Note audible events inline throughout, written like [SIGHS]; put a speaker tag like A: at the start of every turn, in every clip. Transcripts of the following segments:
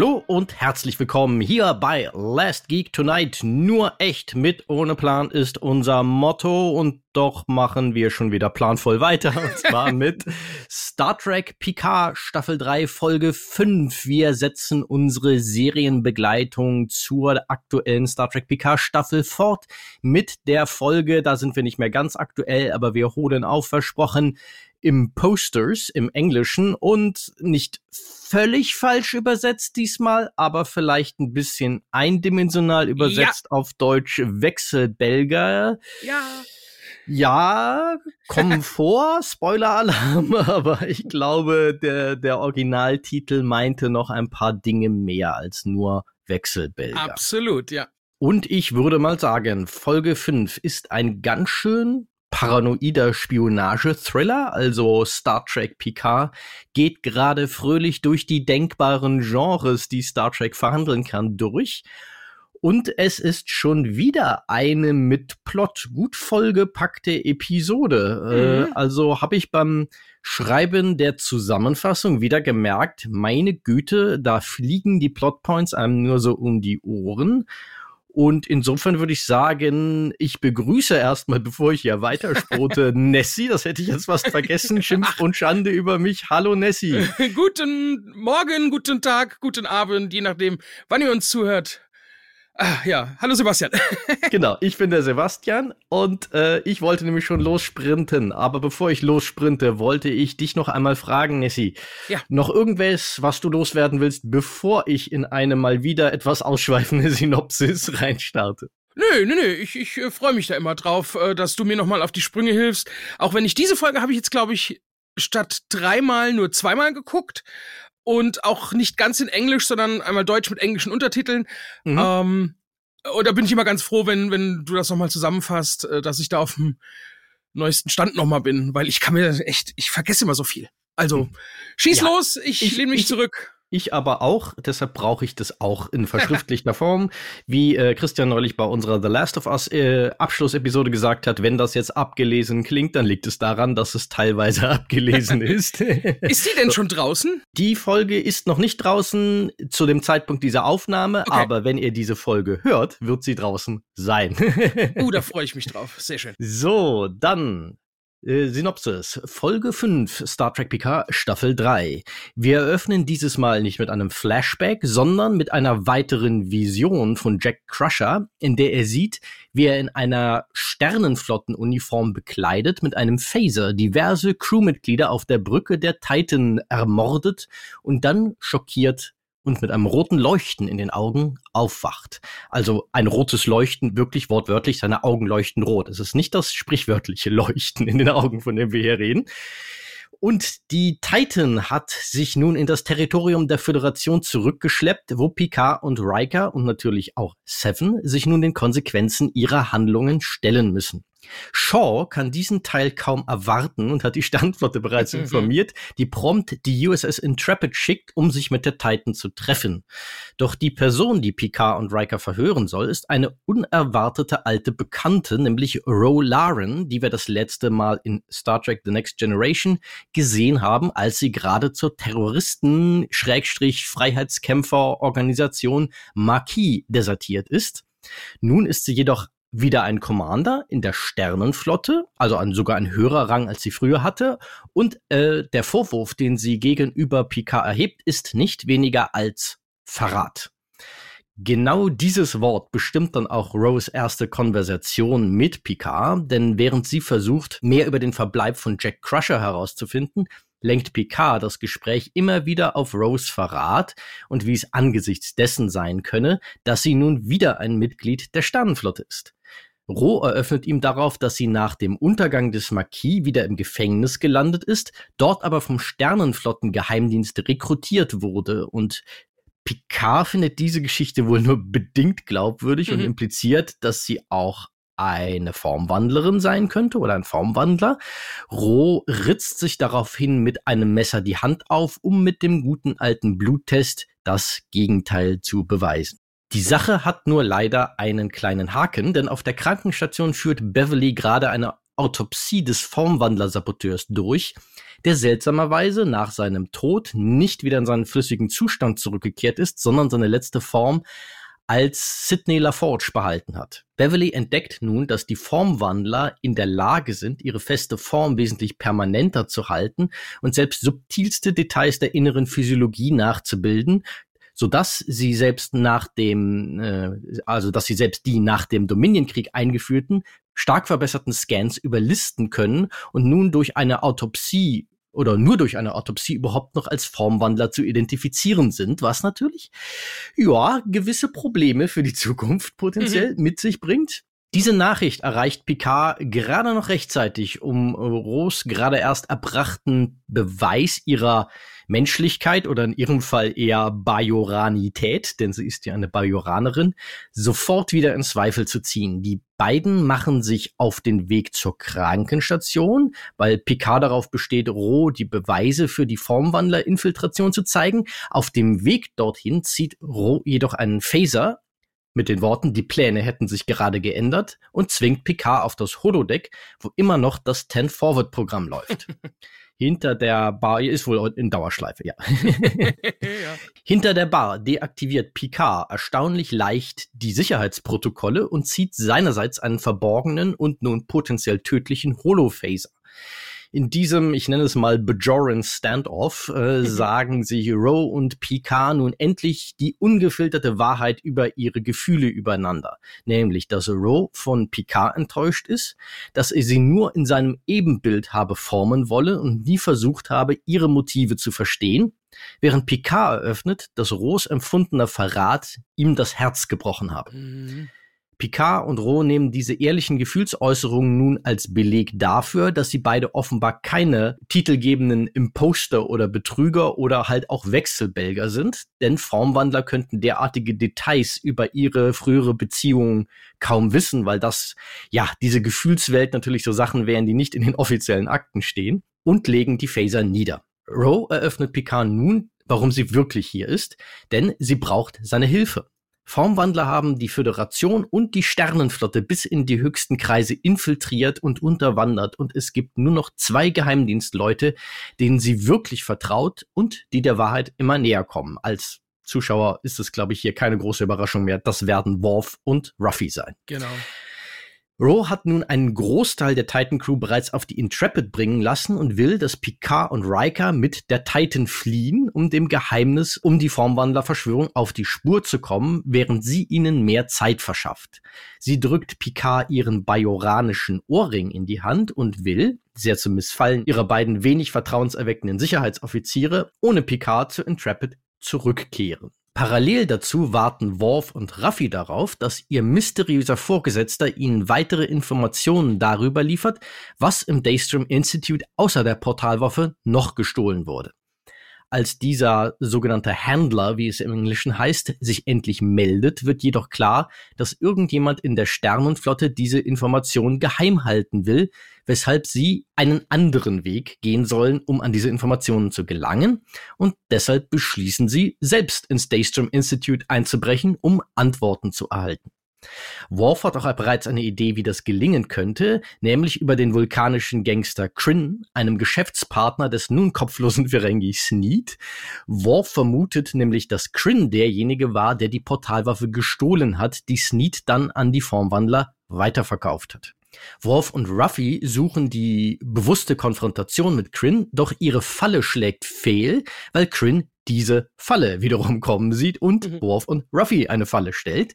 A: Hallo und herzlich willkommen hier bei Last Geek Tonight. Nur echt mit ohne Plan ist unser Motto und doch machen wir schon wieder planvoll weiter und [LAUGHS] zwar mit Star Trek Picard Staffel 3 Folge 5. Wir setzen unsere Serienbegleitung zur aktuellen Star Trek Picard Staffel fort mit der Folge, da sind wir nicht mehr ganz aktuell, aber wir holen auf versprochen im Posters im Englischen und nicht völlig falsch übersetzt diesmal, aber vielleicht ein bisschen eindimensional übersetzt ja. auf Deutsch Wechselbelger.
B: Ja.
A: Ja, kommen [LAUGHS] vor, Spoiler-Alarm, [LAUGHS] aber ich glaube, der, der Originaltitel meinte noch ein paar Dinge mehr als nur Wechselbelger.
B: Absolut, ja.
A: Und ich würde mal sagen, Folge 5 ist ein ganz schön paranoider Spionage-Thriller, also Star Trek Picard, geht gerade fröhlich durch die denkbaren Genres, die Star Trek verhandeln kann, durch. Und es ist schon wieder eine mit Plot gut vollgepackte Episode. Äh, mhm. Äh, also habe ich beim Schreiben der Zusammenfassung wieder gemerkt, meine Güte, da fliegen die Plotpoints einem nur so um die Ohren. Und insofern würde ich sagen, ich begrüße erstmal, [LAUGHS] bevor ich hier weitersprote, Nessie. Das hätte ich jetzt fast vergessen. [LAUGHS] Schimpf und Schande über mich. Hallo Nessie. [LAUGHS]
B: guten Morgen, guten Tag, guten Abend, je nachdem, wann ihr uns zuhört. Ah, ja, hallo Sebastian. [LAUGHS]
A: genau, ich bin der Sebastian und äh, ich wollte nämlich schon lossprinten. Aber bevor ich lossprinte, wollte ich dich noch einmal fragen, Nessie. Ja. Noch irgendwas, was du loswerden willst, bevor ich in eine mal wieder etwas ausschweifende [LAUGHS] Synopsis reinstarte?
B: Nö, nö, nö, ich, ich äh, freue mich da immer drauf, äh, dass du mir nochmal auf die Sprünge hilfst. Auch wenn ich diese Folge habe ich jetzt, glaube ich, statt dreimal nur zweimal geguckt und auch nicht ganz in Englisch, sondern einmal Deutsch mit englischen Untertiteln. Mhm. Ähm, und da bin ich immer ganz froh, wenn, wenn du das nochmal zusammenfasst, äh, dass ich da auf dem neuesten Stand nochmal bin, weil ich kann mir echt, ich vergesse immer so viel. Also, mhm. schieß ja. los, ich, ich lehne mich ich, zurück.
A: Ich aber auch, deshalb brauche ich das auch in verschriftlichter [LAUGHS] Form. Wie äh, Christian neulich bei unserer The Last of Us äh, Abschlussepisode gesagt hat, wenn das jetzt abgelesen klingt, dann liegt es daran, dass es teilweise [LAUGHS] abgelesen ist. [LAUGHS]
B: ist die denn schon draußen?
A: Die Folge ist noch nicht draußen zu dem Zeitpunkt dieser Aufnahme, okay. aber wenn ihr diese Folge hört, wird sie draußen sein.
B: uh, da freue ich mich drauf. Sehr schön.
A: So, dann Synopsis. Folge 5 Star Trek Picard Staffel 3. Wir eröffnen dieses Mal nicht mit einem Flashback, sondern mit einer weiteren Vision von Jack Crusher, in der er sieht, wie er in einer Sternenflottenuniform bekleidet mit einem Phaser diverse Crewmitglieder auf der Brücke der Titan ermordet und dann schockiert und mit einem roten Leuchten in den Augen aufwacht. Also ein rotes Leuchten, wirklich wortwörtlich, seine Augen leuchten rot. Es ist nicht das sprichwörtliche Leuchten in den Augen, von dem wir hier reden. Und die Titan hat sich nun in das Territorium der Föderation zurückgeschleppt, wo Picard und Riker und natürlich auch Seven sich nun den Konsequenzen ihrer Handlungen stellen müssen. Shaw kann diesen Teil kaum erwarten und hat die Sternflotte bereits mhm. informiert, die prompt die USS Intrepid schickt, um sich mit der Titan zu treffen. Doch die Person, die Picard und Riker verhören soll, ist eine unerwartete alte Bekannte, nämlich Ro Laren, die wir das letzte Mal in Star Trek The Next Generation gesehen haben, als sie gerade zur Terroristen-Freiheitskämpfer-Organisation Marquis desertiert ist. Nun ist sie jedoch wieder ein Commander in der Sternenflotte, also ein, sogar ein höherer Rang, als sie früher hatte. Und äh, der Vorwurf, den sie gegenüber Picard erhebt, ist nicht weniger als Verrat. Genau dieses Wort bestimmt dann auch Rose erste Konversation mit Picard, denn während sie versucht, mehr über den Verbleib von Jack Crusher herauszufinden, lenkt Picard das Gespräch immer wieder auf Rose Verrat und wie es angesichts dessen sein könne, dass sie nun wieder ein Mitglied der Sternenflotte ist. Roh eröffnet ihm darauf, dass sie nach dem Untergang des Marquis wieder im Gefängnis gelandet ist, dort aber vom Sternenflottengeheimdienst rekrutiert wurde und Picard findet diese Geschichte wohl nur bedingt glaubwürdig mhm. und impliziert, dass sie auch eine Formwandlerin sein könnte oder ein Formwandler. Roh ritzt sich daraufhin mit einem Messer die Hand auf, um mit dem guten alten Bluttest das Gegenteil zu beweisen. Die Sache hat nur leider einen kleinen Haken, denn auf der Krankenstation führt Beverly gerade eine Autopsie des Formwandler-Saboteurs durch, der seltsamerweise nach seinem Tod nicht wieder in seinen flüssigen Zustand zurückgekehrt ist, sondern seine letzte Form als Sidney LaForge behalten hat. Beverly entdeckt nun, dass die Formwandler in der Lage sind, ihre feste Form wesentlich permanenter zu halten und selbst subtilste Details der inneren Physiologie nachzubilden, so dass sie selbst nach dem, äh, also dass sie selbst die nach dem Dominionkrieg eingeführten stark verbesserten Scans überlisten können und nun durch eine Autopsie oder nur durch eine Autopsie überhaupt noch als Formwandler zu identifizieren sind, was natürlich, ja, gewisse Probleme für die Zukunft potenziell mhm. mit sich bringt. Diese Nachricht erreicht Picard gerade noch rechtzeitig, um Rose gerade erst erbrachten Beweis ihrer Menschlichkeit oder in ihrem Fall eher Bajoranität, denn sie ist ja eine Bajoranerin, sofort wieder in Zweifel zu ziehen. Die beiden machen sich auf den Weg zur Krankenstation, weil Picard darauf besteht, roh die Beweise für die Formwandler-Infiltration zu zeigen. Auf dem Weg dorthin zieht Roh jedoch einen Phaser mit den Worten, die Pläne hätten sich gerade geändert und zwingt Picard auf das Holodeck, wo immer noch das Ten-Forward-Programm läuft. [LAUGHS] Hinter der Bar, ist wohl in Dauerschleife, ja. [LAUGHS] ja. [LAUGHS] Hinter der Bar deaktiviert Picard erstaunlich leicht die Sicherheitsprotokolle und zieht seinerseits einen verborgenen und nun potenziell tödlichen Holophaser in diesem, ich nenne es mal Bajoran Standoff, äh, mhm. sagen sich Roe und Picard nun endlich die ungefilterte Wahrheit über ihre Gefühle übereinander. Nämlich, dass Roe von Picard enttäuscht ist, dass er sie nur in seinem Ebenbild habe formen wolle und nie versucht habe, ihre Motive zu verstehen, während Picard eröffnet, dass Roes empfundener Verrat ihm das Herz gebrochen habe. Mhm. Picard und Roh nehmen diese ehrlichen Gefühlsäußerungen nun als Beleg dafür, dass sie beide offenbar keine titelgebenden Imposter oder Betrüger oder halt auch Wechselbelger sind, denn Formwandler könnten derartige Details über ihre frühere Beziehung kaum wissen, weil das, ja, diese Gefühlswelt natürlich so Sachen wären, die nicht in den offiziellen Akten stehen und legen die Phaser nieder. Roe eröffnet Picard nun, warum sie wirklich hier ist, denn sie braucht seine Hilfe. Formwandler haben die Föderation und die Sternenflotte bis in die höchsten Kreise infiltriert und unterwandert und es gibt nur noch zwei Geheimdienstleute, denen sie wirklich vertraut und die der Wahrheit immer näher kommen. Als Zuschauer ist es, glaube ich, hier keine große Überraschung mehr. Das werden Worf und Ruffy sein.
B: Genau.
A: Roe hat nun einen Großteil der Titan Crew bereits auf die Intrepid bringen lassen und will, dass Picard und Riker mit der Titan fliehen, um dem Geheimnis um die Formwandlerverschwörung auf die Spur zu kommen, während sie ihnen mehr Zeit verschafft. Sie drückt Picard ihren bajoranischen Ohrring in die Hand und will, sehr zum Missfallen ihrer beiden wenig vertrauenserweckenden Sicherheitsoffiziere, ohne Picard zu Intrepid zurückkehren. Parallel dazu warten Worf und Raffi darauf, dass ihr mysteriöser Vorgesetzter ihnen weitere Informationen darüber liefert, was im Daystrom Institute außer der Portalwaffe noch gestohlen wurde als dieser sogenannte Handler, wie es im Englischen heißt, sich endlich meldet, wird jedoch klar, dass irgendjemand in der Sternenflotte diese Information geheim halten will, weshalb sie einen anderen Weg gehen sollen, um an diese Informationen zu gelangen. Und deshalb beschließen sie, selbst ins Daystrom Institute einzubrechen, um Antworten zu erhalten. Worf hat auch bereits eine Idee, wie das gelingen könnte, nämlich über den vulkanischen Gangster Kryn, einem Geschäftspartner des nun kopflosen Ferengi Sneed. Worf vermutet nämlich, dass Kryn derjenige war, der die Portalwaffe gestohlen hat, die Sneed dann an die Formwandler weiterverkauft hat. Worf und Ruffy suchen die bewusste Konfrontation mit Kryn, doch ihre Falle schlägt fehl, weil Kryn diese Falle wiederum kommen sieht und mhm. Worf und Ruffy eine Falle stellt.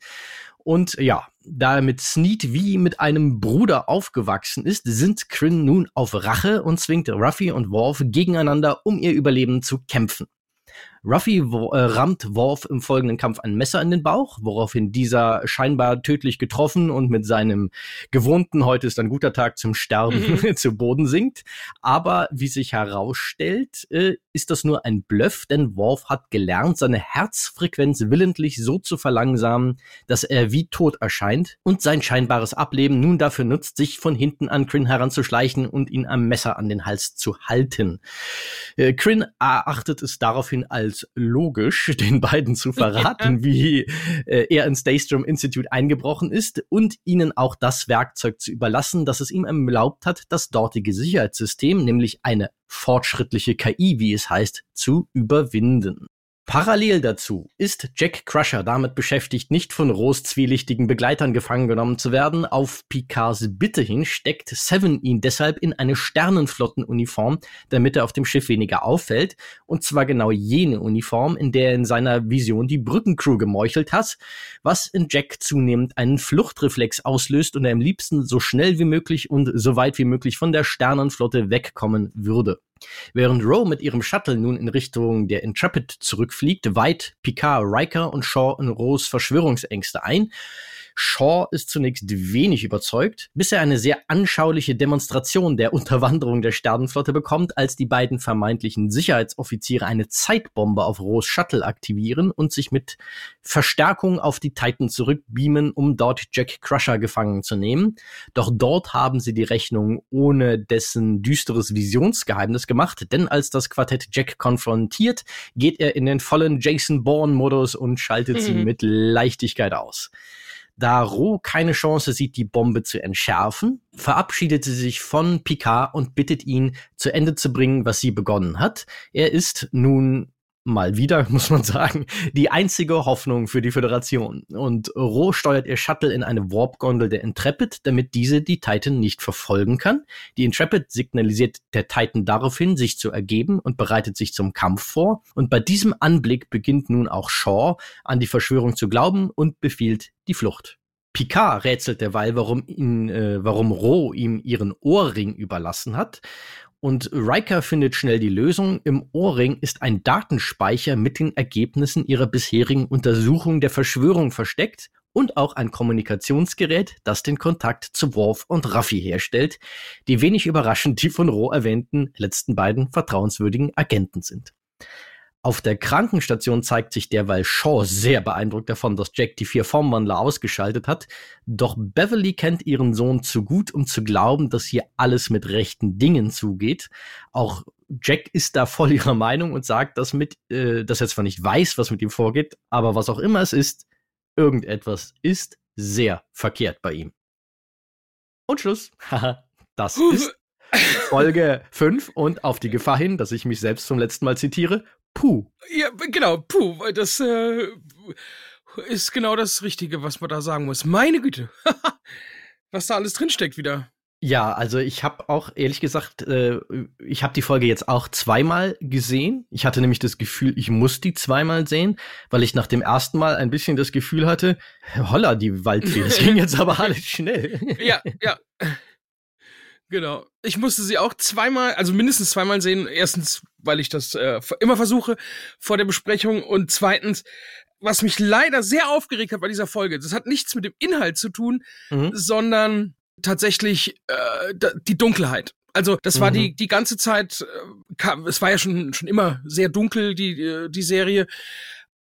A: Und ja, da er mit Sneed wie mit einem Bruder aufgewachsen ist, sind Kryn nun auf Rache und zwingt Ruffy und Worf gegeneinander, um ihr Überleben zu kämpfen. Ruffy äh, rammt Worf im folgenden Kampf ein Messer in den Bauch, woraufhin dieser scheinbar tödlich getroffen und mit seinem gewohnten heute ist ein guter Tag zum Sterben mhm. [LAUGHS] zu Boden sinkt. Aber wie sich herausstellt, äh, ist das nur ein Bluff, denn Worf hat gelernt, seine Herzfrequenz willentlich so zu verlangsamen, dass er wie tot erscheint und sein scheinbares Ableben nun dafür nutzt, sich von hinten an Kryn heranzuschleichen und ihn am Messer an den Hals zu halten. Äh, Kryn erachtet es daraufhin als als logisch, [LAUGHS] den beiden zu verraten, wie äh, er ins Daystrom Institute eingebrochen ist und ihnen auch das Werkzeug zu überlassen, das es ihm erlaubt hat, das dortige Sicherheitssystem, nämlich eine fortschrittliche KI, wie es heißt, zu überwinden. Parallel dazu ist Jack Crusher damit beschäftigt, nicht von Rohs zwielichtigen Begleitern gefangen genommen zu werden. Auf Picards Bitte hin steckt Seven ihn deshalb in eine Sternenflottenuniform, damit er auf dem Schiff weniger auffällt. Und zwar genau jene Uniform, in der er in seiner Vision die Brückencrew gemeuchelt hat, was in Jack zunehmend einen Fluchtreflex auslöst und er am liebsten so schnell wie möglich und so weit wie möglich von der Sternenflotte wegkommen würde. Während Roe mit ihrem Shuttle nun in Richtung der Intrepid zurückfliegt, weiht Picard Riker und Shaw in Roes Verschwörungsängste ein. Shaw ist zunächst wenig überzeugt, bis er eine sehr anschauliche Demonstration der Unterwanderung der Sternenflotte bekommt, als die beiden vermeintlichen Sicherheitsoffiziere eine Zeitbombe auf Rohs Shuttle aktivieren und sich mit Verstärkung auf die Titan zurückbeamen, um dort Jack Crusher gefangen zu nehmen. Doch dort haben sie die Rechnung ohne dessen düsteres Visionsgeheimnis gemacht, denn als das Quartett Jack konfrontiert, geht er in den vollen Jason Bourne-Modus und schaltet mhm. sie mit Leichtigkeit aus. Da Ro keine Chance sieht, die Bombe zu entschärfen, verabschiedet sie sich von Picard und bittet ihn, zu Ende zu bringen, was sie begonnen hat. Er ist nun mal wieder, [LAUGHS] muss man sagen, die einzige Hoffnung für die Föderation. Und Ro steuert ihr Shuttle in eine Warp-Gondel der Intrepid, damit diese die Titan nicht verfolgen kann. Die Intrepid signalisiert der Titan daraufhin, sich zu ergeben und bereitet sich zum Kampf vor. Und bei diesem Anblick beginnt nun auch Shaw an die Verschwörung zu glauben und befiehlt die Flucht. Picard rätselt derweil, warum ihn, äh, warum Ro ihm ihren Ohrring überlassen hat. Und Riker findet schnell die Lösung. Im Ohrring ist ein Datenspeicher mit den Ergebnissen ihrer bisherigen Untersuchung der Verschwörung versteckt und auch ein Kommunikationsgerät, das den Kontakt zu Worf und Raffi herstellt, die wenig überraschend die von Roh erwähnten letzten beiden vertrauenswürdigen Agenten sind. Auf der Krankenstation zeigt sich derweil Shaw sehr beeindruckt davon, dass Jack die vier Formwandler ausgeschaltet hat. Doch Beverly kennt ihren Sohn zu gut, um zu glauben, dass hier alles mit rechten Dingen zugeht. Auch Jack ist da voll ihrer Meinung und sagt, dass mit, äh, dass er zwar nicht weiß, was mit ihm vorgeht, aber was auch immer es ist, irgendetwas ist sehr verkehrt bei ihm. Und Schluss. Haha, das ist [LAUGHS] Folge 5 und auf die Gefahr hin, dass ich mich selbst zum letzten Mal zitiere, Puh.
B: Ja, genau, puh. Das äh, ist genau das Richtige, was man da sagen muss. Meine Güte. [LAUGHS] was da alles drinsteckt wieder.
A: Ja, also ich habe auch ehrlich gesagt, äh, ich habe die Folge jetzt auch zweimal gesehen. Ich hatte nämlich das Gefühl, ich muss die zweimal sehen, weil ich nach dem ersten Mal ein bisschen das Gefühl hatte, holla, die Waldfee, das [LAUGHS] ging jetzt aber alles schnell.
B: ja, ja. Genau. Ich musste sie auch zweimal, also mindestens zweimal sehen. Erstens, weil ich das äh, immer versuche vor der Besprechung und zweitens, was mich leider sehr aufgeregt hat bei dieser Folge. Das hat nichts mit dem Inhalt zu tun, mhm. sondern tatsächlich äh, die Dunkelheit. Also das war mhm. die die ganze Zeit, äh, kam, es war ja schon schon immer sehr dunkel die die Serie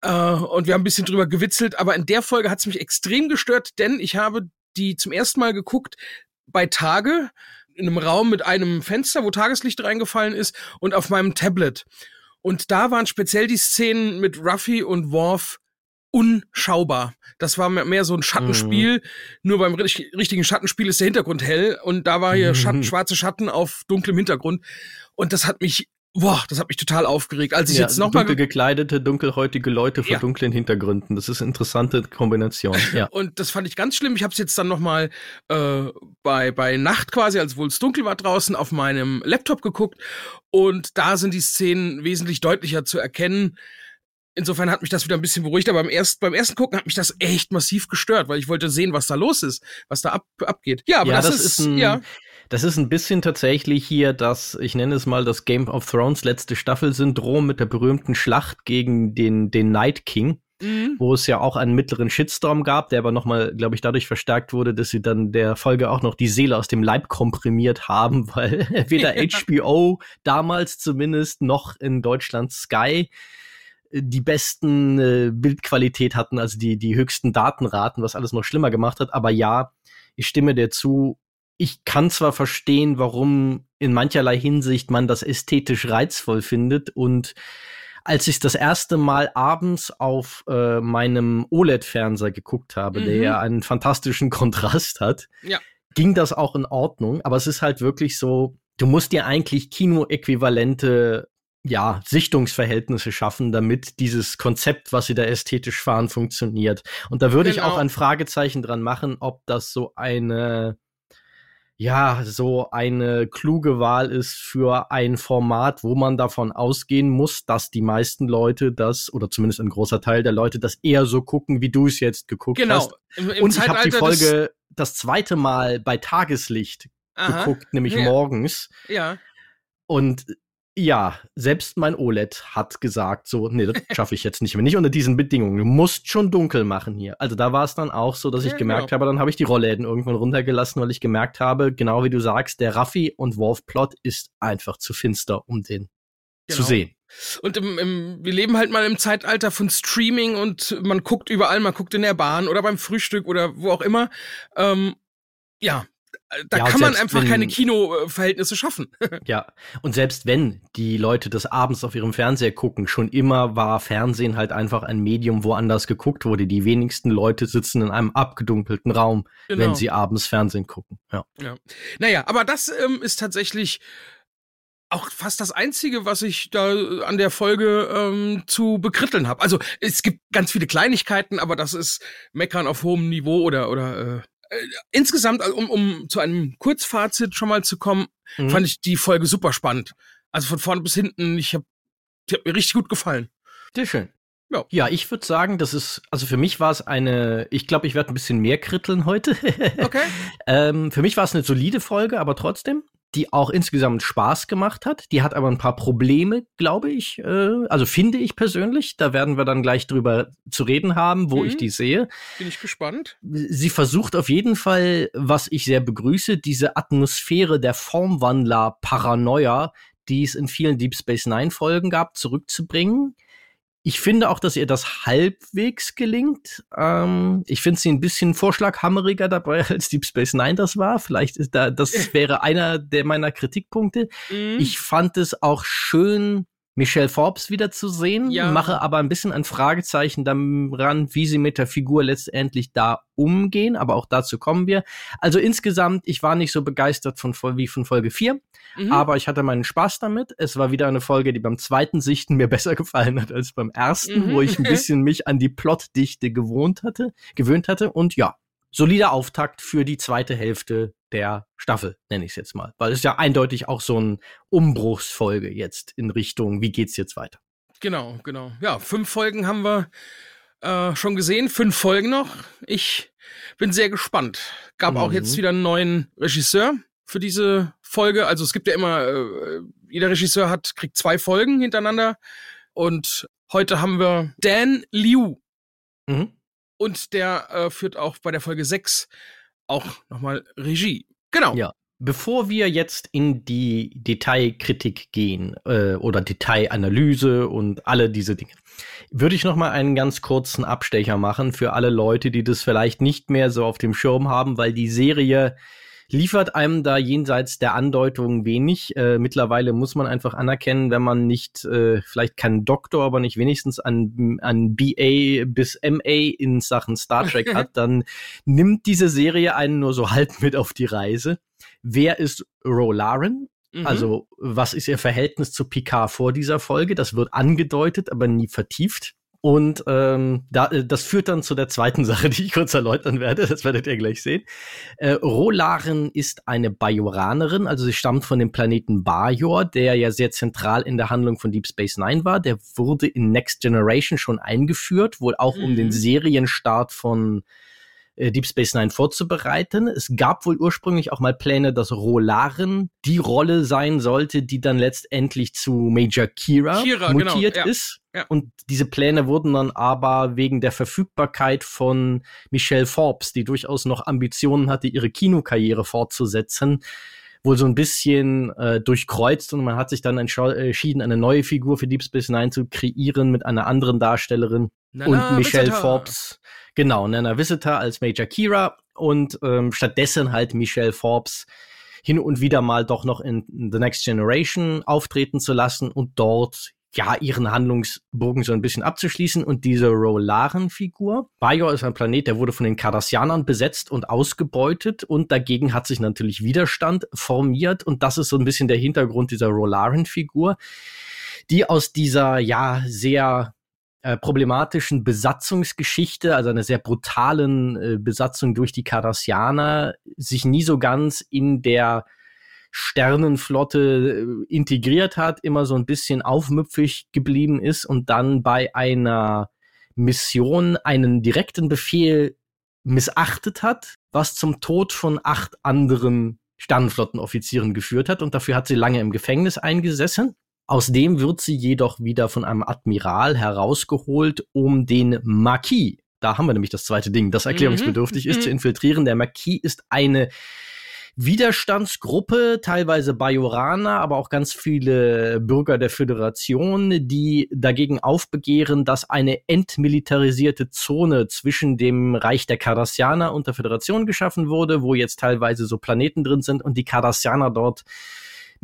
B: äh, und wir haben ein bisschen drüber gewitzelt, aber in der Folge hat es mich extrem gestört, denn ich habe die zum ersten Mal geguckt bei Tage in einem Raum mit einem Fenster, wo Tageslicht reingefallen ist und auf meinem Tablet. Und da waren speziell die Szenen mit Ruffy und Worf unschaubar. Das war mehr so ein Schattenspiel. Mhm. Nur beim richtigen Schattenspiel ist der Hintergrund hell und da war hier Schatten, schwarze Schatten auf dunklem Hintergrund. Und das hat mich Boah, das hat mich total aufgeregt. Als ich ja, jetzt noch
A: dunkel gekleidete, dunkelhäutige Leute vor ja. dunklen Hintergründen. Das ist eine interessante Kombination. Ja. [LAUGHS]
B: Und das fand ich ganz schlimm. Ich habe es jetzt dann noch mal äh, bei bei Nacht quasi, als wohl es dunkel war draußen, auf meinem Laptop geguckt und da sind die Szenen wesentlich deutlicher zu erkennen. Insofern hat mich das wieder ein bisschen beruhigt, aber beim, erst, beim ersten Gucken hat mich das echt massiv gestört, weil ich wollte sehen, was da los ist, was da ab, abgeht. Ja, aber ja, das, das, ist, ist ein, ja.
A: Das ist ein bisschen tatsächlich hier das, ich nenne es mal das Game of Thrones letzte Staffel-Syndrom mit der berühmten Schlacht gegen den, den Night King. Mhm. wo es ja auch einen mittleren Shitstorm gab, der aber nochmal, glaube ich, dadurch verstärkt wurde, dass sie dann der Folge auch noch die Seele aus dem Leib komprimiert haben, [LAUGHS] weil [LAUGHS] weder HBO damals zumindest noch in Deutschland Sky äh, die besten äh, Bildqualität hatten, also die, die höchsten Datenraten, was alles noch schlimmer gemacht hat. Aber ja, ich stimme dir zu, ich kann zwar verstehen, warum in mancherlei Hinsicht man das ästhetisch reizvoll findet und als ich das erste Mal abends auf äh, meinem OLED-Fernseher geguckt habe, mhm. der ja einen fantastischen [LAUGHS] Kontrast hat,
B: ja.
A: ging das auch in Ordnung. Aber es ist halt wirklich so, du musst dir eigentlich Kino-äquivalente ja, Sichtungsverhältnisse schaffen, damit dieses Konzept, was sie da ästhetisch fahren, funktioniert. Und da würde genau. ich auch ein Fragezeichen dran machen, ob das so eine ja, so eine kluge Wahl ist für ein Format, wo man davon ausgehen muss, dass die meisten Leute das, oder zumindest ein großer Teil der Leute, das eher so gucken, wie du es jetzt geguckt
B: genau.
A: hast.
B: Im,
A: im Und ich habe die Folge das zweite Mal bei Tageslicht Aha. geguckt, nämlich ja. morgens.
B: Ja.
A: Und ja, selbst mein OLED hat gesagt, so, nee, das schaffe ich jetzt nicht mehr. Nicht unter diesen Bedingungen. Du musst schon dunkel machen hier. Also da war es dann auch so, dass ja, ich gemerkt genau. habe, dann habe ich die Rollläden irgendwann runtergelassen, weil ich gemerkt habe, genau wie du sagst, der Raffi und Wolf-Plot ist einfach zu finster, um den genau. zu sehen.
B: Und im, im, wir leben halt mal im Zeitalter von Streaming und man guckt überall, man guckt in der Bahn oder beim Frühstück oder wo auch immer. Ähm, ja, da ja, kann man einfach wenn, keine Kinoverhältnisse schaffen. [LAUGHS]
A: ja, und selbst wenn die Leute das abends auf ihrem Fernseher gucken, schon immer war Fernsehen halt einfach ein Medium, wo anders geguckt wurde. Die wenigsten Leute sitzen in einem abgedunkelten Raum, genau. wenn sie abends Fernsehen gucken. Ja.
B: ja. Naja, aber das ähm, ist tatsächlich auch fast das Einzige, was ich da an der Folge ähm, zu bekritteln habe. Also es gibt ganz viele Kleinigkeiten, aber das ist Meckern auf hohem Niveau oder oder äh, äh, insgesamt, also um, um zu einem Kurzfazit schon mal zu kommen, mhm. fand ich die Folge super spannend. Also von vorne bis hinten, ich habe die hat mir richtig gut gefallen.
A: Sehr schön. Ja. ja, ich würde sagen, das ist, also für mich war es eine, ich glaube, ich werde ein bisschen mehr kritteln heute. [LAUGHS]
B: okay.
A: ähm, für mich war es eine solide Folge, aber trotzdem die auch insgesamt Spaß gemacht hat. Die hat aber ein paar Probleme, glaube ich. Äh, also finde ich persönlich. Da werden wir dann gleich drüber zu reden haben, wo mhm. ich die sehe.
B: Bin ich gespannt.
A: Sie versucht auf jeden Fall, was ich sehr begrüße, diese Atmosphäre der Formwandler-Paranoia, die es in vielen Deep Space Nine Folgen gab, zurückzubringen. Ich finde auch, dass ihr das halbwegs gelingt. Ähm, ich finde sie ein bisschen vorschlaghammeriger dabei, [LAUGHS] als Deep Space Nine das war. Vielleicht ist da, das [LAUGHS] wäre einer der meiner Kritikpunkte. Mhm. Ich fand es auch schön, Michelle Forbes wiederzusehen, ja. mache aber ein bisschen ein Fragezeichen daran, wie sie mit der Figur letztendlich da umgehen, aber auch dazu kommen wir. Also insgesamt, ich war nicht so begeistert von wie von Folge 4, mhm. aber ich hatte meinen Spaß damit. Es war wieder eine Folge, die beim zweiten Sichten mir [LAUGHS] besser gefallen hat als beim ersten, mhm. wo ich ein bisschen mich an die Plotdichte gewohnt hatte, gewöhnt hatte und ja, solider Auftakt für die zweite Hälfte der Staffel, nenne ich es jetzt mal. Weil es ja eindeutig auch so ein Umbruchsfolge jetzt in Richtung, wie geht's jetzt weiter?
B: Genau, genau. Ja, fünf Folgen haben wir äh, schon gesehen, fünf Folgen noch. Ich bin sehr gespannt. Gab mhm. auch jetzt mhm. wieder einen neuen Regisseur für diese Folge. Also es gibt ja immer, äh, jeder Regisseur hat, kriegt zwei Folgen hintereinander. Und heute haben wir Dan Liu. Mhm. Und der äh, führt auch bei der Folge 6 auch nochmal Regie. Genau.
A: Ja. Bevor wir jetzt in die Detailkritik gehen äh, oder Detailanalyse und alle diese Dinge, würde ich noch mal einen ganz kurzen Abstecher machen für alle Leute, die das vielleicht nicht mehr so auf dem Schirm haben, weil die Serie liefert einem da jenseits der Andeutung wenig. Äh, mittlerweile muss man einfach anerkennen, wenn man nicht, äh, vielleicht kein Doktor, aber nicht wenigstens an, an BA bis MA in Sachen Star Trek [LAUGHS] hat, dann nimmt diese Serie einen nur so halb mit auf die Reise. Wer ist Rolaren? Mhm. Also, was ist ihr Verhältnis zu Picard vor dieser Folge? Das wird angedeutet, aber nie vertieft. Und ähm, da, äh, das führt dann zu der zweiten [LAUGHS] Sache, die ich kurz erläutern werde. Das werdet ihr gleich sehen. Äh, Rolaren ist eine Bajoranerin, also sie stammt von dem Planeten Bajor, der ja sehr zentral in der Handlung von Deep Space Nine war. Der wurde in Next Generation schon eingeführt, wohl auch mhm. um den mhm. Serienstart von äh, Deep Space Nine vorzubereiten. Es gab wohl ursprünglich auch mal Pläne, dass Rolaren die Rolle sein sollte, die dann letztendlich zu Major Kira, Kira genau, mutiert genau, ja. ist. Ja. Und diese Pläne wurden dann aber wegen der Verfügbarkeit von Michelle Forbes, die durchaus noch Ambitionen hatte, ihre Kinokarriere fortzusetzen, wohl so ein bisschen äh, durchkreuzt und man hat sich dann entschieden, eine neue Figur für Deep Space Nine zu kreieren mit einer anderen Darstellerin na, und Michelle Visitor. Forbes Genau, Nana Visitor als Major Kira und ähm, stattdessen halt Michelle Forbes hin und wieder mal doch noch in The Next Generation auftreten zu lassen und dort ja, ihren Handlungsbogen so ein bisschen abzuschließen. Und diese Rolaren-Figur, Bajor ist ein Planet, der wurde von den Cardassianern besetzt und ausgebeutet und dagegen hat sich natürlich Widerstand formiert und das ist so ein bisschen der Hintergrund dieser Rolaren-Figur, die aus dieser, ja, sehr äh, problematischen Besatzungsgeschichte, also einer sehr brutalen äh, Besatzung durch die Cardassianer, sich nie so ganz in der Sternenflotte äh, integriert hat, immer so ein bisschen aufmüpfig geblieben ist und dann bei einer Mission einen direkten Befehl missachtet hat, was zum Tod von acht anderen Sternenflottenoffizieren geführt hat und dafür hat sie lange im Gefängnis eingesessen. Aus dem wird sie jedoch wieder von einem Admiral herausgeholt, um den Marquis, da haben wir nämlich das zweite Ding, das erklärungsbedürftig mhm. ist, zu mhm. infiltrieren. Der Marquis ist eine Widerstandsgruppe, teilweise Bajoraner, aber auch ganz viele Bürger der Föderation, die dagegen aufbegehren, dass eine entmilitarisierte Zone zwischen dem Reich der Cardassianer und der Föderation geschaffen wurde, wo jetzt teilweise so Planeten drin sind und die Cardassianer dort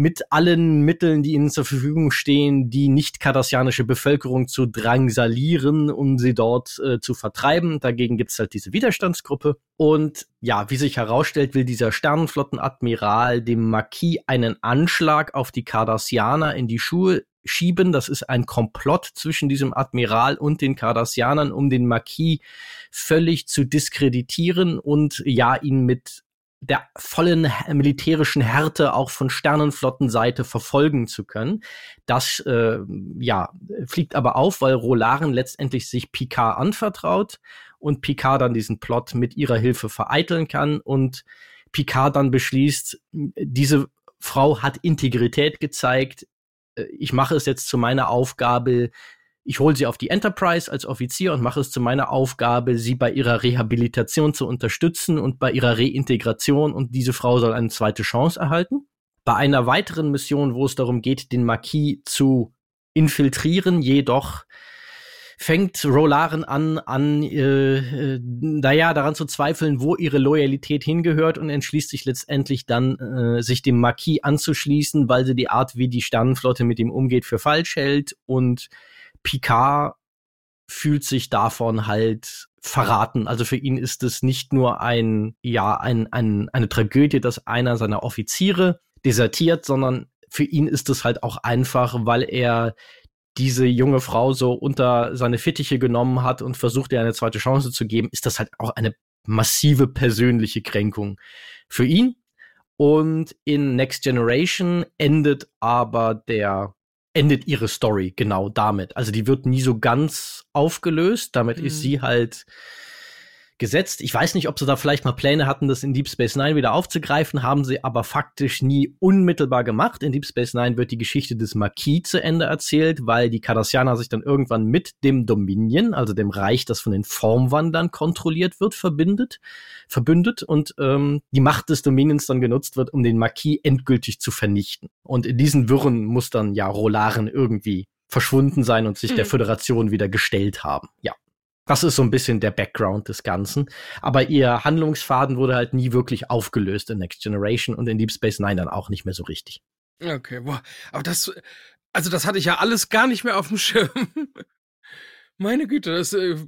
A: mit allen Mitteln, die ihnen zur Verfügung stehen, die nicht-kardassianische Bevölkerung zu drangsalieren, um sie dort äh, zu vertreiben. Dagegen gibt's halt diese Widerstandsgruppe. Und ja, wie sich herausstellt, will dieser Sternenflottenadmiral dem Marquis einen Anschlag auf die Kardassianer in die Schuhe schieben. Das ist ein Komplott zwischen diesem Admiral und den Kardassianern, um den Marquis völlig zu diskreditieren und ja, ihn mit der vollen militärischen Härte auch von Sternenflottenseite verfolgen zu können. Das äh, ja fliegt aber auf, weil Rolaren letztendlich sich Picard anvertraut und Picard dann diesen Plot mit ihrer Hilfe vereiteln kann und Picard dann beschließt, diese Frau hat Integrität gezeigt. Äh, ich mache es jetzt zu meiner Aufgabe, ich hole sie auf die Enterprise als Offizier und mache es zu meiner Aufgabe, sie bei ihrer Rehabilitation zu unterstützen und bei ihrer Reintegration und diese Frau soll eine zweite Chance erhalten. Bei einer weiteren Mission, wo es darum geht, den Marquis zu infiltrieren, jedoch fängt Rolaren an, an, äh, äh, naja, daran zu zweifeln, wo ihre Loyalität hingehört und entschließt sich letztendlich dann, äh, sich dem Marquis anzuschließen, weil sie die Art, wie die Sternenflotte mit ihm umgeht, für falsch hält und Picard fühlt sich davon halt verraten. Also für ihn ist es nicht nur ein, ja, ein, ein, eine Tragödie, dass einer seiner Offiziere desertiert, sondern für ihn ist es halt auch einfach, weil er diese junge Frau so unter seine Fittiche genommen hat und versucht ihr eine zweite Chance zu geben, ist das halt auch eine massive persönliche Kränkung für ihn. Und in Next Generation endet aber der endet ihre Story genau damit. Also die wird nie so ganz aufgelöst. Damit mhm. ist sie halt gesetzt. Ich weiß nicht, ob sie da vielleicht mal Pläne hatten, das in Deep Space Nine wieder aufzugreifen, haben sie aber faktisch nie unmittelbar gemacht. In Deep Space Nine wird die Geschichte des Marquis zu Ende erzählt, weil die Cardassianer sich dann irgendwann mit dem Dominion, also dem Reich, das von den Formwandern kontrolliert wird, verbindet, verbündet und ähm, die Macht des Dominions dann genutzt wird, um den Marquis endgültig zu vernichten. Und in diesen Wirren muss dann ja Rolaren irgendwie verschwunden sein und sich mhm. der Föderation wieder gestellt haben. Ja. Das ist so ein bisschen der Background des Ganzen. Aber ihr Handlungsfaden wurde halt nie wirklich aufgelöst in Next Generation und in Deep Space Nine dann auch nicht mehr so richtig.
B: Okay, boah. Aber das, also das hatte ich ja alles gar nicht mehr auf dem [LAUGHS] Schirm. Meine Güte, das, äh,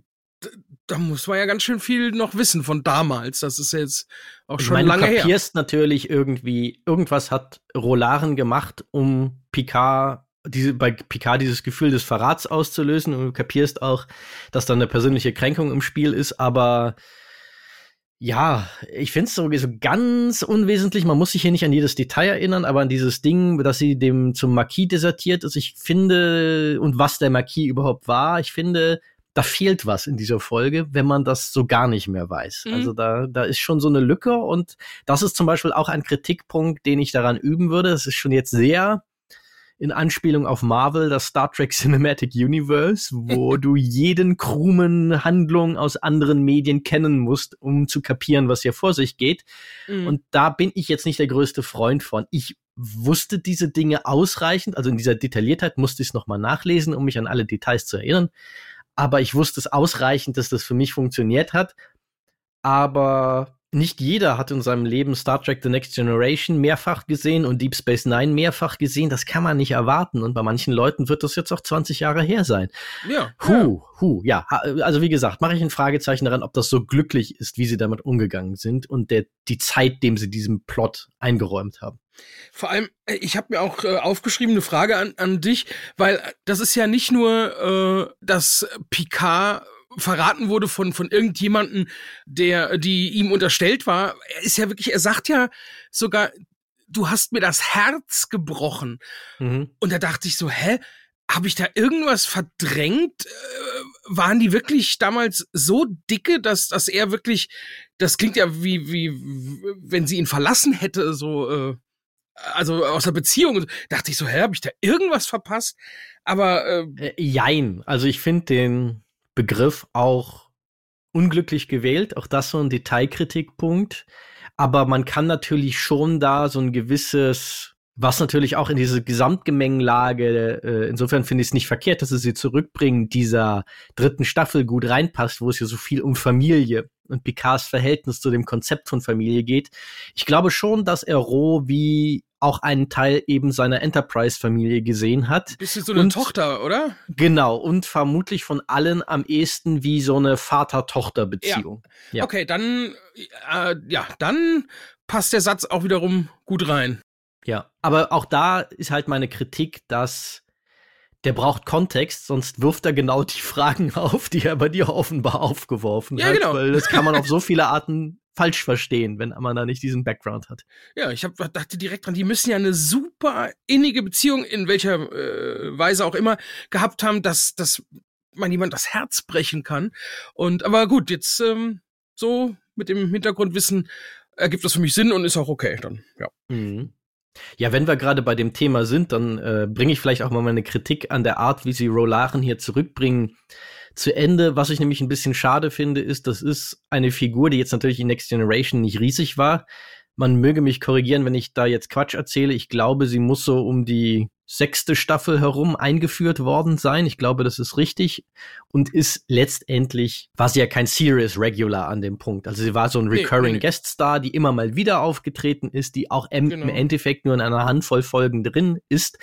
B: da muss man ja ganz schön viel noch wissen von damals. Das ist jetzt auch schon meine, lange her.
A: Du kapierst natürlich irgendwie, irgendwas hat Rolaren gemacht, um Picard diese, bei Picard dieses Gefühl des Verrats auszulösen und du kapierst auch, dass da eine persönliche Kränkung im Spiel ist, aber ja, ich finde es so, so ganz unwesentlich. Man muss sich hier nicht an jedes Detail erinnern, aber an dieses Ding, dass sie dem zum Marquis desertiert ist. Ich finde, und was der Marquis überhaupt war, ich finde, da fehlt was in dieser Folge, wenn man das so gar nicht mehr weiß. Mhm. Also da, da ist schon so eine Lücke und das ist zum Beispiel auch ein Kritikpunkt, den ich daran üben würde. Es ist schon jetzt sehr in Anspielung auf Marvel, das Star Trek Cinematic Universe, wo [LAUGHS] du jeden krummen Handlung aus anderen Medien kennen musst, um zu kapieren, was hier vor sich geht. Mhm. Und da bin ich jetzt nicht der größte Freund von. Ich wusste diese Dinge ausreichend, also in dieser Detailliertheit musste ich es nochmal nachlesen, um mich an alle Details zu erinnern. Aber ich wusste es ausreichend, dass das für mich funktioniert hat. Aber nicht jeder hat in seinem Leben Star Trek The Next Generation mehrfach gesehen und Deep Space Nine mehrfach gesehen. Das kann man nicht erwarten. Und bei manchen Leuten wird das jetzt auch 20 Jahre her sein.
B: Ja.
A: Hu, ja. hu, ja. Also wie gesagt, mache ich ein Fragezeichen daran, ob das so glücklich ist, wie sie damit umgegangen sind und der, die Zeit, dem sie diesem Plot eingeräumt haben.
B: Vor allem, äh, ich habe mir auch äh, aufgeschrieben eine Frage an, an dich, weil das ist ja nicht nur, äh, dass Picard verraten wurde von, von irgendjemanden, der, die ihm unterstellt war. Er ist ja wirklich, er sagt ja sogar, du hast mir das Herz gebrochen. Mhm. Und da dachte ich so, hä? Habe ich da irgendwas verdrängt? Äh, waren die wirklich damals so dicke, dass, dass er wirklich, das klingt ja wie, wie, wenn sie ihn verlassen hätte, so, äh, also aus der Beziehung. Dachte ich so, hä, habe ich da irgendwas verpasst? Aber
A: äh, äh jein. Also ich finde den Begriff auch unglücklich gewählt. Auch das so ein Detailkritikpunkt. Aber man kann natürlich schon da so ein gewisses, was natürlich auch in diese Gesamtgemengelage, äh, insofern finde ich es nicht verkehrt, dass sie sie zurückbringen, dieser dritten Staffel gut reinpasst, wo es ja so viel um Familie und Picards Verhältnis zu dem Konzept von Familie geht. Ich glaube schon, dass er roh wie auch einen Teil eben seiner Enterprise-Familie gesehen hat.
B: Bist du so eine und, Tochter, oder?
A: Genau, und vermutlich von allen am ehesten wie so eine Vater-Tochter-Beziehung.
B: Ja. ja. Okay, dann, äh, ja, dann passt der Satz auch wiederum gut rein.
A: Ja, aber auch da ist halt meine Kritik, dass der braucht Kontext, sonst wirft er genau die [LAUGHS] Fragen auf, die er bei dir offenbar aufgeworfen ja, hat. Genau. Weil das kann man auf so viele Arten falsch verstehen, wenn man da nicht diesen Background hat.
B: Ja, ich hab, dachte direkt dran, die müssen ja eine super innige Beziehung, in welcher äh, Weise auch immer, gehabt haben, dass, dass man jemand das Herz brechen kann. Und aber gut, jetzt ähm, so mit dem Hintergrundwissen ergibt das für mich Sinn und ist auch okay dann, ja.
A: Mhm. Ja, wenn wir gerade bei dem Thema sind, dann äh, bringe ich vielleicht auch mal meine Kritik an der Art, wie sie Rolaren hier zurückbringen, zu Ende. Was ich nämlich ein bisschen schade finde, ist, das ist eine Figur, die jetzt natürlich in Next Generation nicht riesig war. Man möge mich korrigieren, wenn ich da jetzt Quatsch erzähle. Ich glaube, sie muss so um die sechste Staffel herum eingeführt worden sein. Ich glaube, das ist richtig. Und ist letztendlich, war sie ja kein Serious Regular an dem Punkt. Also sie war so ein Recurring nee, nee. Guest Star, die immer mal wieder aufgetreten ist, die auch im, genau. im Endeffekt nur in einer Handvoll Folgen drin ist.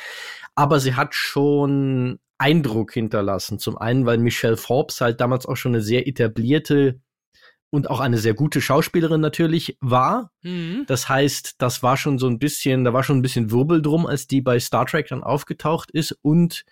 A: Aber sie hat schon Eindruck hinterlassen. Zum einen, weil Michelle Forbes halt damals auch schon eine sehr etablierte und auch eine sehr gute Schauspielerin natürlich war. Mhm. Das heißt, das war schon so ein bisschen, da war schon ein bisschen Wirbel drum, als die bei Star Trek dann aufgetaucht ist und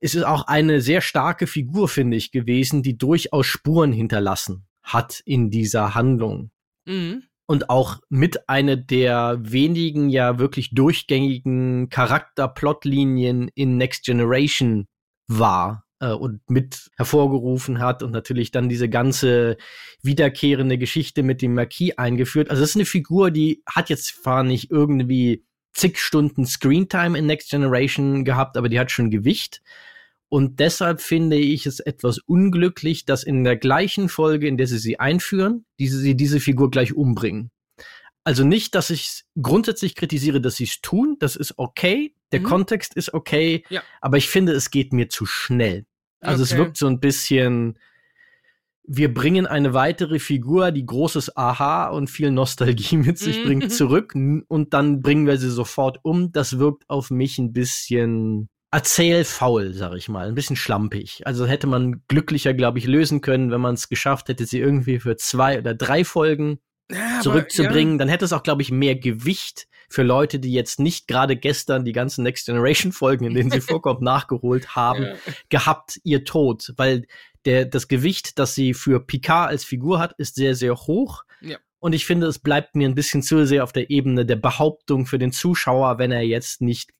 A: es ist auch eine sehr starke Figur, finde ich, gewesen, die durchaus Spuren hinterlassen hat in dieser Handlung. Mhm. Und auch mit einer der wenigen ja wirklich durchgängigen Charakterplotlinien in Next Generation war äh, und mit hervorgerufen hat und natürlich dann diese ganze wiederkehrende Geschichte mit dem Marquis eingeführt. Also das ist eine Figur, die hat jetzt zwar nicht irgendwie zig Stunden Screentime in Next Generation gehabt, aber die hat schon Gewicht. Und deshalb finde ich es etwas unglücklich, dass in der gleichen Folge, in der sie sie einführen, diese, sie diese Figur gleich umbringen. Also nicht, dass ich grundsätzlich kritisiere, dass sie es tun. Das ist okay. Der mhm. Kontext ist okay. Ja. Aber ich finde, es geht mir zu schnell. Also okay. es wirkt so ein bisschen, wir bringen eine weitere Figur, die großes Aha und viel Nostalgie [LAUGHS] mit sich mhm. bringt, zurück und dann bringen wir sie sofort um. Das wirkt auf mich ein bisschen erzählfaul, sag ich mal, ein bisschen schlampig. Also hätte man glücklicher, glaube ich, lösen können, wenn man es geschafft hätte, sie irgendwie für zwei oder drei Folgen ja, zurückzubringen, ja. dann hätte es auch, glaube ich, mehr Gewicht für Leute, die jetzt nicht gerade gestern die ganzen Next Generation Folgen, in denen sie [LAUGHS] vorkommt, nachgeholt haben, ja. gehabt, ihr Tod, weil der, das Gewicht, das sie für Picard als Figur hat, ist sehr, sehr hoch. Ja. Und ich finde, es bleibt mir ein bisschen zu sehr auf der Ebene der Behauptung für den Zuschauer, wenn er jetzt nicht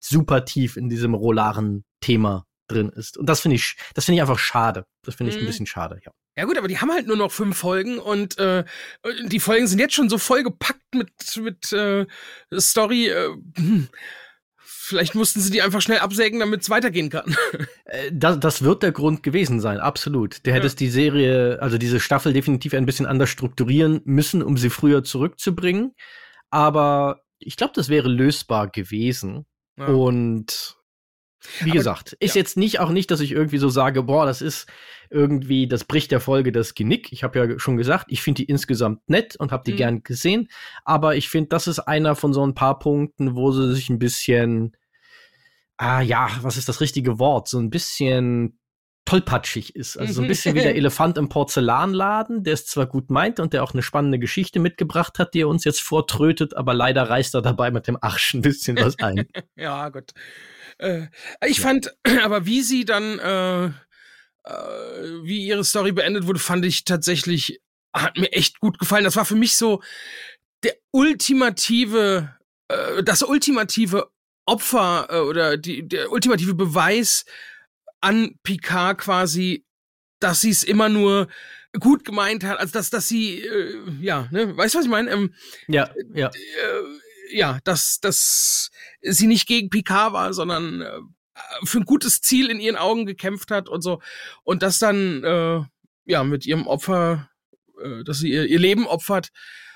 A: super tief in diesem rolaren Thema drin ist. Und das finde ich, das finde ich einfach schade. Das finde ich mhm. ein bisschen schade, ja.
B: Ja gut, aber die haben halt nur noch fünf Folgen und äh, die Folgen sind jetzt schon so vollgepackt mit mit äh, Story. Äh, hm. Vielleicht mussten sie die einfach schnell absägen, damit es weitergehen kann. [LAUGHS]
A: Äh, das, das wird der Grund gewesen sein, absolut. Der ja. hätte die Serie, also diese Staffel definitiv ein bisschen anders strukturieren müssen, um sie früher zurückzubringen. Aber ich glaube, das wäre lösbar gewesen. Ja. Und Wie Aber, gesagt, ist ja. jetzt nicht auch nicht, dass ich irgendwie so sage, boah, das ist irgendwie, das bricht der Folge das Genick. Ich habe ja schon gesagt, ich finde die insgesamt nett und habe die mhm. gern gesehen. Aber ich finde, das ist einer von so ein paar Punkten, wo sie sich ein bisschen, ah ja, was ist das richtige Wort? So ein bisschen tollpatschig ist. Also so ein mhm. bisschen wie der [LAUGHS] Elefant im Porzellanladen, der es zwar gut meint und der auch eine spannende Geschichte mitgebracht hat, die er uns jetzt vortrötet, aber leider reißt er dabei mit dem Arsch ein bisschen was ein. [LAUGHS]
B: ja, gut. Äh, ich ja. fand, [CLEARS THROAT] aber wie sie dann, äh, äh, wie ihre Story beendet wurde, fand ich tatsächlich, hat mir echt gut gefallen. Das war für mich so der ultimative, äh, das ultimative Opfer äh, oder die, der ultimative Beweis an Picard quasi, dass sie es immer nur gut gemeint hat, also dass, dass sie, äh, ja, ne, weißt du, was ich meine? Ähm,
A: ja, ja.
B: Äh, ja, dass, dass sie nicht gegen Picard war, sondern äh, für ein gutes Ziel in ihren Augen gekämpft hat und so. Und das dann, äh, ja, mit ihrem Opfer, äh, dass sie ihr, ihr Leben opfert,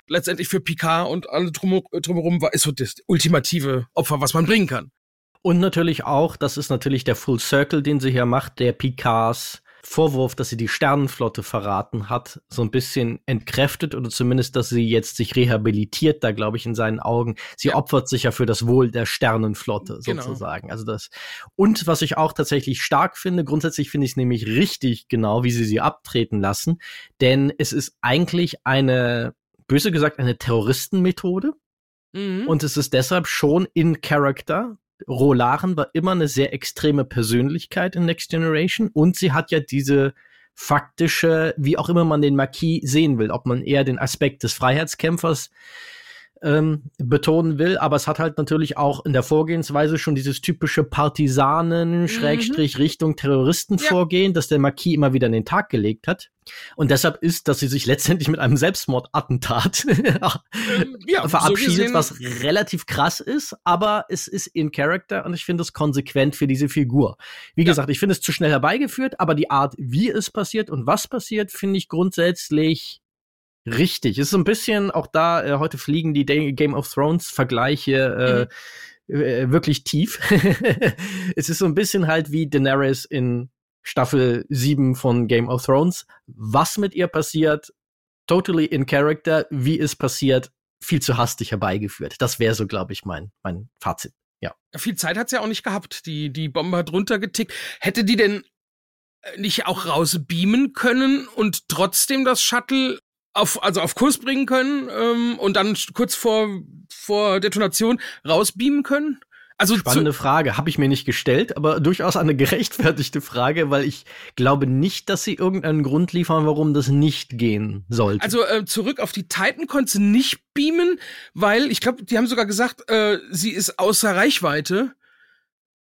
B: letztendlich für Picard und alle drum, drumherum war, ist so das ultimative Opfer, was man bringen kann.
A: Und natürlich auch, das ist natürlich der Full Circle, den sie hier macht, der Picards Vorwurf, dass sie die Sternenflotte verraten hat, so ein bisschen entkräftet oder zumindest, dass sie jetzt sich rehabilitiert, da glaube ich in seinen Augen. Sie ja. opfert sich ja für das Wohl der Sternenflotte genau. sozusagen. Also das. Und was ich auch tatsächlich stark finde, grundsätzlich finde ich es nämlich richtig genau, wie sie sie abtreten lassen, denn es ist eigentlich eine, böse gesagt, eine Terroristenmethode. Mhm. Und es ist deshalb schon in Character, Rolaren war immer eine sehr extreme Persönlichkeit in Next Generation und sie hat ja diese faktische, wie auch immer man den Marquis sehen will, ob man eher den Aspekt des Freiheitskämpfers ähm, betonen will, aber es hat halt natürlich auch in der Vorgehensweise schon dieses typische Partisanen, mhm. Schrägstrich Richtung Terroristenvorgehen, ja. das der Marquis immer wieder in den Tag gelegt hat. Und deshalb ist, dass sie sich letztendlich mit einem Selbstmordattentat ähm, ja, [LAUGHS] verabschiedet, so was relativ krass ist, aber es ist in Character und ich finde es konsequent für diese Figur. Wie ja. gesagt, ich finde es zu schnell herbeigeführt, aber die Art, wie es passiert und was passiert, finde ich grundsätzlich Richtig, ist so ein bisschen auch da, äh, heute fliegen die Game of Thrones Vergleiche äh, mhm. äh, wirklich tief. [LAUGHS] es ist so ein bisschen halt wie Daenerys in Staffel 7 von Game of Thrones. Was mit ihr passiert, totally in character, wie es passiert, viel zu hastig herbeigeführt. Das wäre so, glaube ich, mein, mein Fazit. Ja.
B: Viel Zeit hat sie ja auch nicht gehabt. Die, die Bombe hat runtergetickt. Hätte die denn äh, nicht auch rausbeamen können und trotzdem das Shuttle auf, also auf Kurs bringen können ähm, und dann kurz vor, vor Detonation rausbeamen können?
A: Also Spannende Frage, habe ich mir nicht gestellt, aber durchaus eine gerechtfertigte Frage, weil ich glaube nicht, dass sie irgendeinen Grund liefern, warum das nicht gehen sollte.
B: Also äh, zurück auf die Titan konnte sie nicht beamen, weil ich glaube, die haben sogar gesagt, äh, sie ist außer Reichweite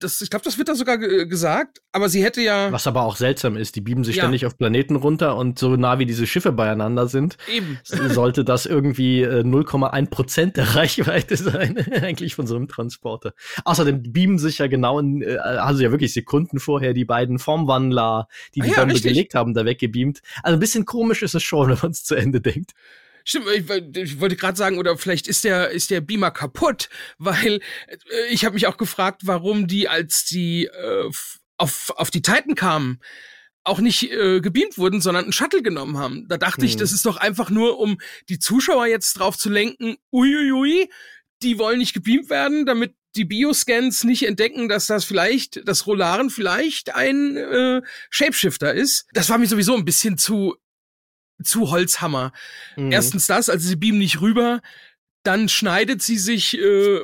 B: das, ich glaube, das wird da sogar gesagt, aber sie hätte ja.
A: Was aber auch seltsam ist, die bieben sich ja. ständig auf Planeten runter und so nah wie diese Schiffe beieinander sind,
B: Eben.
A: sollte das irgendwie äh, 0,1 Prozent der [LAUGHS] Reichweite sein, [LAUGHS] eigentlich von so einem Transporter. Außerdem beamen sich ja genau, in, äh, also ja wirklich Sekunden vorher die beiden Formwandler, die ah, die ja, Bombe richtig. gelegt haben, da weggebeamt. Also ein bisschen komisch ist es schon, [LAUGHS] wenn man es zu Ende denkt.
B: Stimmt, ich, ich wollte gerade sagen, oder vielleicht ist der ist der Beamer kaputt, [LAUGHS] weil äh, ich habe mich auch gefragt, warum die, als die äh, auf auf die Titan kamen, auch nicht äh, gebeamt wurden, sondern einen Shuttle genommen haben. Da dachte hm. ich, das ist doch einfach nur, um die Zuschauer jetzt drauf zu lenken. Uiuiui, die wollen nicht gebeamt werden, damit die Bioscans nicht entdecken, dass das vielleicht, dass Rolaren vielleicht ein äh, Shapeshifter ist. Das war mir sowieso ein bisschen zu zu Holzhammer. Mhm. Erstens das, also sie beamen nicht rüber, dann schneidet sie sich äh,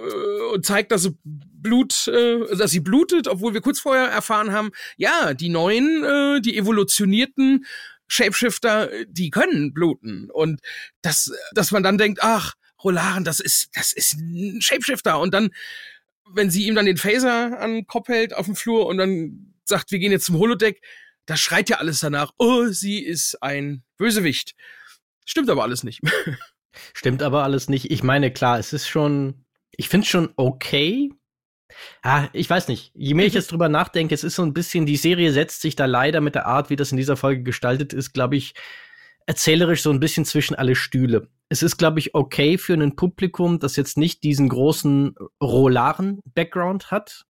B: und zeigt, dass sie Blut, äh, dass sie blutet, obwohl wir kurz vorher erfahren haben, ja, die neuen, äh, die evolutionierten Shapeshifter, die können bluten. Und das, dass man dann denkt, ach, Rolaren, das ist, das ist ein Shapeshifter. Und dann, wenn sie ihm dann den Phaser an den Kopf hält auf dem Flur und dann sagt, wir gehen jetzt zum Holodeck, da schreit ja alles danach, oh, sie ist ein Bösewicht. Stimmt aber alles nicht. [LAUGHS]
A: Stimmt aber alles nicht. Ich meine, klar, es ist schon, ich finde es schon okay. Ah, ich weiß nicht. Je mehr ich jetzt drüber nachdenke, es ist so ein bisschen, die Serie setzt sich da leider mit der Art, wie das in dieser Folge gestaltet ist, glaube ich, erzählerisch so ein bisschen zwischen alle Stühle. Es ist, glaube ich, okay für ein Publikum, das jetzt nicht diesen großen Rolaren-Background hat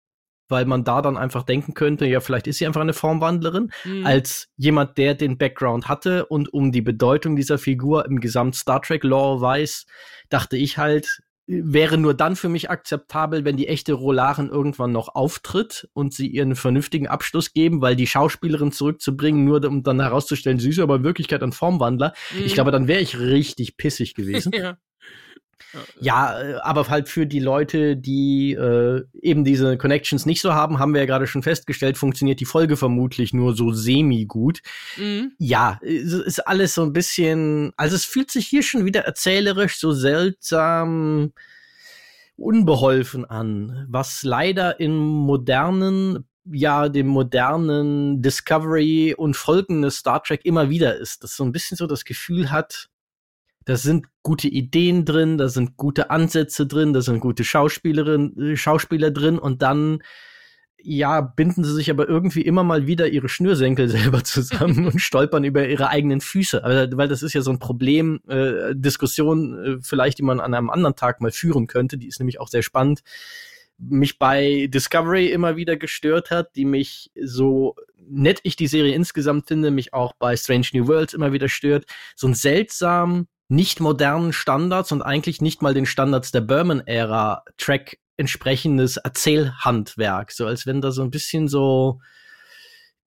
A: weil man da dann einfach denken könnte, ja, vielleicht ist sie einfach eine Formwandlerin,
B: Mhm.
A: als jemand, der den Background hatte und um die Bedeutung dieser Figur im Gesamt Star Trek Lore weiß, dachte ich halt, wäre nur dann für mich akzeptabel, wenn die echte Rolaren irgendwann noch auftritt und sie ihren vernünftigen Abschluss geben, weil die Schauspielerin zurückzubringen, nur um dann herauszustellen, sie ist aber in Wirklichkeit ein Formwandler. Ich
B: Mhm.
A: glaube, dann wäre ich richtig pissig gewesen. [LAUGHS]
B: ja.
A: Ja, äh, aber halt für die Leute, die äh, eben diese Connections nicht so haben, haben wir ja gerade schon festgestellt, funktioniert die Folge vermutlich nur so semi-gut.
B: Mhm.
A: Ja, es ist alles so ein bisschen, also es fühlt sich hier schon wieder erzählerisch so seltsam unbeholfen an, was leider in modernen ja, dem modernen Discovery und folgende Star Trek immer wieder ist, dass so ein bisschen so das Gefühl hat, da sind gute Ideen drin, da sind gute Ansätze drin, da sind gute Schauspielerinnen, äh, Schauspieler drin und dann ja, binden sie sich aber irgendwie immer mal wieder ihre Schnürsenkel [LAUGHS] selber zusammen und stolpern über ihre eigenen Füße. Also, weil das ist ja so ein Problem, äh, Diskussion äh, vielleicht, die man an einem anderen Tag mal führen könnte. Die ist nämlich auch sehr spannend. Mich bei Discovery immer wieder gestört hat, die mich so nett ich die Serie insgesamt finde, mich auch bei Strange New Worlds immer wieder stört. So ein seltsam nicht modernen Standards und eigentlich nicht mal den Standards der Berman-Ära Track entsprechendes Erzählhandwerk. So als wenn da so ein bisschen so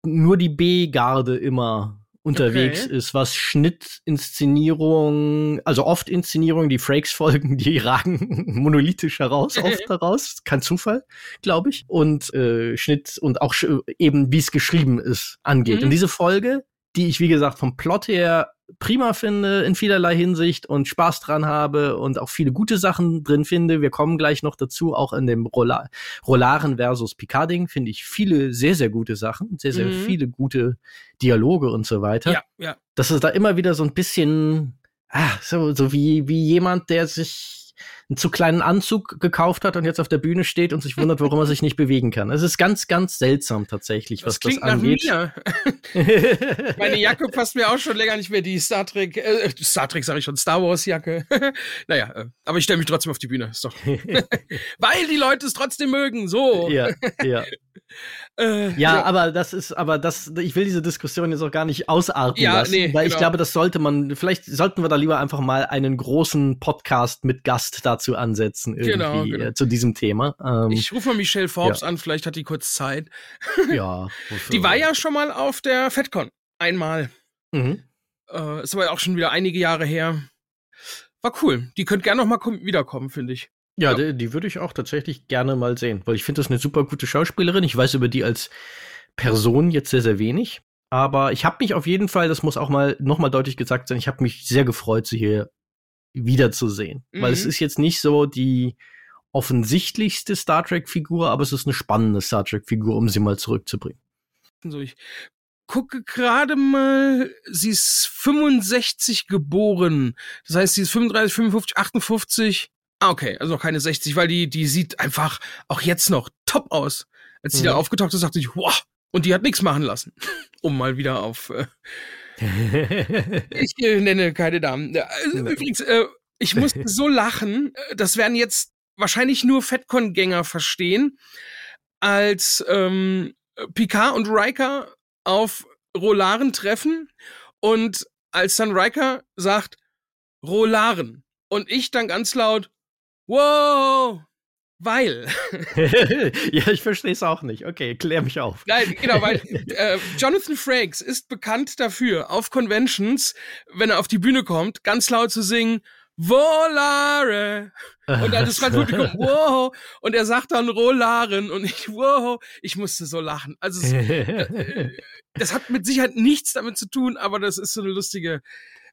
A: nur die B-Garde immer unterwegs
B: Okay.
A: ist, was Schnitt, Inszenierung, also oft Inszenierung, die Frakes-Folgen, die [LAUGHS] ragen monolithisch heraus, [LAUGHS] oft heraus. Kein Zufall, glaube ich. Und äh, Schnitt und auch eben, wie es geschrieben ist, angeht.
B: Mhm.
A: Und diese Folge, die ich, wie gesagt, vom Plot her prima finde in vielerlei Hinsicht und Spaß dran habe und auch viele gute Sachen drin finde. Wir kommen gleich noch dazu, auch in dem Rola Rolaren versus Picarding finde ich viele sehr, sehr gute Sachen, sehr, sehr
B: Mhm.
A: viele gute Dialoge und so weiter.
B: Ja, ja.
A: Dass es da immer wieder so ein bisschen, ah, so, so wie, wie jemand, der sich einen zu kleinen Anzug gekauft hat und jetzt auf der Bühne steht und sich wundert, warum er sich nicht bewegen kann. Es ist ganz, ganz seltsam tatsächlich, was
B: Das klingt
A: das
B: nach
A: angeht.
B: mir. [LAUGHS] Meine Jacke passt mir auch schon länger nicht mehr, die Star Trek, äh, Star Trek sage ich schon, Star Wars Jacke. [LAUGHS] naja, äh, aber ich stelle mich trotzdem auf die Bühne, ist doch. [LAUGHS] Weil die Leute es trotzdem mögen, so.
A: ja, ja.
B: Äh,
A: Ja, aber das ist, aber das, ich will diese Diskussion jetzt auch gar nicht ausarten
B: Ja,
A: lassen,
B: nee,
A: weil ich
B: genau.
A: glaube, das sollte man, vielleicht sollten wir da lieber einfach mal einen großen Podcast mit Gast dazu ansetzen, irgendwie
B: Genau, genau.
A: Äh, zu diesem Thema. Ähm,
B: Ich rufe mal Michelle Forbes an, vielleicht hat die kurz Zeit.
A: ja. [LAUGHS]
B: Die war ja schon mal auf der FedCon. Einmal.
A: Mhm.
B: Äh, ist aber auch schon wieder einige Jahre her. War cool. Die könnte gerne noch mal kom- wiederkommen, finde ich.
A: Ja,
B: Ja.
A: Die, die würde ich auch tatsächlich gerne mal sehen, weil ich finde das eine super gute Schauspielerin. Ich weiß über die als Person jetzt sehr, sehr wenig. Aber ich habe mich auf jeden Fall, das muss auch mal nochmal deutlich gesagt sein, ich habe mich sehr gefreut, sie hier wiederzusehen. Weil es
B: Mhm.
A: ist jetzt nicht so die offensichtlichste Star Trek-Figur, aber es ist eine spannende Star Trek-Figur, um sie mal zurückzubringen.
B: So, ich gucke gerade mal, sie ist 65 geboren. Das heißt, sie ist 35, 55, 58. Ah, okay, also noch keine 60, weil die, die sieht einfach auch jetzt noch top aus. Als sie
A: Mhm.
B: da aufgetaucht ist, dachte ich, wow, und die hat nichts machen lassen. [LAUGHS] Um mal wieder auf, äh, [LAUGHS] ich äh, nenne keine Damen. Also,
A: Nee.
B: Übrigens, äh, ich musste so [LAUGHS] lachen, äh, das werden jetzt wahrscheinlich nur FedCon-Gänger verstehen, als ähm, Picard und Riker auf Rolaren treffen und als dann Riker sagt, Rolaren. Und ich dann ganz laut, wow, weil. [LAUGHS]
A: ja, ich verstehe es auch nicht. Okay, klär mich auf.
B: Nein, genau, weil [LAUGHS] äh, Jonathan Frakes ist bekannt dafür, auf Conventions, wenn er auf die Bühne kommt, ganz laut zu singen, Volare. Und dann das Publikum, [LAUGHS] wow. Und er sagt dann Rolaren und ich, wow. Ich musste so lachen. Also es, das hat mit Sicherheit nichts damit zu tun, aber das ist so eine lustige.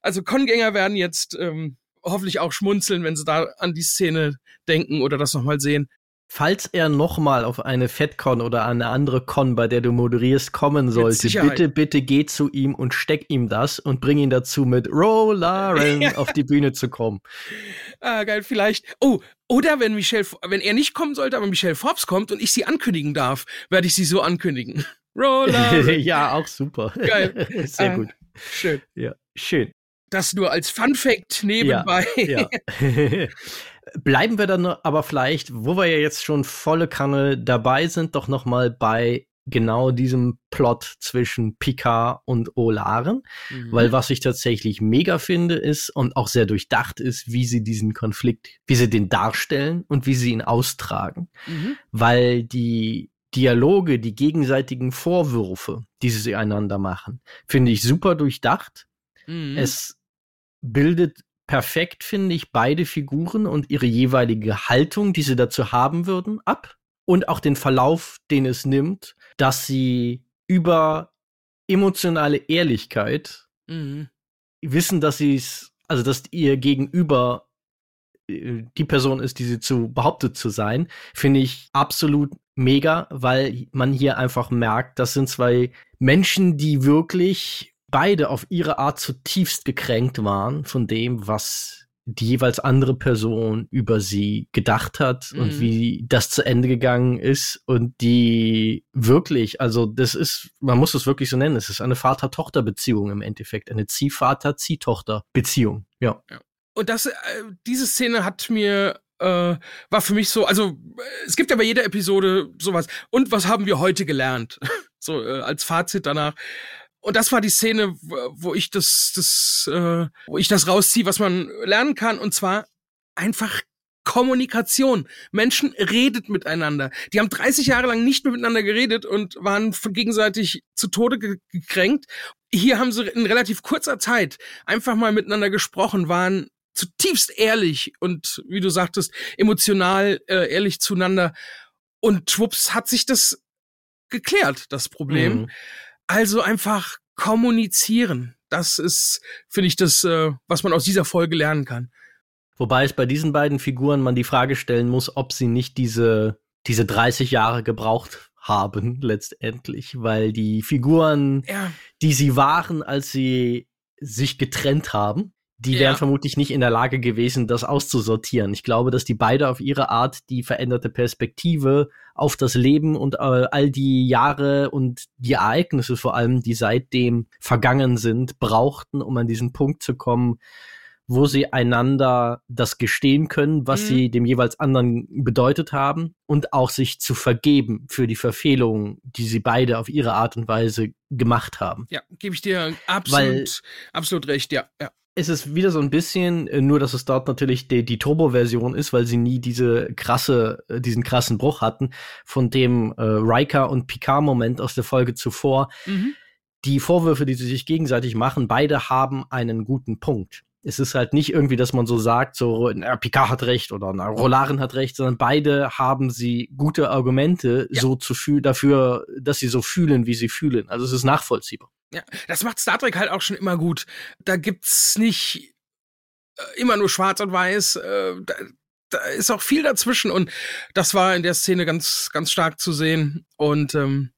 B: Also Con-Gänger werden jetzt ähm, hoffentlich auch schmunzeln, wenn sie da an die Szene denken oder das nochmal sehen.
A: Falls er nochmal auf eine FedCon oder eine andere Con, bei der du moderierst, kommen sollte, bitte, bitte geh zu ihm und steck ihm das und bring ihn dazu, mit Rolaren
B: Ja. [LAUGHS]
A: auf die Bühne zu kommen.
B: Ah, geil, vielleicht. Oh, oder wenn Michelle, wenn er nicht kommen sollte, aber Michelle Forbes kommt und ich sie ankündigen darf, werde ich sie so ankündigen. [LAUGHS] Roller.
A: ja, auch super.
B: Geil. [LAUGHS]
A: Sehr
B: Ah.
A: gut.
B: Schön.
A: Ja, schön.
B: Das nur als Fun Fact nebenbei.
A: Ja. [LAUGHS] [LAUGHS] Bleiben wir dann aber vielleicht, wo wir ja jetzt schon volle Kanne dabei sind, doch noch mal bei genau diesem Plot zwischen Picard und Olaren, mhm. weil was ich tatsächlich mega finde ist und auch sehr durchdacht ist, wie sie diesen Konflikt, wie sie den darstellen und wie sie ihn austragen, mhm. weil die Dialoge, die gegenseitigen Vorwürfe, die sie einander machen, finde ich super durchdacht. Mhm. Es bildet perfekt, finde ich, beide Figuren und ihre jeweilige Haltung, die sie dazu haben würden, ab. Und auch den Verlauf, den es nimmt, dass sie über emotionale Ehrlichkeit mhm. wissen, dass sie es, also dass ihr Gegenüber äh, die Person ist, die sie zu behauptet zu sein, finde ich absolut mega, weil man hier einfach merkt, das sind zwei Menschen, die wirklich beide auf ihre Art zutiefst gekränkt waren von dem, was die jeweils andere Person über sie gedacht hat mhm. und wie das zu Ende gegangen ist und die wirklich, also das ist, man muss es wirklich so nennen, es ist eine Vater-Tochter-Beziehung im Endeffekt, eine Ziehvater-Ziehtochter-Beziehung, ja. ja.
B: Und das, äh, diese Szene hat mir äh, war für mich so, also es gibt ja bei jeder Episode sowas. Und was haben wir heute gelernt? [LAUGHS] so äh, als Fazit danach. Und das war die Szene, wo ich das, das, äh, wo ich das rausziehe, was man lernen kann, und zwar einfach Kommunikation. Menschen redet miteinander. Die haben 30 Jahre lang nicht mehr miteinander geredet und waren gegenseitig zu Tode gekränkt. Hier haben sie in relativ kurzer Zeit einfach mal miteinander gesprochen, waren zutiefst ehrlich und, wie du sagtest, emotional äh, ehrlich zueinander. Und schwupps hat sich das geklärt, das Problem. Mhm. Also einfach kommunizieren. Das ist, finde ich, das, äh, was man aus dieser Folge lernen kann.
A: Wobei es bei diesen beiden Figuren man die Frage stellen muss, ob sie nicht diese, diese 30 Jahre gebraucht haben, [LAUGHS] letztendlich, weil die Figuren, ja. die sie waren, als sie sich getrennt haben, die ja. wären vermutlich nicht in der Lage gewesen, das auszusortieren. Ich glaube, dass die beide auf ihre Art die veränderte Perspektive auf das Leben und äh, all die Jahre und die Ereignisse vor allem, die seitdem vergangen sind, brauchten, um an diesen Punkt zu kommen, wo sie einander das gestehen können, was mhm. sie dem jeweils anderen bedeutet haben und auch sich zu vergeben für die Verfehlungen, die sie beide auf ihre Art und Weise gemacht haben.
B: Ja, gebe ich dir absolut, Weil, absolut recht, ja, ja
A: es ist wieder so ein bisschen, äh, nur dass es dort natürlich die, die Turbo-Version ist, weil sie nie diese krasse, äh, diesen krassen Bruch hatten, von dem äh, Riker und Picard-Moment aus der Folge zuvor. Mhm. Die Vorwürfe, die sie sich gegenseitig machen, beide haben einen guten Punkt. Es ist halt nicht irgendwie, dass man so sagt, so, na, Picard hat recht oder na, Rolaren hat recht, sondern beide haben sie gute Argumente ja. so zu fühlen, dafür, dass sie so fühlen, wie sie fühlen. Also es ist nachvollziehbar.
B: Ja, das macht Star Trek halt auch schon immer gut. Da gibt's nicht äh, immer nur schwarz und weiß. Äh, da, da ist auch viel dazwischen und das war in der Szene ganz, ganz stark zu sehen. Und ähm,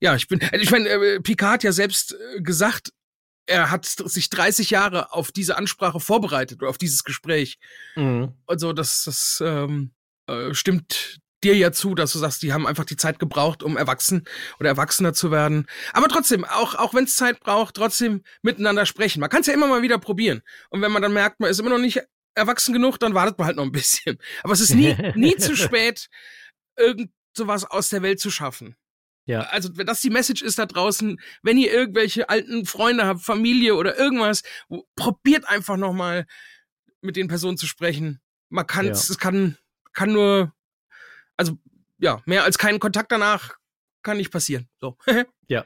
B: ja, ich bin, ich meine, äh, Picard hat ja selbst äh, gesagt, er hat sich 30 Jahre auf diese Ansprache vorbereitet oder auf dieses Gespräch. Mhm. Also das, das ähm, äh, stimmt dir ja zu, dass du sagst, die haben einfach die Zeit gebraucht, um erwachsen oder erwachsener zu werden. Aber trotzdem, auch, auch wenn es Zeit braucht, trotzdem miteinander sprechen. Man kann es ja immer mal wieder probieren. Und wenn man dann merkt, man ist immer noch nicht erwachsen genug, dann wartet man halt noch ein bisschen. Aber es ist nie, [LAUGHS] nie zu spät, irgend sowas aus der Welt zu schaffen. Ja. Also, wenn das die Message ist da draußen, wenn ihr irgendwelche alten Freunde habt, Familie oder irgendwas, probiert einfach nochmal mit den Personen zu sprechen. Man kann es, ja. es kann, kann nur also ja, mehr als keinen Kontakt danach kann nicht passieren. So. [LAUGHS]
A: ja.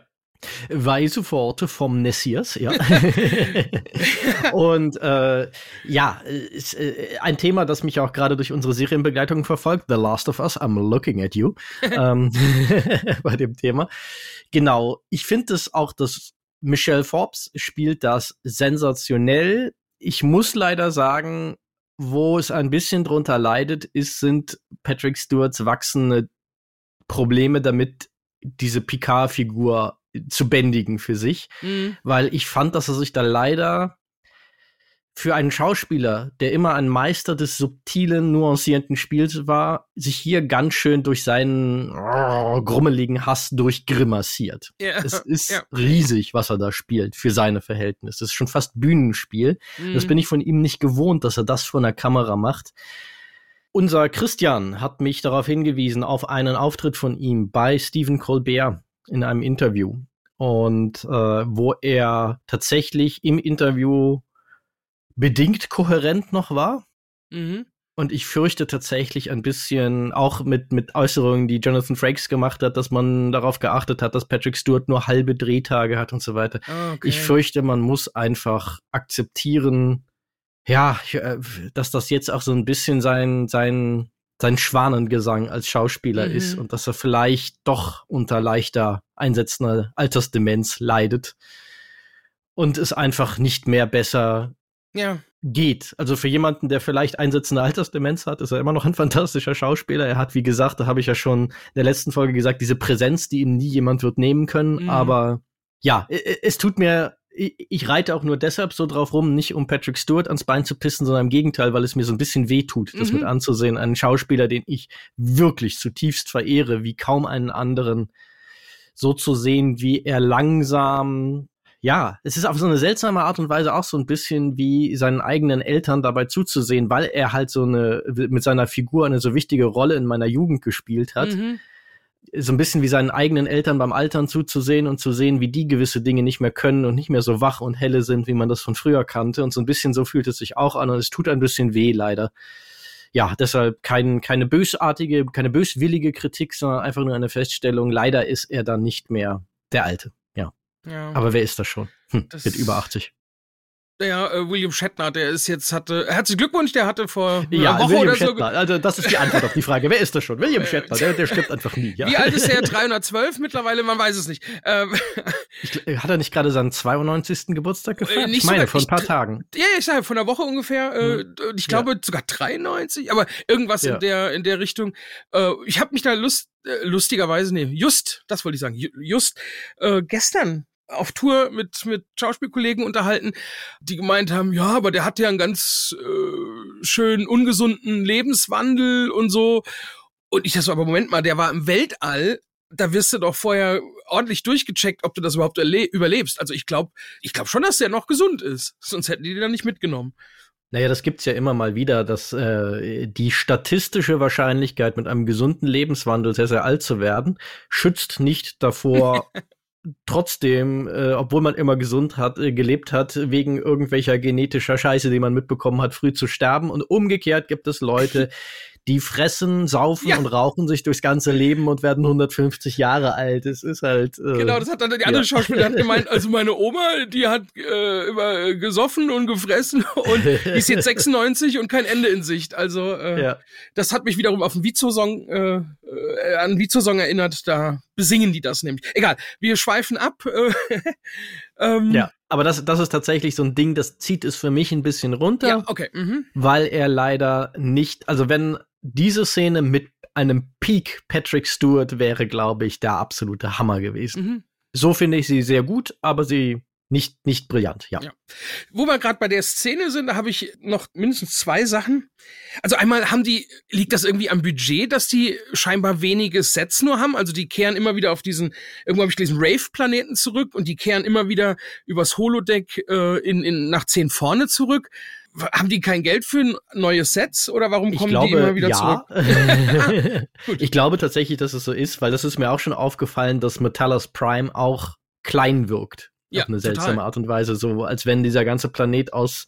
A: Weise Worte vom Nessiers, ja. [LAUGHS] und äh, ja, ist, äh, ein Thema, das mich auch gerade durch unsere Serienbegleitung verfolgt, The Last of Us, I'm looking at you, [LAUGHS] ähm, bei dem Thema. Genau, ich finde es auch, dass Michelle Forbes spielt das sensationell. Ich muss leider sagen, wo es ein bisschen drunter leidet, ist, sind Patrick Stewarts wachsende Probleme damit, diese Picard-Figur zu bändigen für sich. Mhm. Weil ich fand, dass er sich da leider für einen Schauspieler, der immer ein Meister des subtilen, nuancierten Spiels war, sich hier ganz schön durch seinen oh, grummeligen Hass durchgrimassiert. Ja. Es ist ja. riesig, was er da spielt für seine Verhältnisse. Es ist schon fast Bühnenspiel. Mhm. Das bin ich von ihm nicht gewohnt, dass er das vor einer Kamera macht. unser Christian hat mich darauf hingewiesen, auf einen Auftritt von ihm bei Stephen Colbert in einem Interview. Und äh, wo er tatsächlich im Interview bedingt kohärent noch war. Mhm. Und ich fürchte tatsächlich ein bisschen, auch mit, mit Äußerungen, die Jonathan Frakes gemacht hat, dass man darauf geachtet hat, dass Patrick Stewart nur halbe Drehtage hat und so weiter. Okay. Ich fürchte, man muss einfach akzeptieren, ja, äh, dass das jetzt auch so ein bisschen sein, sein, sein Schwanengesang als Schauspieler mhm. ist und dass er vielleicht doch unter leichter einsetzender Altersdemenz leidet und es einfach nicht mehr besser ja. geht. Also für jemanden, der vielleicht einsetzende Altersdemenz hat, ist er immer noch ein fantastischer Schauspieler. Er hat, wie gesagt, da habe ich ja schon in der letzten Folge gesagt, diese Präsenz, die ihm nie jemand wird nehmen können. Mhm. Aber ja, es tut mir ich reite auch nur deshalb so drauf rum, nicht um Patrick Stewart ans Bein zu pissen, sondern im Gegenteil, weil es mir so ein bisschen weh tut, das mhm. mit anzusehen. Einen Schauspieler, den ich wirklich zutiefst verehre, wie kaum einen anderen, so zu sehen, wie er langsam ja, es ist auf so eine seltsame Art und Weise auch so ein bisschen wie seinen eigenen Eltern dabei zuzusehen, weil er halt so eine, mit seiner Figur eine so wichtige Rolle in meiner Jugend gespielt hat. Mhm. So ein bisschen wie seinen eigenen Eltern beim Altern zuzusehen und zu sehen, wie die gewisse Dinge nicht mehr können und nicht mehr so wach und helle sind, wie man das von früher kannte. Und so ein bisschen so fühlt es sich auch an und es tut ein bisschen weh, leider. Ja, deshalb kein, keine bösartige, keine böswillige Kritik, sondern einfach nur eine Feststellung. Leider ist er dann nicht mehr der Alte. Ja. Aber wer ist das schon? Hm, das mit über 80.
B: Ja, äh, William Shatner, der ist jetzt, hatte, herzlichen Glückwunsch, der hatte vor
A: ja, einer Woche William oder so. Shatner, also das ist die Antwort auf die Frage, wer ist das schon? William Shatner, der, der stirbt einfach nie.
B: Ja. Wie alt ist er? 312 mittlerweile? Man weiß es nicht. Ähm,
A: ich, hat er nicht gerade seinen 92. Geburtstag äh, gefeiert? Äh, ich meine, vor ein paar
B: ich,
A: Tagen.
B: Ja, ich sage, vor einer Woche ungefähr. Äh, hm. ich glaube ja. sogar 93, aber irgendwas ja. in der in der Richtung. Äh, ich habe mich da lust, äh, lustigerweise, nee, just, das wollte ich sagen, just äh, gestern auf Tour mit, mit Schauspielkollegen unterhalten, die gemeint haben, ja, aber der hat ja einen ganz äh, schön ungesunden Lebenswandel und so. Und ich dachte so, aber Moment mal, der war im Weltall, da wirst du doch vorher ordentlich durchgecheckt, ob du das überhaupt überlebst. Also ich glaube, ich glaube schon, dass der noch gesund ist. Sonst hätten die den dann nicht mitgenommen.
A: Naja, das gibt's ja immer mal wieder, dass äh, die statistische Wahrscheinlichkeit, mit einem gesunden Lebenswandel sehr, sehr alt zu werden, schützt nicht davor, [LAUGHS] trotzdem, äh, obwohl man immer gesund hat, äh, gelebt hat, wegen irgendwelcher genetischer Scheiße, die man mitbekommen hat, früh zu sterben. Und umgekehrt gibt es Leute, [LAUGHS] die fressen, saufen ja. und rauchen sich durchs ganze Leben und werden 150 Jahre alt. Es ist halt.
B: Äh, genau, das hat dann die andere ja. Schauspielerin gemeint. [LAUGHS] Also meine Oma, die hat äh, immer gesoffen und gefressen [LAUGHS] und die ist jetzt 96 und kein Ende in Sicht. Also äh, ja. das hat mich wiederum auf einen Vizo-Song, äh, äh, an Vizo-Song erinnert. Da besingen die das nämlich. Egal, wir schweifen ab. [LAUGHS] Äh,
A: ähm, ja. Aber das, das ist tatsächlich so ein Ding, das zieht es für mich ein bisschen runter. Ja,
B: okay. Mhm.
A: Weil er leider nicht, also wenn diese Szene mit einem Peak Patrick Stewart wäre, glaube ich, der absolute Hammer gewesen. Mhm. So finde ich sie sehr gut, aber sie nicht, nicht brillant, ja. ja.
B: Wo wir gerade bei der Szene sind, da habe ich noch mindestens zwei Sachen. Also einmal haben die, liegt das irgendwie am Budget, dass die scheinbar wenige Sets nur haben? Also die kehren immer wieder auf diesen, irgendwo habe ich gelesen, Rave-Planeten zurück und die kehren immer wieder übers Holodeck äh, in, in, nach zehn vorne zurück haben die kein Geld für neue Sets oder warum kommen glaube, die immer wieder ja.
A: zurück? [LAUGHS] ah, ich glaube tatsächlich, dass es so ist, weil das ist mir auch schon aufgefallen, dass Metallus Prime auch klein wirkt. Ja, auf eine seltsame total. Art und Weise, so als wenn dieser ganze Planet aus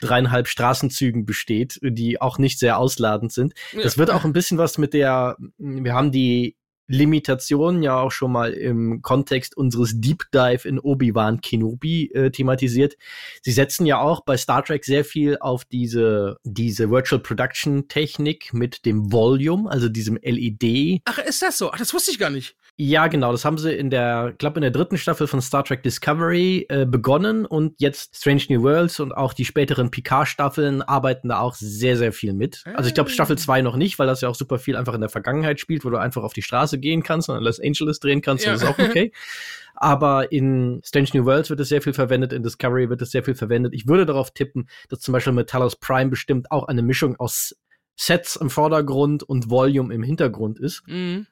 A: dreieinhalb Straßenzügen besteht, die auch nicht sehr ausladend sind. Ja. Das wird auch ein bisschen was mit der, wir haben die Limitationen ja auch schon mal im Kontext unseres Deep Dive in Obi-Wan Kenobi äh, thematisiert. Sie setzen ja auch bei Star Trek sehr viel auf diese, diese Virtual Production Technik mit dem Volume, also diesem LED.
B: Ach, ist das so? Ach, das wusste ich gar nicht.
A: Ja, genau. Das haben sie in der, glaube in der dritten Staffel von Star Trek Discovery äh, begonnen und jetzt Strange New Worlds und auch die späteren Picard-Staffeln arbeiten da auch sehr, sehr viel mit. Also ich glaube Staffel 2 noch nicht, weil das ja auch super viel einfach in der Vergangenheit spielt, wo du einfach auf die Straße gehen kannst und an Los Angeles drehen kannst. Ja. Das ist auch okay. [LAUGHS] Aber in Strange New Worlds wird es sehr viel verwendet, in Discovery wird es sehr viel verwendet. Ich würde darauf tippen, dass zum Beispiel Metallus Prime bestimmt auch eine Mischung aus Sets im Vordergrund und Volume im Hintergrund ist. Mhm.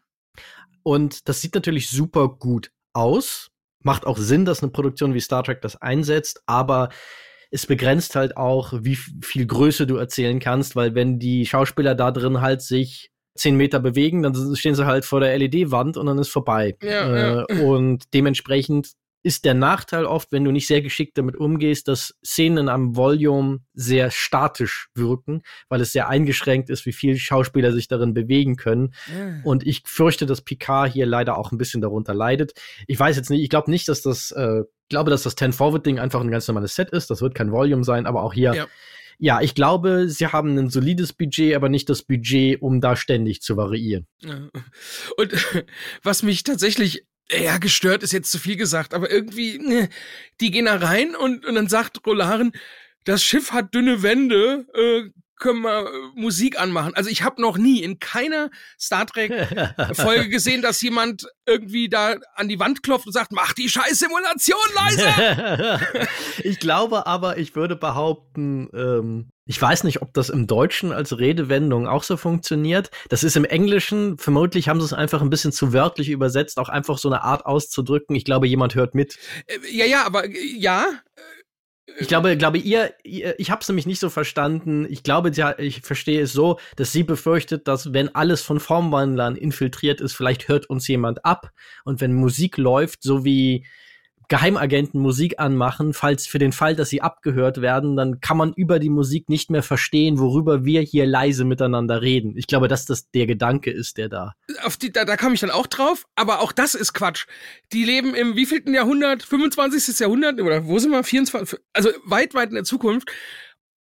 A: Und das sieht natürlich super gut aus. Macht auch Sinn, dass eine Produktion wie Star Trek das einsetzt, aber es begrenzt halt auch, wie viel Größe du erzählen kannst, weil wenn die Schauspieler da drin halt sich zehn Meter bewegen, dann stehen sie halt vor der LED-Wand und dann ist vorbei. Ja, äh, ja. Und dementsprechend ist der Nachteil oft, wenn du nicht sehr geschickt damit umgehst, dass Szenen am Volume sehr statisch wirken, weil es sehr eingeschränkt ist, wie viel Schauspieler sich darin bewegen können. Ja. Und ich fürchte, dass Picard hier leider auch ein bisschen darunter leidet. Ich weiß jetzt nicht, ich glaube nicht, dass das, äh, glaube, dass das 10-Forward-Ding einfach ein ganz normales Set ist. Das wird kein Volume sein, aber auch hier. Ja. ich glaube, sie haben ein solides Budget, aber nicht das Budget, um da ständig zu variieren.
B: Und [LAUGHS] was mich tatsächlich ja, gestört ist jetzt zu viel gesagt, aber irgendwie, ne, die gehen da rein und, und dann sagt Rolaren, das Schiff hat dünne Wände, äh, können wir äh, Musik anmachen. Also ich habe noch nie in keiner Star Trek Folge [LAUGHS] gesehen, dass jemand irgendwie da an die Wand klopft und sagt, mach die scheiß Simulation leiser. [LAUGHS]
A: ich glaube aber, ich würde behaupten, ähm, ich weiß nicht, ob das im Deutschen als Redewendung auch so funktioniert. Das ist im Englischen, vermutlich haben sie es einfach ein bisschen zu wörtlich übersetzt, auch einfach so eine Art auszudrücken. Ich glaube, jemand hört mit.
B: Äh, ja, ja, aber äh, ja,
A: ich glaube, glaube ihr, ihr ich habe es nämlich nicht so verstanden. Ich glaube, ja, ich verstehe es so, dass sie befürchtet, dass wenn alles von Formwandlern infiltriert ist, vielleicht hört uns jemand ab und wenn Musik läuft, so wie Geheimagenten Musik anmachen, falls für den Fall, dass sie abgehört werden, dann kann man über die Musik nicht mehr verstehen, worüber wir hier leise miteinander reden. Ich glaube, dass das der Gedanke ist, der da.
B: Auf die, da, da kam ich dann auch drauf, aber auch das ist Quatsch. Die leben im wievielten Jahrhundert? 25. Jahrhundert oder wo sind wir? 24, also weit, weit in der Zukunft.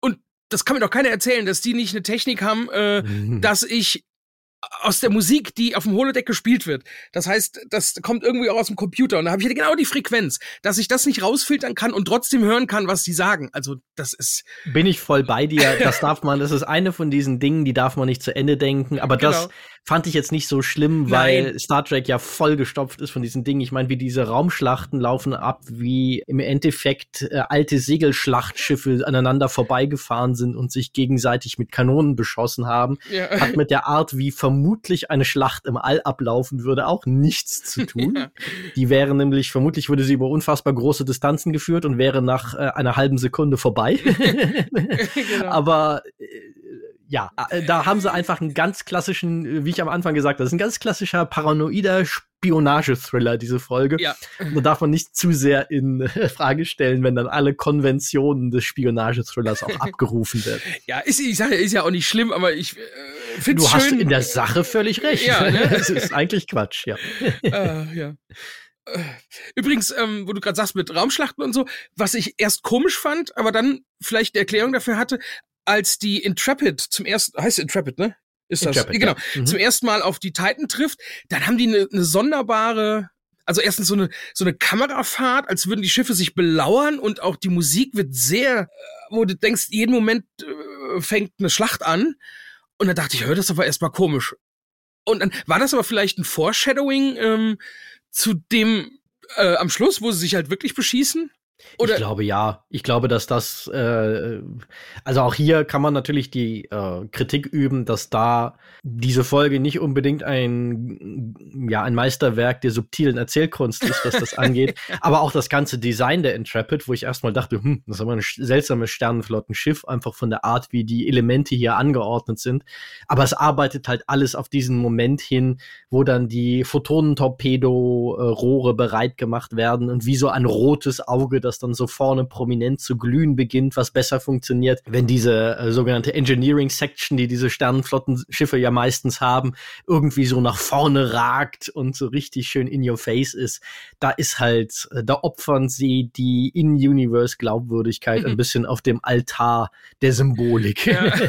B: Und das kann mir doch keiner erzählen, dass die nicht eine Technik haben, äh, mhm. dass ich aus der Musik, die auf dem Holodeck gespielt wird. Das heißt, das kommt irgendwie auch aus dem Computer. Und da habe ich genau die Frequenz, dass ich das nicht rausfiltern kann und trotzdem hören kann, was die sagen. Also das ist.
A: Bin ich voll bei dir. Das darf man, das ist eine von diesen Dingen, die darf man nicht zu Ende denken. Aber genau. das fand ich jetzt nicht so schlimm, weil Nein. Star Trek ja vollgestopft ist von diesen Dingen. Ich meine, wie diese Raumschlachten laufen ab, wie im Endeffekt äh, alte Segelschlachtschiffe aneinander vorbeigefahren sind und sich gegenseitig mit Kanonen beschossen haben. Ja. Hat mit der Art, wie vermutlich eine Schlacht im All ablaufen würde, auch nichts zu [LAUGHS] tun. Ja. Die wäre nämlich, vermutlich würde sie über unfassbar große Distanzen geführt und wäre nach äh, einer halben Sekunde vorbei. [LAUGHS] [LAUGHS] genau. Aber äh, ja, äh, da haben sie einfach einen ganz klassischen, äh, wie ich am Anfang gesagt habe, das ist ein ganz klassischer paranoider Spionage-Thriller, diese Folge. Ja. Da darf man nicht zu sehr in Frage stellen, wenn dann alle Konventionen des Spionage-Thrillers auch [LAUGHS] abgerufen werden.
B: Ja, ist, ich sage, ist ja auch nicht schlimm, aber ich äh, finde
A: Du schön. hast in der Sache völlig recht. Ja, ne? [LAUGHS] Es ist eigentlich Quatsch, ja.
B: Uh, [LAUGHS] ja. Äh, übrigens, ähm, wo du gerade sagst mit Raumschlachten und so, was ich erst komisch fand, aber dann vielleicht eine Erklärung dafür hatte, als die Intrepid zum ersten, heißt Intrepid, ne? Ist das? Intrepid, genau. Ja. Mhm. Zum ersten Mal auf die Titan trifft, dann haben die eine ne sonderbare, also erstens so eine, so eine Kamerafahrt, als würden die Schiffe sich belauern und auch die Musik wird sehr, äh, wo du denkst, jeden Moment äh, fängt eine Schlacht an. Und dann dachte ich, hör, das aber erstmal komisch. Und dann war das aber vielleicht ein Foreshadowing ähm, zu dem äh, am Schluss, wo sie sich halt wirklich beschießen?
A: Oder ich glaube ja. Ich glaube, dass das, äh, also auch hier kann man natürlich die äh, Kritik üben, dass da diese Folge nicht unbedingt ein, ja, ein Meisterwerk der subtilen Erzählkunst ist, was das [LAUGHS] angeht. Aber auch das ganze Design der Intrepid, wo ich erstmal dachte, hm, das ist aber ein seltsames Sternenflottenschiff, einfach von der Art, wie die Elemente hier angeordnet sind. Aber es arbeitet halt alles auf diesen Moment hin, wo dann die Photonentorpedo-Rohre bereit gemacht werden und wie so ein rotes Auge, das dann so vorne prominent zu glühen beginnt, was besser funktioniert, wenn diese äh, sogenannte Engineering Section, die diese Sternenflottenschiffe ja meistens haben, irgendwie so nach vorne ragt und so richtig schön in your face ist. Da ist halt, äh, da opfern sie die In-Universe Glaubwürdigkeit ein bisschen auf dem Altar der Symbolik. Ja. [LAUGHS]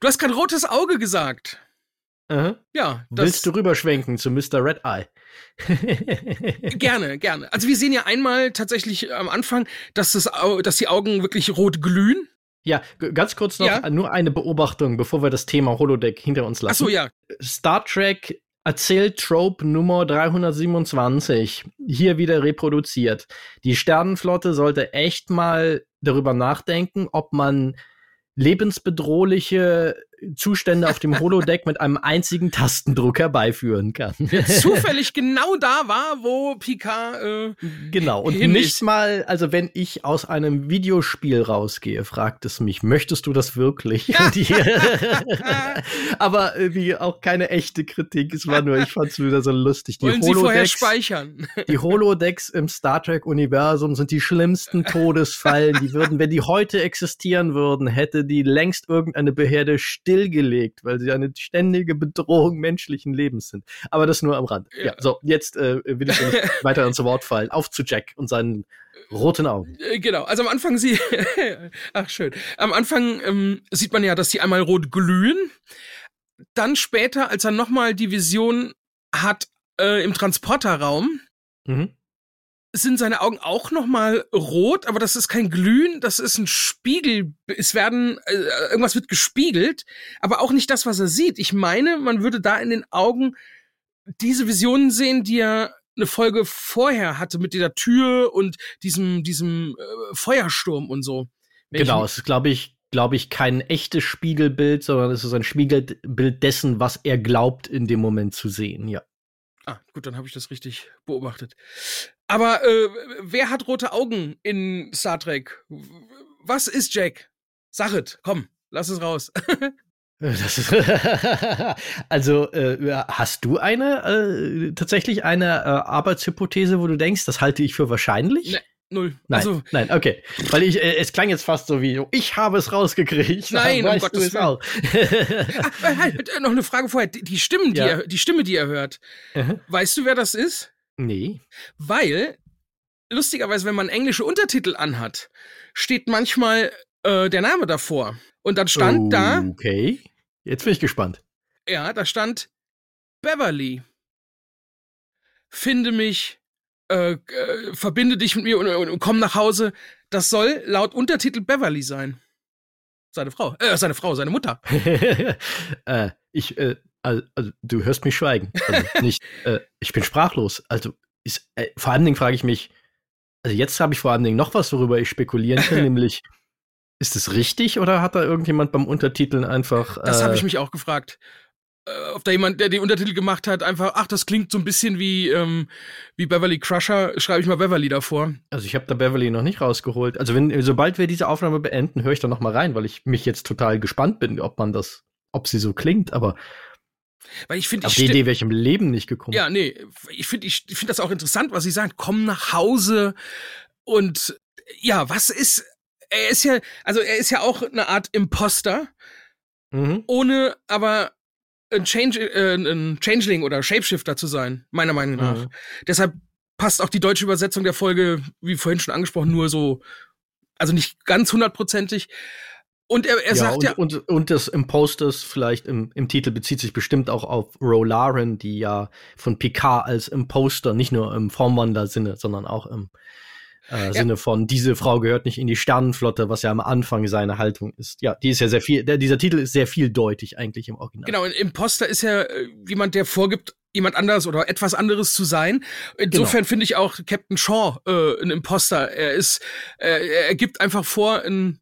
B: Du hast kein rotes Auge gesagt.
A: Uh Ja. Willst du rüberschwenken zu Mr. Red Eye? [LAUGHS]
B: gerne, gerne. Also wir sehen ja einmal tatsächlich am Anfang, dass, das, dass die Augen wirklich rot glühen.
A: Ja, ganz kurz noch ja? nur eine Beobachtung, bevor wir das Thema Holodeck hinter uns lassen.
B: Ach so, ja.
A: Star Trek erzählt Trope Nummer 327 hier wieder reproduziert. Die Sternenflotte sollte echt mal darüber nachdenken, ob man lebensbedrohliche Zustände auf dem Holodeck mit einem einzigen Tastendruck herbeiführen kann.
B: Der zufällig genau da war, wo Picard äh,
A: Genau, und nicht ist. mal, also wenn ich aus einem Videospiel rausgehe, fragt es mich, möchtest du das wirklich? [LAUGHS] [LAUGHS] Aber irgendwie auch keine echte Kritik, es war nur, ich fand es wieder so lustig.
B: Die Wollen Holodecks, Sie vorher speichern? [LAUGHS]
A: die Holodecks im Star Trek-Universum sind die schlimmsten Todesfallen, die würden, wenn die heute existieren würden, hätte die längst irgendeine Behörde stillgelegt, weil sie eine ständige Bedrohung menschlichen Lebens sind. Aber das nur am Rand. Ja, ja so, jetzt äh, will ich nicht [LAUGHS] weiter ins Wort fallen. Auf zu Jack und seinen roten Augen.
B: Äh, genau, also am Anfang sie, [LAUGHS] ach schön, am Anfang ähm, sieht man ja, dass sie einmal rot glühen. Dann später, als er nochmal die Vision hat äh, im Transporterraum, mhm sind seine Augen auch noch mal rot, aber das ist kein Glühen, das ist ein Spiegel. Es werden äh, irgendwas wird gespiegelt, aber auch nicht das, was er sieht. Ich meine, man würde da in den Augen diese Visionen sehen, die er eine Folge vorher hatte mit dieser Tür und diesem diesem äh, Feuersturm und so.
A: Genau, es ist glaube ich glaube ich kein echtes Spiegelbild, sondern es ist ein Spiegelbild dessen, was er glaubt in dem Moment zu sehen, ja.
B: Ah, gut, dann habe ich das richtig beobachtet. Aber äh, wer hat rote Augen in Star Trek? Was ist Jack? Sag es, komm, lass es raus. [LAUGHS]
A: Ist, [LAUGHS] also äh, hast du eine äh, tatsächlich eine äh, Arbeitshypothese, wo du denkst, das halte ich für wahrscheinlich?
B: Nee, null.
A: Nein, also, nein, okay, weil ich äh, es klang jetzt fast so wie ich habe es rausgekriegt. [LAUGHS]
B: Nein, um Gottes Willen. ah, halt, noch eine Frage vorher. Die Stimmen, die, ja. er, die Stimme, die er hört, -huh. weißt du, wer das ist?
A: Nee.
B: Weil, lustigerweise, wenn man englische Untertitel anhat, steht manchmal äh, der Name davor. Und dann stand
A: okay.
B: da.
A: Okay. Jetzt bin ich gespannt.
B: Ja, da stand Beverly. Finde mich, äh, äh, verbinde dich mit mir und, und, und komm nach Hause. Das soll laut Untertitel Beverly sein. Seine Frau, äh, seine Frau, seine Mutter. [LAUGHS]
A: äh, ich, äh, also, also, du hörst mich schweigen. Also nicht, [LAUGHS] äh, ich bin sprachlos. Also ist, äh, vor allen Dingen frage ich mich, also jetzt habe ich vor allen Dingen noch was, worüber ich spekulieren kann, [LAUGHS] nämlich ist es richtig oder hat da irgendjemand beim Untertiteln einfach.
B: Äh, das habe ich mich auch gefragt. Äh, ob da jemand, der die Untertitel gemacht hat, einfach, ach, das klingt so ein bisschen wie, ähm, wie Beverly Crusher, schreibe ich mal Beverly davor.
A: Also ich habe da Beverly noch nicht rausgeholt. Also wenn, sobald wir diese Aufnahme beenden, höre ich da noch mal rein, weil ich mich jetzt total gespannt bin, ob man das, ob sie so klingt, aber
B: weil ich finde,
A: auf die Idee wäre ich im Leben nicht gekommen.
B: Ja, nee, ich finde, ich finde das auch interessant, was sie sagen. Komm nach Hause und ja, was ist? Er ist ja, also er ist ja auch eine Art Imposter, mhm. ohne aber ein, Change, äh, ein Changeling oder Shapeshifter zu sein, meiner Meinung nach. Mhm. Deshalb passt auch die deutsche Übersetzung der Folge, wie vorhin schon angesprochen, nur so, also nicht ganz hundertprozentig. Und er, er ja, sagt
A: und,
B: ja.
A: Und, und das Imposters vielleicht im, im Titel bezieht sich bestimmt auch auf Rolaren, die ja von Picard als Imposter, nicht nur im Formwandler-Sinne, sondern auch im äh, ja. Sinne von, diese Frau gehört nicht in die Sternenflotte, was ja am Anfang seine Haltung ist. Ja, die ist ja sehr viel, der, dieser Titel ist sehr vieldeutig eigentlich im Original.
B: Genau, ein Imposter ist ja äh, jemand, der vorgibt, jemand anderes oder etwas anderes zu sein. Insofern genau. finde ich auch Captain Shaw äh, ein Imposter. Er ist, äh, er gibt einfach vor, ein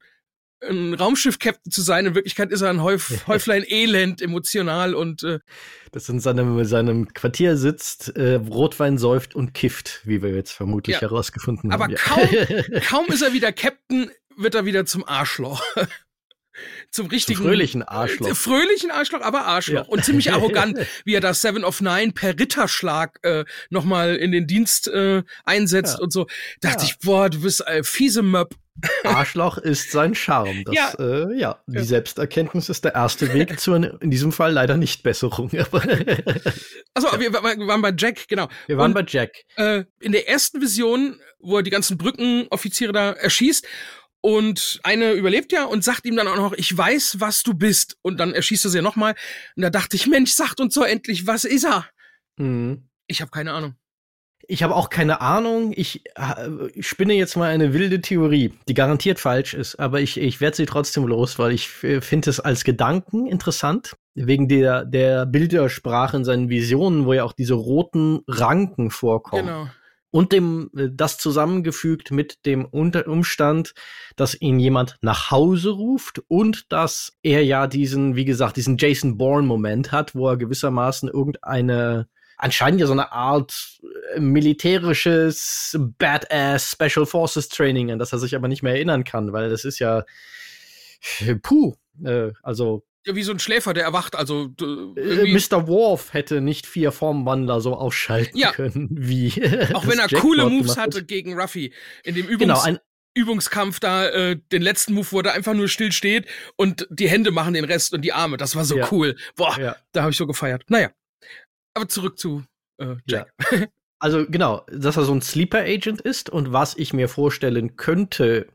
B: ein Raumschiff-Captain zu sein. In Wirklichkeit ist er ein Häuf [LAUGHS] Häuflein Elend, emotional und äh,
A: das in seinem, seinem Quartier sitzt, äh, Rotwein säuft und kifft, wie wir jetzt vermutlich ja. herausgefunden
B: Aber
A: haben.
B: Aber kaum, [LAUGHS] kaum ist er wieder Captain, wird er wieder zum Arschloch. [LAUGHS] zum richtigen
A: zum fröhlichen Arschloch. Äh,
B: fröhlichen Arschloch, aber Arschloch. Ja. Und ziemlich arrogant, wie er das Seven of Nine per Ritterschlag äh, nochmal in den Dienst äh, einsetzt ja. und so. Dachte ich, boah, du bist äh, fiese Möb.
A: Arschloch ist sein Charme. Das, ja. Äh, ja, die. Selbsterkenntnis ist der erste Weg zur, in diesem Fall leider nicht Besserung. [LAUGHS]
B: also ja. wir, wir, waren bei Jack, genau.
A: Wir waren Und, bei Jack.
B: Äh, in der ersten Vision, wo er die ganzen Brückenoffiziere da erschießt und eine überlebt ja und sagt ihm dann auch noch, ich weiß, was du bist. Und dann erschießt er sie ja nochmal. Und da dachte ich, Mensch, sagt uns so endlich, was ist er? Mhm. Ich habe keine Ahnung.
A: Ich habe auch keine Ahnung. Ich, äh, ich spinne jetzt mal eine wilde Theorie, die garantiert falsch ist, aber ich, ich werde sie trotzdem los, weil ich finde es als Gedanken interessant. Wegen der, der Bildersprache in seinen Visionen, wo ja auch diese roten Ranken vorkommen. Genau. und dem äh, das zusammengefügt mit dem Unter Umstand, dass ihn jemand nach Hause ruft und dass er ja diesen, wie gesagt, diesen Jason Bourne Moment hat, wo er gewissermaßen irgendeine anscheinend ja so eine Art äh, militärisches Badass Special Forces Training, an das er sich aber nicht mehr erinnern kann, weil das ist ja puh, äh, also
B: ja, wie so ein Schläfer, der erwacht. Also
A: äh, Mr. Worf hätte nicht vier Formwandler so ausschalten ja. können wie. [LAUGHS]
B: Auch wenn er Jack coole Moves hatte gegen Ruffy in dem Übungs genau, ein Übungskampf da, äh, den letzten Move, wo er einfach nur still steht und die Hände machen den Rest und die Arme. Das war so ja. cool. Boah, ja. da habe ich so gefeiert. Naja, aber zurück zu äh, Jack.
A: Ja. [LAUGHS] Also genau, dass er so ein Sleeper Agent ist und was ich mir vorstellen könnte,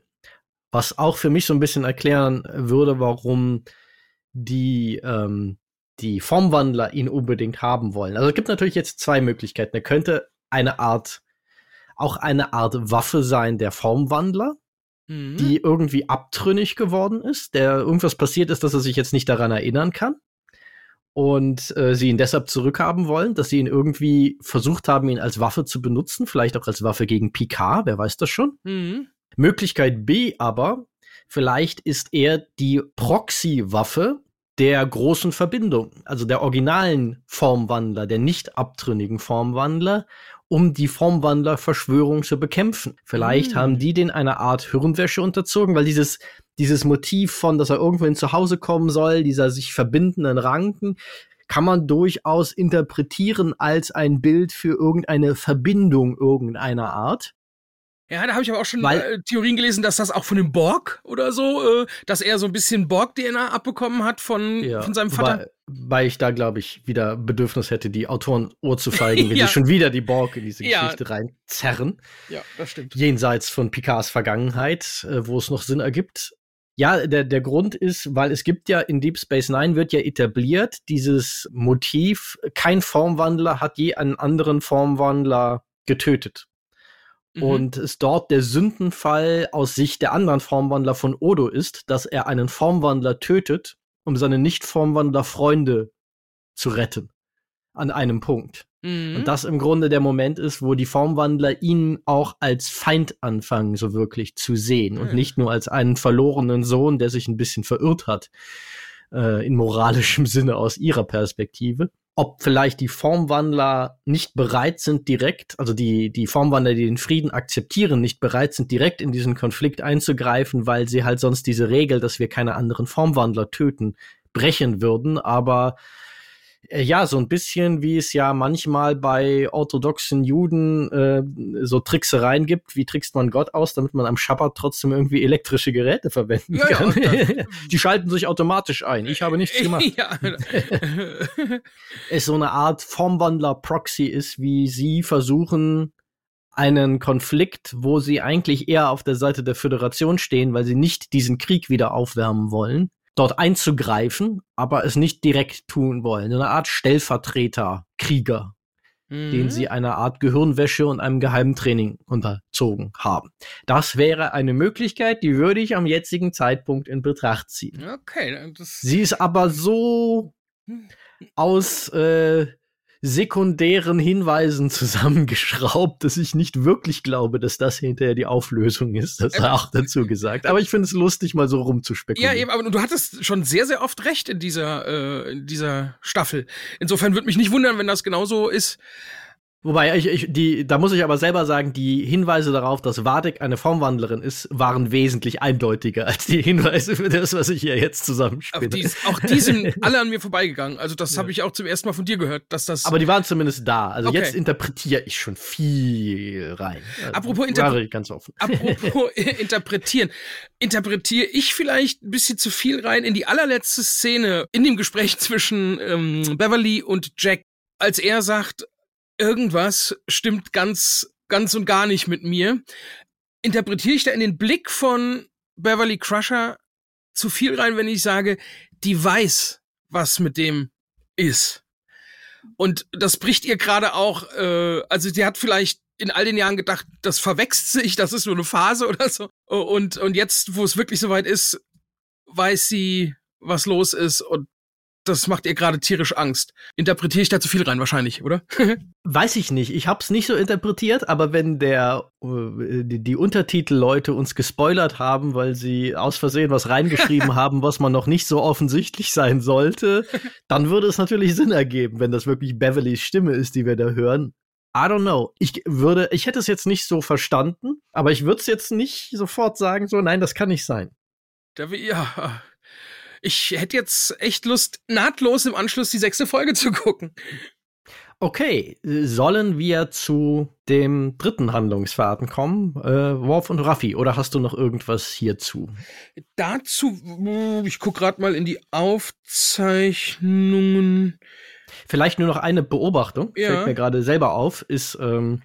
A: was auch für mich so ein bisschen erklären würde, warum die, ähm, die Formwandler ihn unbedingt haben wollen. Also es gibt natürlich jetzt zwei Möglichkeiten. Er könnte eine Art, auch eine Art Waffe sein der Formwandler, mhm. die irgendwie abtrünnig geworden ist, der irgendwas passiert ist, dass er sich jetzt nicht daran erinnern kann. Und äh, sie ihn deshalb zurückhaben wollen, dass sie ihn irgendwie versucht haben, ihn als Waffe zu benutzen, vielleicht auch als Waffe gegen Picard, wer weiß das schon. Mhm. Möglichkeit B aber, vielleicht ist er die Proxy-Waffe der großen Verbindung, also der originalen Formwandler, der nicht abtrünnigen Formwandler, um die Formwandler-Verschwörung zu bekämpfen. Vielleicht mm. haben die den eine Art Hirnwäsche unterzogen, weil dieses, dieses Motiv von, dass er irgendwohin zu Hause kommen soll, dieser sich verbindenden Ranken, kann man durchaus interpretieren als ein Bild für irgendeine Verbindung irgendeiner Art.
B: Ja, da habe ich aber auch schon Weil, äh, Theorien gelesen, dass das auch von dem Borg oder so, äh, dass er so ein bisschen Borg-DNA abbekommen hat von, ja, von seinem Vater.
A: Weil ich da, glaube ich, wieder Bedürfnis hätte, die Autoren Ohr zu feigen, wenn [LAUGHS] ja. sie schon wieder die Borg in diese [LAUGHS] Geschichte ja. reinzerren.
B: Ja, das stimmt.
A: Jenseits von Picards Vergangenheit, äh, wo es noch Sinn ergibt. Ja, der, der Grund ist, weil es gibt ja in Deep Space Nine wird ja etabliert, dieses Motiv, kein Formwandler hat je einen anderen Formwandler getötet. Mhm. Und es dort der Sündenfall aus Sicht der anderen Formwandler von Odo ist, dass er einen Formwandler tötet, um seine Nicht-Formwandler-Freunde zu retten. An einem Punkt. Mhm. Und das im Grunde der Moment ist, wo die Formwandler ihn auch als Feind anfangen, so wirklich zu sehen. Mhm. Und nicht nur als einen verlorenen Sohn, der sich ein bisschen verirrt hat. Äh, in moralischem [LAUGHS] Sinne aus ihrer Perspektive ob vielleicht die Formwandler nicht bereit sind, direkt, also die, die Formwandler, die den Frieden akzeptieren, nicht bereit sind, direkt in diesen Konflikt einzugreifen, weil sie halt sonst diese Regel, dass wir keine anderen Formwandler töten, brechen würden. Aber ja, so ein bisschen wie es ja manchmal bei orthodoxen Juden äh, so Tricksereien gibt. Wie trickst man Gott aus, damit man am Schabbat trotzdem irgendwie elektrische Geräte verwenden ja, kann? Ja, [LAUGHS] Die schalten sich automatisch ein. Ich habe nichts gemacht. [LAUGHS] Ja. [LAUGHS] es so eine Art Formwandler-Proxy ist, wie sie versuchen, einen Konflikt, wo sie eigentlich eher auf der Seite der Föderation stehen, weil sie nicht diesen Krieg wieder aufwärmen wollen, dort einzugreifen, aber es nicht direkt tun wollen. Eine Art Stellvertreter, Krieger, mhm. den sie einer Art Gehirnwäsche und einem geheimen Training unterzogen haben. Das wäre eine Möglichkeit, die würde ich am jetzigen Zeitpunkt in Betracht ziehen.
B: Okay.
A: sie ist aber so hm. aus äh, sekundären Hinweisen [LAUGHS] zusammengeschraubt, dass ich nicht wirklich glaube, dass das hinterher die Auflösung ist. Das hat er auch dazu gesagt. Aber ich finde es lustig, mal so rumzuspekulieren.
B: Ja, eben, aber du hattest schon sehr, sehr oft recht in dieser, äh, in dieser Staffel. Insofern würde mich nicht wundern, wenn das genauso ist.
A: Wobei, ich, ich, die, da muss ich aber selber sagen, die Hinweise darauf, dass Vardek eine Formwandlerin ist, waren wesentlich eindeutiger als die Hinweise für das, was ich hier jetzt zusammenspiele.
B: Die, auch die sind [LAUGHS] alle an mir vorbeigegangen. Also das ja. habe ich auch zum ersten Mal von dir gehört, dass das.
A: Aber die waren zumindest da. Also okay. jetzt interpretiere ich schon viel rein.
B: Also apropos, interpre ganz offen. apropos [LAUGHS] [LAUGHS] interpretieren. Interpretiere ich vielleicht ein bisschen zu viel rein in die allerletzte Szene in dem Gespräch zwischen ähm, Beverly und Jack, als er sagt, irgendwas stimmt ganz, ganz und gar nicht mit mir. Interpretiere ich da in den Blick von Beverly Crusher zu viel rein, wenn ich sage, die weiß, was mit dem ist. Und das bricht ihr gerade auch, äh, also die hat vielleicht in all den Jahren gedacht, das verwechselt sich, das ist nur eine Phase [LAUGHS] oder so. Und, und jetzt, wo es wirklich soweit ist, weiß sie, was los ist und das macht ihr gerade tierisch Angst. Interpretiere ich da zu viel rein wahrscheinlich, oder? [LAUGHS]
A: Weiß ich nicht. Ich hab's nicht so interpretiert, aber wenn der äh, die, die Untertitelleute uns gespoilert haben, weil sie aus Versehen was reingeschrieben [LAUGHS] haben, was man noch nicht so offensichtlich sein sollte, dann würde es natürlich Sinn ergeben, wenn das wirklich Beverlys Stimme ist, die wir da hören. I don't know. Ich würde, ich hätte es jetzt nicht so verstanden, aber ich würde es jetzt nicht sofort sagen, so, nein, das kann nicht sein.
B: Ja, ich hätte jetzt echt Lust, nahtlos im Anschluss die sechste Folge zu gucken.
A: Okay, sollen wir zu dem dritten Handlungsfaden kommen? Äh, Worf und Raffi, oder hast du noch irgendwas hierzu?
B: Dazu, ich gucke gerade mal in die Aufzeichnungen.
A: Vielleicht nur noch eine Beobachtung, ja. fällt mir gerade selber auf, ist, ähm,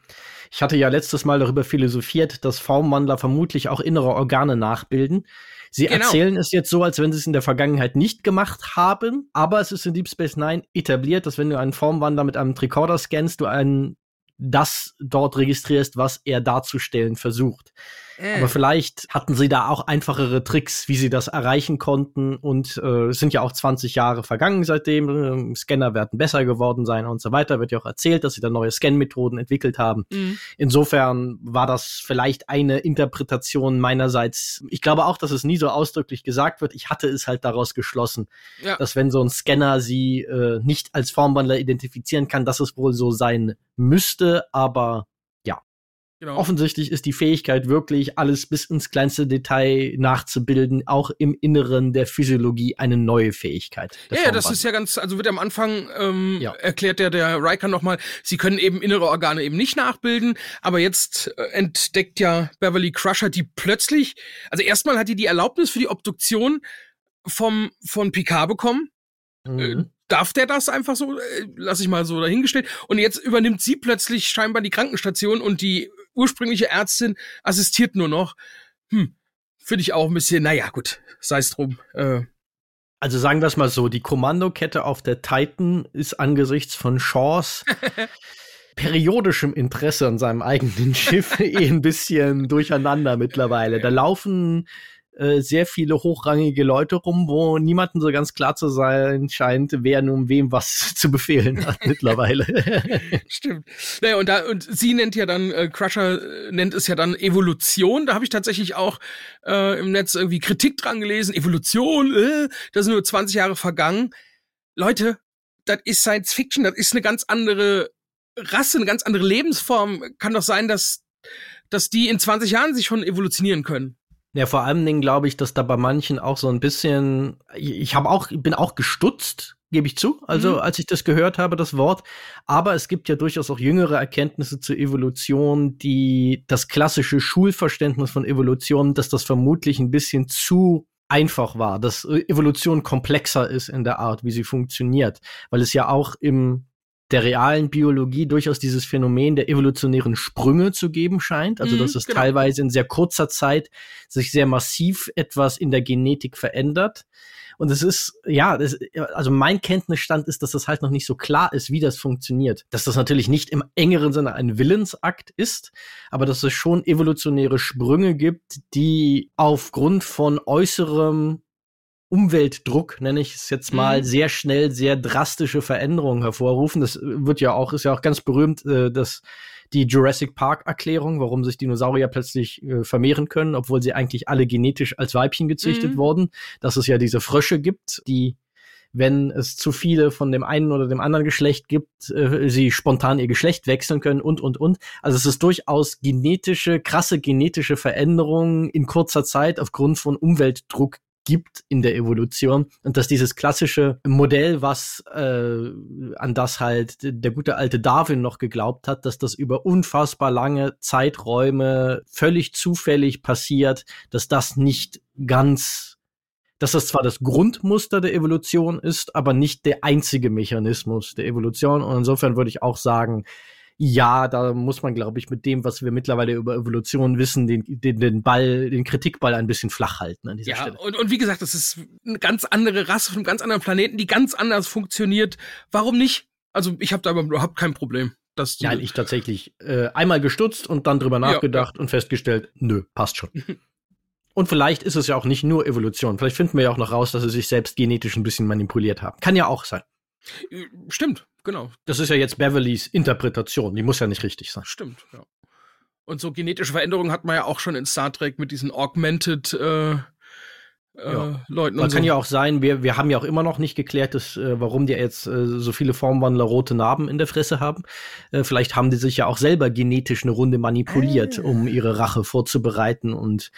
A: ich hatte ja letztes Mal darüber philosophiert, dass Formwandler vermutlich auch innere Organe nachbilden. Sie genau. erzählen es jetzt so, als wenn sie es in der Vergangenheit nicht gemacht haben, aber es ist in Deep Space Nine etabliert, dass wenn du einen Formwandler mit einem Tricorder scannst, du einen das dort registrierst, was er darzustellen versucht. Äh. Aber vielleicht hatten sie da auch einfachere Tricks, wie sie das erreichen konnten. Und äh, es sind ja auch 20 Jahre vergangen seitdem. Ähm, Scanner werden besser geworden sein und so weiter. Wird ja auch erzählt, dass sie da neue Scan-Methoden entwickelt haben. Mhm. Insofern war das vielleicht eine Interpretation meinerseits. Ich glaube auch, dass es nie so ausdrücklich gesagt wird. Ich hatte es halt daraus geschlossen, ja. dass wenn so ein Scanner sie äh, nicht als Formwandler identifizieren kann, dass es wohl so sein müsste. Aber Genau. Offensichtlich ist die Fähigkeit wirklich, alles bis ins kleinste Detail nachzubilden, auch im Inneren der Physiologie eine neue Fähigkeit.
B: Ja, ja, das ist ja ganz, also wird am Anfang ähm, ja. erklärt der, der Riker nochmal, sie können eben innere Organe eben nicht nachbilden, aber jetzt äh, entdeckt ja Beverly Crusher die plötzlich, also erstmal hat die die Erlaubnis für die Obduktion vom, von Picard bekommen. Mhm. Äh, darf der das einfach so? Äh, lass ich mal so dahingestellt. Und jetzt übernimmt sie plötzlich scheinbar die Krankenstation und die ursprüngliche Ärztin assistiert nur noch. Hm, finde ich auch ein bisschen, naja, gut, sei es drum. Äh.
A: Also sagen wir es mal so, die Kommandokette auf der Titan ist angesichts von Shaws [LAUGHS] periodischem Interesse an seinem eigenen Schiff eh ein bisschen durcheinander mittlerweile. Da laufen äh, sehr viele hochrangige Leute rum, wo niemandem so ganz klar zu sein scheint, wer nun wem was [LAUGHS] zu befehlen hat [LAUGHS] mittlerweile. [LAUGHS]
B: Stimmt. Naja, und da, und sie nennt ja dann, äh, Crusher äh, nennt es ja dann Evolution. Da habe ich tatsächlich auch äh, im Netz irgendwie Kritik dran gelesen. Evolution, äh, da sind nur 20 Jahre vergangen. Leute, das ist Science Fiction, das ist eine ganz andere Rasse, eine ganz andere Lebensform. Kann doch sein, dass, dass die in 20 Jahren sich schon evolutionieren können.
A: Ja, vor allen Dingen glaube ich, dass da bei manchen auch so ein bisschen, ich habe auch, bin auch gestutzt, gebe ich zu, also mhm. als ich das gehört habe, das Wort. Aber es gibt ja durchaus auch jüngere Erkenntnisse zur Evolution, die das klassische Schulverständnis von Evolution, dass das vermutlich ein bisschen zu einfach war, dass Evolution komplexer ist in der Art, wie sie funktioniert, weil es ja auch im der realen Biologie durchaus dieses Phänomen der evolutionären Sprünge zu geben scheint. Also, dass mhm, es genau. teilweise in sehr kurzer Zeit sich sehr massiv etwas in der Genetik verändert. Und es ist, ja, das, also mein Kenntnisstand ist, dass das halt noch nicht so klar ist, wie das funktioniert. Dass das natürlich nicht im engeren Sinne ein Willensakt ist, aber dass es schon evolutionäre Sprünge gibt, die aufgrund von äußerem Umweltdruck, nenne ich es jetzt mal, mhm. sehr schnell sehr drastische Veränderungen hervorrufen. Das wird ja auch, ist ja auch ganz berühmt, äh, dass die Jurassic Park Erklärung, warum sich Dinosaurier plötzlich äh, vermehren können, obwohl sie eigentlich alle genetisch als Weibchen gezüchtet mhm. wurden, dass es ja diese Frösche gibt, die wenn es zu viele von dem einen oder dem anderen Geschlecht gibt, äh, sie spontan ihr Geschlecht wechseln können und, und, und. Also es ist durchaus genetische, krasse genetische Veränderungen in kurzer Zeit aufgrund von Umweltdruck gibt in der Evolution und dass dieses klassische Modell, was äh, an das halt der gute alte Darwin noch geglaubt hat, dass das über unfassbar lange Zeiträume völlig zufällig passiert, dass das nicht ganz dass das zwar das Grundmuster der Evolution ist, aber nicht der einzige Mechanismus der Evolution. Und insofern würde ich auch sagen, ja, da muss man, glaube ich, mit dem, was wir mittlerweile über Evolution wissen, den, den, den Ball, den Kritikball ein bisschen flach halten an dieser ja, Stelle.
B: Und, und wie gesagt, das ist eine ganz andere Rasse von einem ganz anderen Planeten, die ganz anders funktioniert. Warum nicht? Also ich habe da überhaupt kein Problem.
A: Dass Nein, ich tatsächlich äh, einmal gestutzt und dann drüber nachgedacht ja, ja. und festgestellt, nö, passt schon. [LAUGHS] Und vielleicht ist es ja auch nicht nur Evolution. Vielleicht finden wir ja auch noch raus, dass sie sich selbst genetisch ein bisschen manipuliert haben. Kann ja auch sein.
B: Äh, stimmt, genau.
A: Das ist ja jetzt Beverlys Interpretation. Die muss ja nicht richtig sein.
B: Stimmt, ja. Und so genetische Veränderungen hat man ja auch schon in Star Trek mit diesen Augmented äh,
A: äh, ja. Leuten. Man kann so. ja auch sein, wir, wir haben ja auch immer noch nicht geklärt, dass, äh, warum die jetzt äh, so viele Formwandler rote Narben in der Fresse haben. Äh, vielleicht haben die sich ja auch selber genetisch eine Runde manipuliert, ah. um ihre Rache vorzubereiten und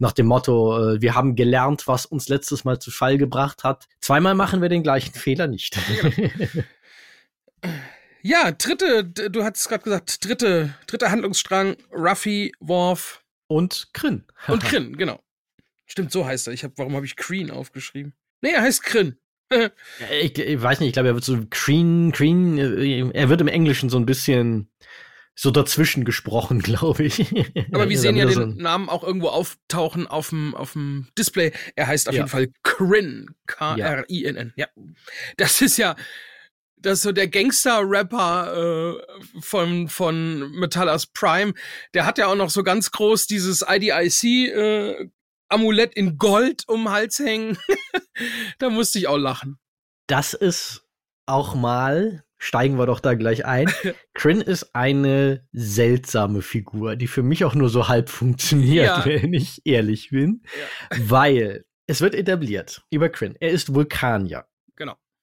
A: nach dem Motto, äh, wir haben gelernt, was uns letztes Mal zu Fall gebracht hat. Zweimal machen wir den gleichen Fehler nicht.
B: ja, [LAUGHS] dritte, du hattest gerade gesagt, dritte, dritter Handlungsstrang, Ruffy, Worf.
A: Und Krin. [LAUGHS]
B: Und Krin, genau. Stimmt, so heißt er. Ich hab, warum habe ich Kreen aufgeschrieben? Nee, er heißt Krin. [LAUGHS]
A: ich, ich, weiß nicht, ich glaube, er wird so Kreen, Kreen, äh, er wird im Englischen so ein bisschen so dazwischen gesprochen, [LAUGHS] glaube ich.
B: Aber wir sehen ja den Namen auch irgendwo auftauchen auf dem, auf dem Display. Er heißt auf ja. jeden Fall Krin. K-R-I-N-N. Ja. Das ist ja, das ist so der Gangster-Rapper äh, von, von Metallas Prime. Der hat ja auch noch so ganz groß dieses IDIC äh, Amulett in Gold um den Hals hängen. [LAUGHS] da musste ich auch lachen.
A: Das ist auch mal, steigen wir doch da gleich ein. [LAUGHS] Kryn ist eine seltsame Figur, die für mich auch nur so halb funktioniert, ja. wenn ich ehrlich bin. Ja. Weil es wird etabliert über Kryn. Er ist Vulkanier.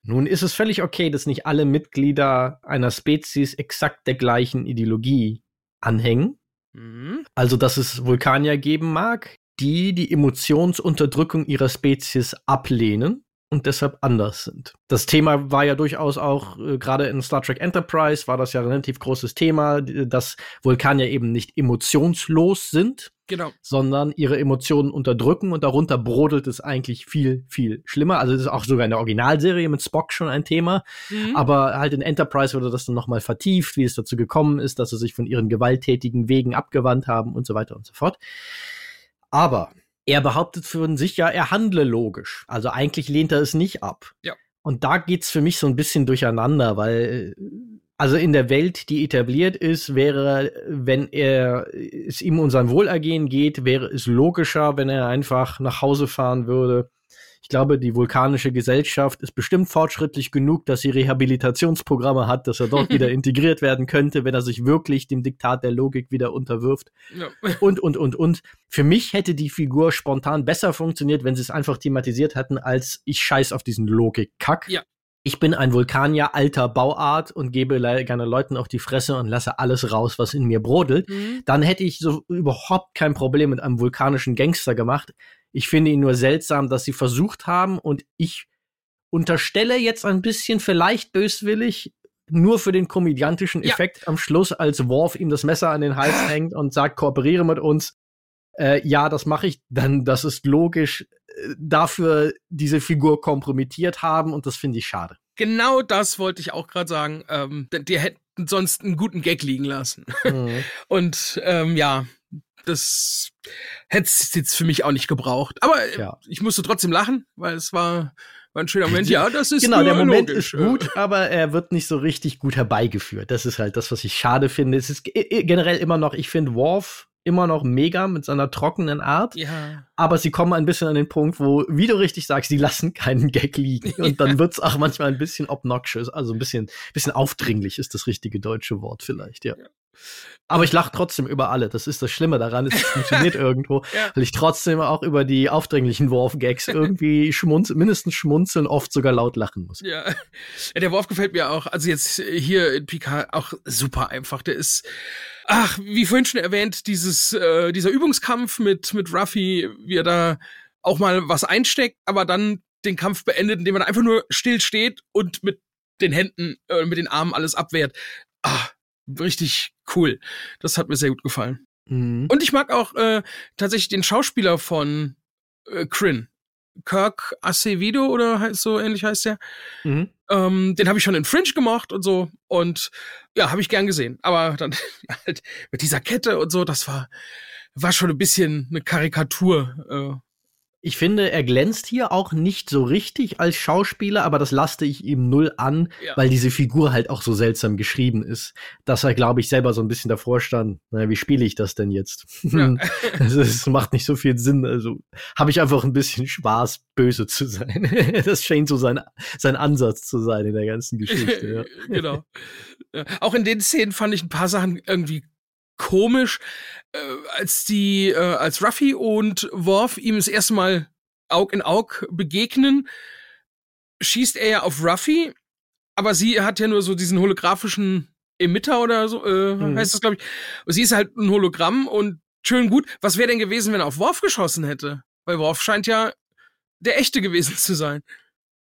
A: Nun ist es völlig okay, dass nicht alle Mitglieder einer Spezies exakt der gleichen Ideologie anhängen. Mhm. Also, dass es Vulkanier geben mag, die die Emotionsunterdrückung ihrer Spezies ablehnen und deshalb anders sind. Das Thema war ja durchaus auch, äh, gerade in Star Trek Enterprise war das ja ein relativ großes Thema, dass Vulkanier eben nicht emotionslos sind,
B: genau.
A: sondern ihre Emotionen unterdrücken und darunter brodelt es eigentlich viel, viel schlimmer. Also das ist auch sogar in der Originalserie mit Spock schon ein Thema, mhm. aber halt in Enterprise wurde das dann nochmal vertieft, wie es dazu gekommen ist, dass sie sich von ihren gewalttätigen Wegen abgewandt haben und so weiter und so fort. Aber er behauptet für sich ja, er handle logisch. Also eigentlich lehnt er es nicht ab.
B: Ja.
A: Und da geht's für mich so ein bisschen durcheinander, weil also in der Welt, die etabliert ist, wäre, wenn er es ihm um sein Wohlergehen geht, wäre es logischer, wenn er einfach nach Hause fahren würde ich glaube, die vulkanische Gesellschaft ist bestimmt fortschrittlich genug, dass sie Rehabilitationsprogramme hat, dass er dort wieder [LAUGHS] integriert werden könnte, wenn er sich wirklich dem Diktat der Logik wieder unterwirft. Ja. [LAUGHS] Und, und, und, und. Für mich hätte die Figur spontan besser funktioniert, wenn sie es einfach thematisiert hätten, als ich scheiß auf diesen Logik-Kack.
B: Ja.
A: Ich bin ein Vulkanier alter Bauart und gebe gerne Leuten auf die Fresse und lasse alles raus, was in mir brodelt. Mhm. Dann hätte ich so überhaupt kein Problem mit einem vulkanischen Gangster gemacht. Ich finde ihn nur seltsam, dass sie versucht haben und ich unterstelle jetzt ein bisschen vielleicht böswillig, nur für den komödiantischen Effekt ja. am Schluss, als Worf ihm das Messer an den Hals [SIGHS] hängt und sagt, kooperiere mit uns. Äh, ja, das mache ich, dann das ist logisch, dafür diese Figur kompromittiert haben und das finde ich schade.
B: Genau das wollte ich auch gerade sagen. Ähm, die hätten sonst einen guten Gag liegen lassen. Mhm. [LAUGHS] Und ähm, ja, das hätte es jetzt für mich auch nicht gebraucht. Aber äh, ja. ich musste trotzdem lachen, weil es war, war ein schöner Moment. Ja, das ist
A: Genau, der Moment logisch. ist gut, aber er wird nicht so richtig gut herbeigeführt. Das ist halt das, was ich schade finde. Es ist generell immer noch, ich finde Worf immer noch mega mit seiner trockenen Art.
B: Ja.
A: Aber sie kommen ein bisschen an den Punkt, wo, wie du richtig sagst, sie lassen keinen Gag liegen. [LAUGHS] Und dann wird's auch manchmal ein bisschen obnoxious, also ein bisschen, bisschen aufdringlich ist das richtige deutsche Wort vielleicht, ja. ja. Aber ich lache trotzdem über alle. Das ist das Schlimme daran. Es funktioniert [LAUGHS] irgendwo, ja. weil ich trotzdem auch über die aufdringlichen Worf-Gags irgendwie schmunzeln, mindestens schmunzeln, oft sogar laut lachen muss.
B: Ja. ja, der Worf gefällt mir auch. Also jetzt hier in Picard auch super einfach. Der ist, ach, wie vorhin schon erwähnt, dieses, äh, dieser Übungskampf mit, mit Ruffy, wie er da auch mal was einsteckt, aber dann den Kampf beendet, indem er einfach nur still steht und mit den Händen, äh, mit den Armen alles abwehrt. Ah, richtig cool. Das hat mir sehr gut gefallen. Mhm. Und ich mag auch äh, tatsächlich den Schauspieler von äh, Kryn. Kirk Acevedo oder so ähnlich heißt der. Mhm. Ähm, den habe ich schon in Fringe gemacht und so. Und ja, habe ich gern gesehen. Aber dann [LAUGHS] halt mit dieser Kette und so, das war, war schon ein bisschen eine Karikatur.
A: Ich finde, er glänzt hier auch nicht so richtig als Schauspieler, aber das laste ich ihm null an, ja. weil diese Figur halt auch so seltsam geschrieben ist, dass er, glaube ich, selber so ein bisschen davor stand. Naja, wie spiele ich das denn jetzt? Ja. [LAUGHS] also, es macht nicht so viel Sinn. Also habe ich einfach ein bisschen Spaß, böse zu sein. [LAUGHS] das scheint so sein, sein Ansatz zu sein in der ganzen Geschichte. Ja. [LAUGHS]
B: genau. Auch in den Szenen fand ich ein paar Sachen irgendwie komisch, äh, als die, äh, als Ruffy und Worf ihm das erste Mal Aug in Aug begegnen, schießt er ja auf Ruffy, aber sie hat ja nur so diesen holographischen Emitter oder so, äh, mhm. heißt das, glaube ich. Sie ist halt ein Hologramm und schön gut. Was wäre denn gewesen, wenn er auf Worf geschossen hätte? Weil Worf scheint ja der echte gewesen zu sein.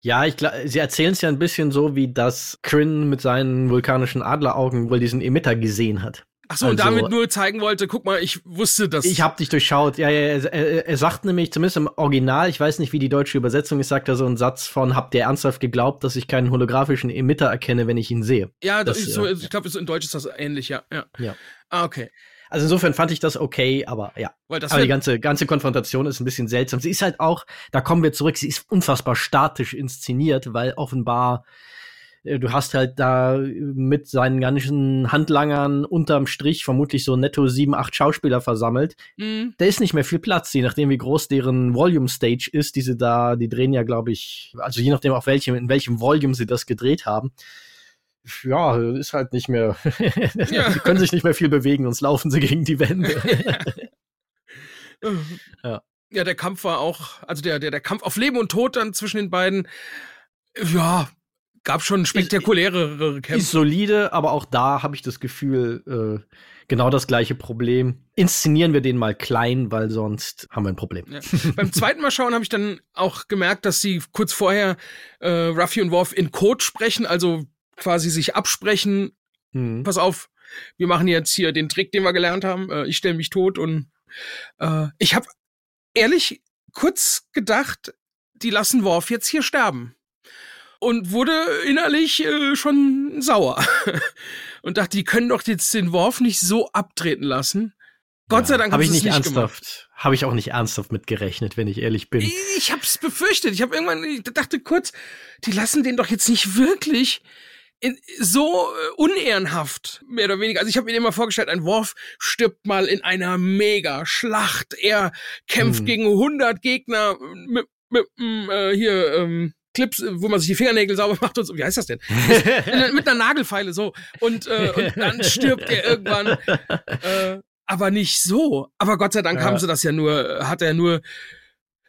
A: Ja, ich glaube, sie erzählen es ja ein bisschen so, wie das Kryn mit seinen vulkanischen Adleraugen wohl diesen Emitter gesehen hat.
B: Ach so, also, und damit nur zeigen wollte, guck mal, ich wusste das.
A: Ich habe dich durchschaut. Ja, ja, er, er, sagt nämlich, zumindest im Original, ich weiß nicht, wie die deutsche Übersetzung ist, sagt er so einen Satz von, habt ihr ernsthaft geglaubt, dass ich keinen holographischen Emitter erkenne, wenn ich ihn sehe?
B: Ja, das, das so, ich glaube, in Deutsch ist das ähnlich, ja. Ja.
A: ja.
B: Ah, okay.
A: Also insofern fand ich das okay, aber ja. Weil das aber die ganze, ganze Konfrontation ist ein bisschen seltsam. Sie ist halt auch, da kommen wir zurück, sie ist unfassbar statisch inszeniert, weil offenbar äh, du hast halt da mit seinen ganzen Handlangern unterm Strich vermutlich so netto sieben, acht Schauspieler versammelt. Mhm. Da ist nicht mehr viel Platz, je nachdem wie groß deren Volume Stage ist, diese da, die drehen ja, glaube ich, also je nachdem auf welchem, in welchem Volume sie das gedreht haben. Ja, ist halt nicht mehr, [LAUGHS] ja. die können sich nicht mehr viel bewegen, sonst laufen sie gegen die Wände. [LAUGHS] [LAUGHS]
B: ja. Ja, der Kampf war auch, also der, der, der Kampf auf Leben und Tod dann zwischen den beiden, ja, gab schon spektakulärere
A: Kämpfe. Ist solide, aber auch da habe ich das Gefühl, äh, genau das gleiche Problem. Inszenieren wir den mal klein, weil sonst haben wir ein Problem. Ja.
B: Beim zweiten Mal schauen habe ich dann auch gemerkt, dass sie kurz vorher äh, Ruffy und Worf in Code sprechen, also quasi sich absprechen. Mhm. Pass auf, wir machen jetzt hier den Trick, den wir gelernt haben. Äh, ich stelle mich tot und äh, ich habe ehrlich kurz gedacht, die lassen Worf jetzt hier sterben und wurde innerlich äh, schon sauer [LAUGHS] und dachte, die können doch jetzt den Worf nicht so abtreten lassen. Gott ja, sei Dank
A: habe ich nicht, nicht ernsthaft, habe ich auch nicht ernsthaft mit gerechnet, wenn ich ehrlich bin.
B: Ich habe es befürchtet. Ich habe irgendwann ich dachte kurz, die lassen den doch jetzt nicht wirklich in, so äh, unehrenhaft, mehr oder weniger. Also ich habe mir immer vorgestellt, ein Worf stirbt mal in einer Mega-Schlacht. Er kämpft hm. gegen 100 Gegner mit, mit äh, hier ähm, Clips, wo man sich die Fingernägel sauber [LAUGHS] macht und so. Wie heißt das denn? [LAUGHS] Mit einer Nagelfeile so. Und, äh, und dann stirbt er irgendwann. [LAUGHS] Äh, aber nicht so. Aber Gott sei Dank ja. haben sie das ja nur, hat er nur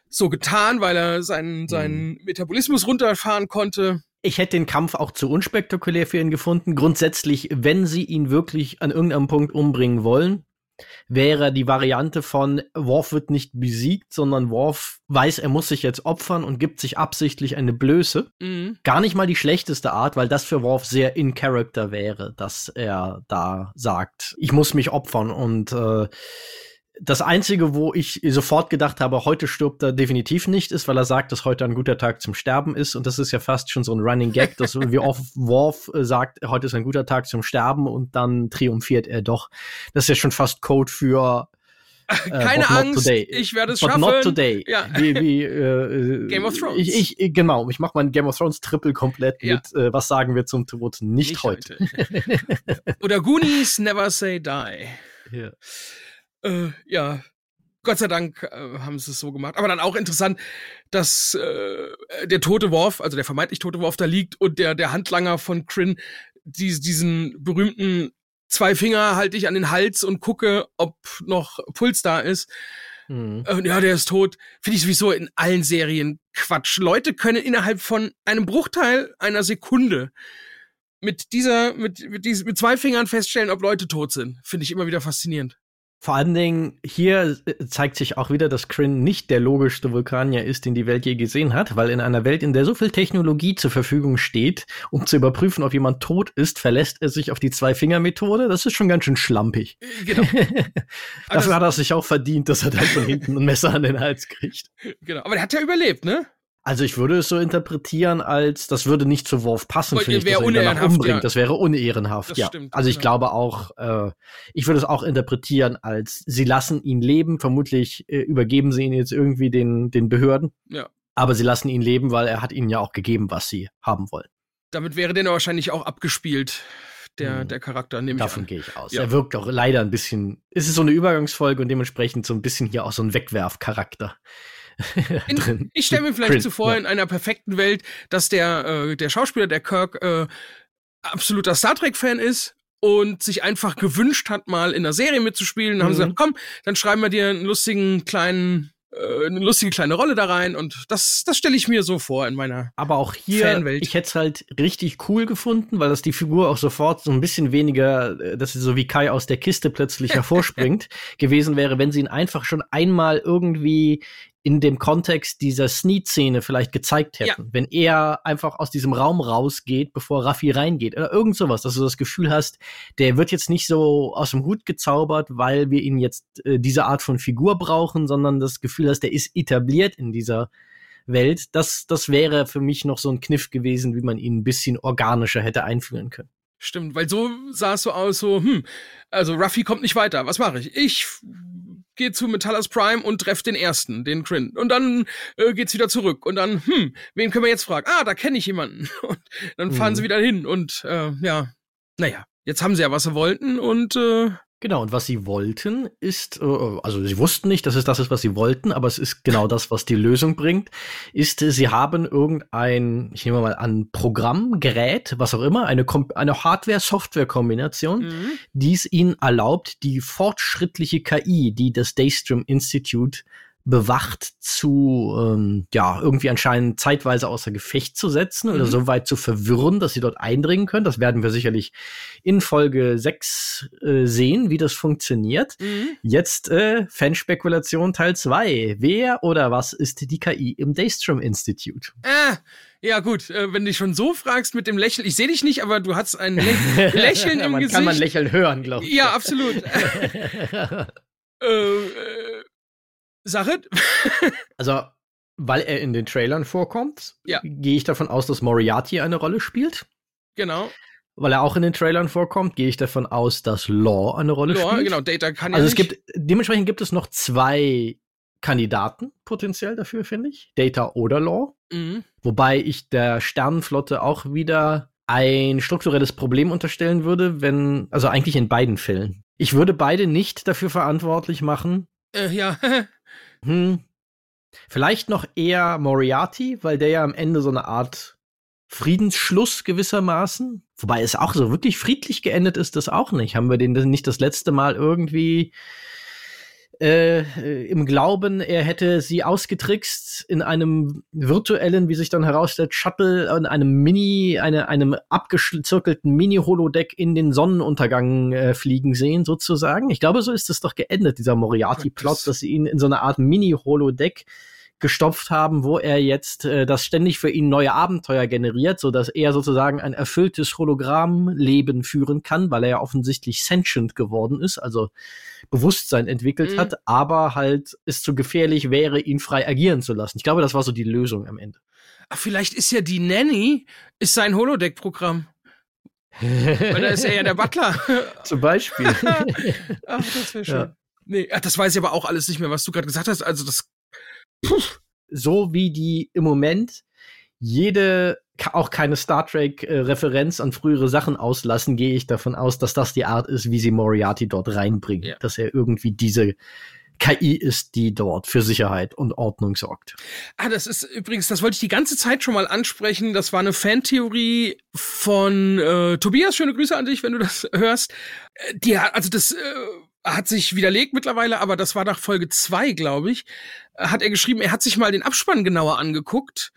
B: so getan, weil er seinen, seinen mhm. Metabolismus runterfahren konnte.
A: Ich hätte den Kampf auch zu unspektakulär für ihn gefunden. Grundsätzlich, wenn sie ihn wirklich an irgendeinem Punkt umbringen wollen, wäre die Variante von Worf wird nicht besiegt, sondern Worf weiß, er muss sich jetzt opfern und gibt sich absichtlich eine Blöße. Mhm. Gar nicht mal die schlechteste Art, weil das für Worf sehr in Character wäre, dass er da sagt, ich muss mich opfern und äh, das Einzige, wo ich sofort gedacht habe, heute stirbt er definitiv nicht, ist, weil er sagt, dass heute ein guter Tag zum Sterben ist. Und das ist ja fast schon so ein Running Gag, dass [LAUGHS] wie oft Worf äh, sagt, heute ist ein guter Tag zum Sterben und dann triumphiert er doch. Das ist ja schon fast Code für
B: äh, Keine Angst, today. ich werde es but schaffen.
A: Not today.
B: Ja.
A: Wie, wie, äh, [LAUGHS]
B: Game of Thrones.
A: Ich, ich, genau, ich mache mein Game of Thrones Triple komplett ja. mit, äh, was sagen wir zum Tod? Nicht, Nicht heute.
B: heute. [LAUGHS] Oder Goonies, Never Say Die.
A: Ja.
B: Äh, ja, Gott sei Dank äh, haben sie es so gemacht. Aber dann auch interessant, dass äh, der tote Worf, also der vermeintlich tote Worf da liegt und der, der Handlanger von Kryn die, diesen berühmten zwei Finger halte ich an den Hals und gucke, ob noch Puls da ist. Mhm. Und ja, der ist tot. Finde ich sowieso in allen Serien Quatsch. Leute können innerhalb von einem Bruchteil einer Sekunde mit dieser, mit, mit, diesen, mit zwei Fingern feststellen, ob Leute tot sind. Finde ich immer wieder faszinierend.
A: Vor allen Dingen, hier äh, zeigt sich auch wieder, dass Kryn nicht der logischste Vulkanier ist, den die Welt je gesehen hat, weil in einer Welt, in der so viel Technologie zur Verfügung steht, um zu überprüfen, ob jemand tot ist, verlässt er sich auf die Zwei-Finger-Methode. Das ist schon ganz schön schlampig. Genau. [LAUGHS] Dafür also hat er sich auch verdient, dass er dann von hinten ein Messer an den Hals kriegt. [LAUGHS]
B: Genau. Aber der hat ja überlebt, ne?
A: Also ich würde es so interpretieren, als das würde nicht zu Worf passen,
B: finde
A: ich, dass er ihn danach umbringt. Ja. Das wäre unehrenhaft,
B: das
A: ja.
B: Stimmt,
A: also ich genau. glaube auch, äh, ich würde es auch interpretieren, als sie lassen ihn leben. Vermutlich äh, übergeben sie ihn jetzt irgendwie den, den Behörden.
B: Ja.
A: Aber sie lassen ihn leben, weil er hat ihnen ja auch gegeben, was sie haben wollen.
B: Damit wäre der wahrscheinlich auch abgespielt der, hm. der Charakter, nehme
A: ich Davon gehe ich aus. Ja. Er wirkt auch leider ein bisschen, es ist so eine Übergangsfolge und dementsprechend so ein bisschen hier auch so ein Wegwerfcharakter.
B: In, [LAUGHS] ich stelle mir vielleicht zuvor, ja. in einer perfekten Welt, dass der, äh, der Schauspieler, der Kirk, äh, absoluter Star Trek-Fan ist und sich einfach gewünscht hat, mal in einer Serie mitzuspielen. Dann mhm. haben sie mhm. gesagt, komm, dann schreiben wir dir einen lustigen kleinen äh, eine lustige kleine Rolle da rein und das, das stelle ich mir so vor in meiner
A: Aber auch hier,
B: Fanwelt.
A: ich hätte es halt richtig cool gefunden, weil das die Figur auch sofort so ein bisschen weniger, äh, dass sie so wie Kai aus der Kiste plötzlich [LAUGHS] hervorspringt, gewesen wäre, wenn sie ihn einfach schon einmal irgendwie in dem Kontext dieser Sneed-Szene vielleicht gezeigt hätten. Ja. Wenn er einfach aus diesem Raum rausgeht, bevor Raffi reingeht oder irgend sowas, dass du das Gefühl hast, der wird jetzt nicht so aus dem Hut gezaubert, weil wir ihn jetzt äh, diese Art von Figur brauchen, sondern das Gefühl hast, der ist etabliert in dieser Welt. Das, das wäre für mich noch so ein Kniff gewesen, wie man ihn ein bisschen organischer hätte einführen können.
B: Stimmt, weil so sah es so aus, so, hm, also Ruffy kommt nicht weiter, was mache ich? Ich gehe zu Metallus Prime und treffe den ersten, den Crin. Und dann äh, geht's wieder zurück. Und dann, hm, wen können wir jetzt fragen? Ah, da kenne ich jemanden. [LAUGHS] Und dann fahren mhm. sie wieder hin. Und äh, ja, naja, jetzt haben sie ja, was sie wollten und äh,
A: Genau, und was sie wollten, ist, äh, also sie wussten nicht, dass es das ist, was sie wollten, aber es ist genau das, was die Lösung bringt, ist, sie haben irgendein, ich nehme mal an, Programm, Gerät, was auch immer, eine, eine Hardware-Software-Kombination, mhm. die es ihnen erlaubt, die fortschrittliche KI, die das Daystrom Institute bewacht zu, ähm, ja, irgendwie anscheinend zeitweise außer Gefecht zu setzen mhm. oder so weit zu verwirren, dass sie dort eindringen können. Das werden wir sicherlich in Folge 6 äh, sehen, wie das funktioniert. Mhm. Jetzt äh, Fanspekulation Teil 2. Wer oder was ist die KI im Daystrom Institute?
B: Ah, ja, gut, äh, wenn du dich schon so fragst mit dem Lächeln, ich sehe dich nicht, aber du hast ein Lä [LAUGHS] Lächeln im
A: man
B: Gesicht.
A: Kann man Lächeln hören, glaube ich.
B: Ja, absolut. [LAUGHS] äh, äh, Sache. [LAUGHS]
A: also, weil er in den Trailern vorkommt,
B: ja.
A: gehe ich davon aus, dass Moriarty eine Rolle spielt.
B: Genau.
A: Weil er auch in den Trailern vorkommt, gehe ich davon aus, dass Law eine Rolle Law, spielt.
B: genau, Data kann ja
A: Also
B: es
A: gibt, dementsprechend gibt es noch zwei Kandidaten potenziell dafür, finde ich. Data oder Law.
B: Mhm.
A: Wobei ich der Sternenflotte auch wieder ein strukturelles Problem unterstellen würde, wenn, also eigentlich in beiden Fällen. Ich würde beide nicht dafür verantwortlich machen.
B: Äh, ja. [LAUGHS]
A: Hm. Vielleicht noch eher Moriarty, weil der ja am Ende so eine Art Friedensschluss gewissermaßen, wobei es auch so wirklich friedlich geendet ist, das auch nicht. Haben wir den nicht das letzte Mal irgendwie äh, im Glauben, er hätte sie ausgetrickst in einem virtuellen, wie sich dann herausstellt, Shuttle, in einem Mini, eine, einem abgezirkelten Mini-Holodeck in den Sonnenuntergang äh, fliegen sehen, sozusagen. Ich glaube, so ist es doch geendet, dieser Moriarty-Plot, dass sie ihn in so eine Art Mini-Holodeck gestopft haben, wo er jetzt äh, das ständig für ihn neue Abenteuer generiert, so dass er sozusagen ein erfülltes Hologrammleben führen kann, weil er ja offensichtlich sentient geworden ist, also Bewusstsein entwickelt mhm. hat, aber halt es zu gefährlich wäre, ihn frei agieren zu lassen. Ich glaube, das war so die Lösung am Ende.
B: Ach, vielleicht ist ja die Nanny ist sein Holodeck-Programm. Weil da ist er ja der Butler. [LAUGHS]
A: Zum Beispiel. [LAUGHS]
B: Ach, das wäre schön. Ja. Nee, das weiß ich aber auch alles nicht mehr, was du gerade gesagt hast. Also das
A: Puff. So wie die im Moment jede auch keine Star Trek äh, Referenz an frühere Sachen auslassen, gehe ich davon aus, dass das die Art ist, wie sie Moriarty dort reinbringen, ja. dass er irgendwie diese KI ist, die dort für Sicherheit und Ordnung sorgt.
B: Ah, das ist übrigens, das wollte ich die ganze Zeit schon mal ansprechen. Das war eine Fantheorie von äh, Tobias. Schöne Grüße an dich, wenn du das hörst. Äh, die, also das äh, hat sich widerlegt mittlerweile, aber das war nach Folge zwei, glaube ich, hat er geschrieben, er hat sich mal den Abspann genauer angeguckt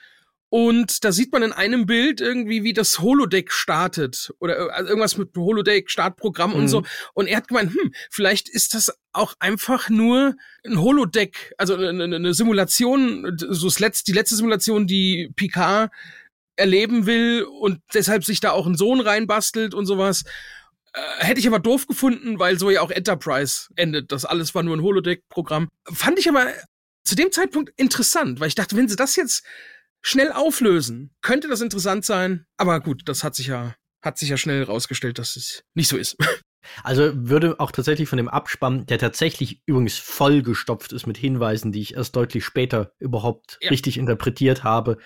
B: und da sieht man in einem Bild irgendwie, wie das Holodeck startet oder äh, also irgendwas mit Holodeck, Startprogramm mhm. und so. Und er hat gemeint, hm, vielleicht ist das auch einfach nur ein Holodeck, also eine, eine Simulation, so das letzte, die letzte Simulation, die Picard erleben will und deshalb sich da auch ein Sohn reinbastelt und sowas. Äh, hätte ich aber doof gefunden, weil so ja auch Enterprise endet. Das alles war nur ein Holodeck-Programm. Fand ich aber zu dem Zeitpunkt interessant, weil ich dachte, wenn sie das jetzt schnell auflösen. Könnte das interessant sein, aber gut, das hat sich ja hat sich ja schnell rausgestellt, dass es nicht so ist. [LAUGHS]
A: Also würde auch tatsächlich von dem Abspann, der tatsächlich übrigens vollgestopft ist mit Hinweisen, die ich erst deutlich später überhaupt ja. richtig interpretiert habe,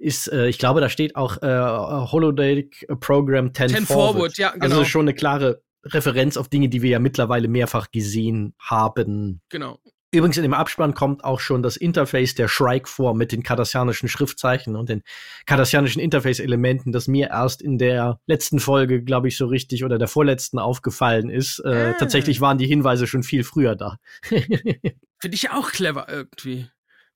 A: ist, äh, ich glaube, da steht auch äh, Holodeck Program 10, 10 Forward. Forward. Ja, also genau. Also schon eine klare Referenz auf Dinge, die wir ja mittlerweile mehrfach gesehen haben.
B: Genau.
A: Übrigens in dem Abspann kommt auch schon das Interface der Shrike vor mit den kardassianischen Schriftzeichen und den kardassianischen Interface-Elementen, das mir erst in der letzten Folge, glaube ich, so richtig oder der vorletzten aufgefallen ist. Äh, ah. Tatsächlich waren die Hinweise schon viel früher da. [LAUGHS]
B: Finde ich auch clever irgendwie.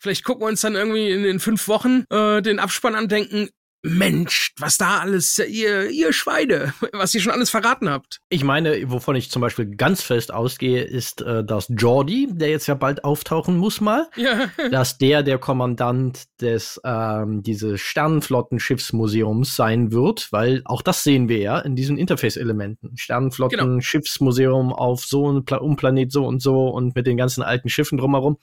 B: Vielleicht gucken wir uns dann irgendwie in, in fünf Wochen äh, den Abspann an, denken, Mensch, was da alles, ihr, ihr Schweine, [LAUGHS] was ihr schon alles verraten habt.
A: Ich meine, wovon ich zum Beispiel ganz fest ausgehe, ist, äh, dass Jordi, der jetzt ja bald auftauchen muss mal, ja. [LAUGHS] dass der der Kommandant des ähm, dieses Sternenflotten-Schiffsmuseums sein wird, weil auch das sehen wir ja in diesen Interface-Elementen. Sternenflotten-Schiffsmuseum genau. auf so ein Pla um Planet so und so und mit den ganzen alten Schiffen drumherum.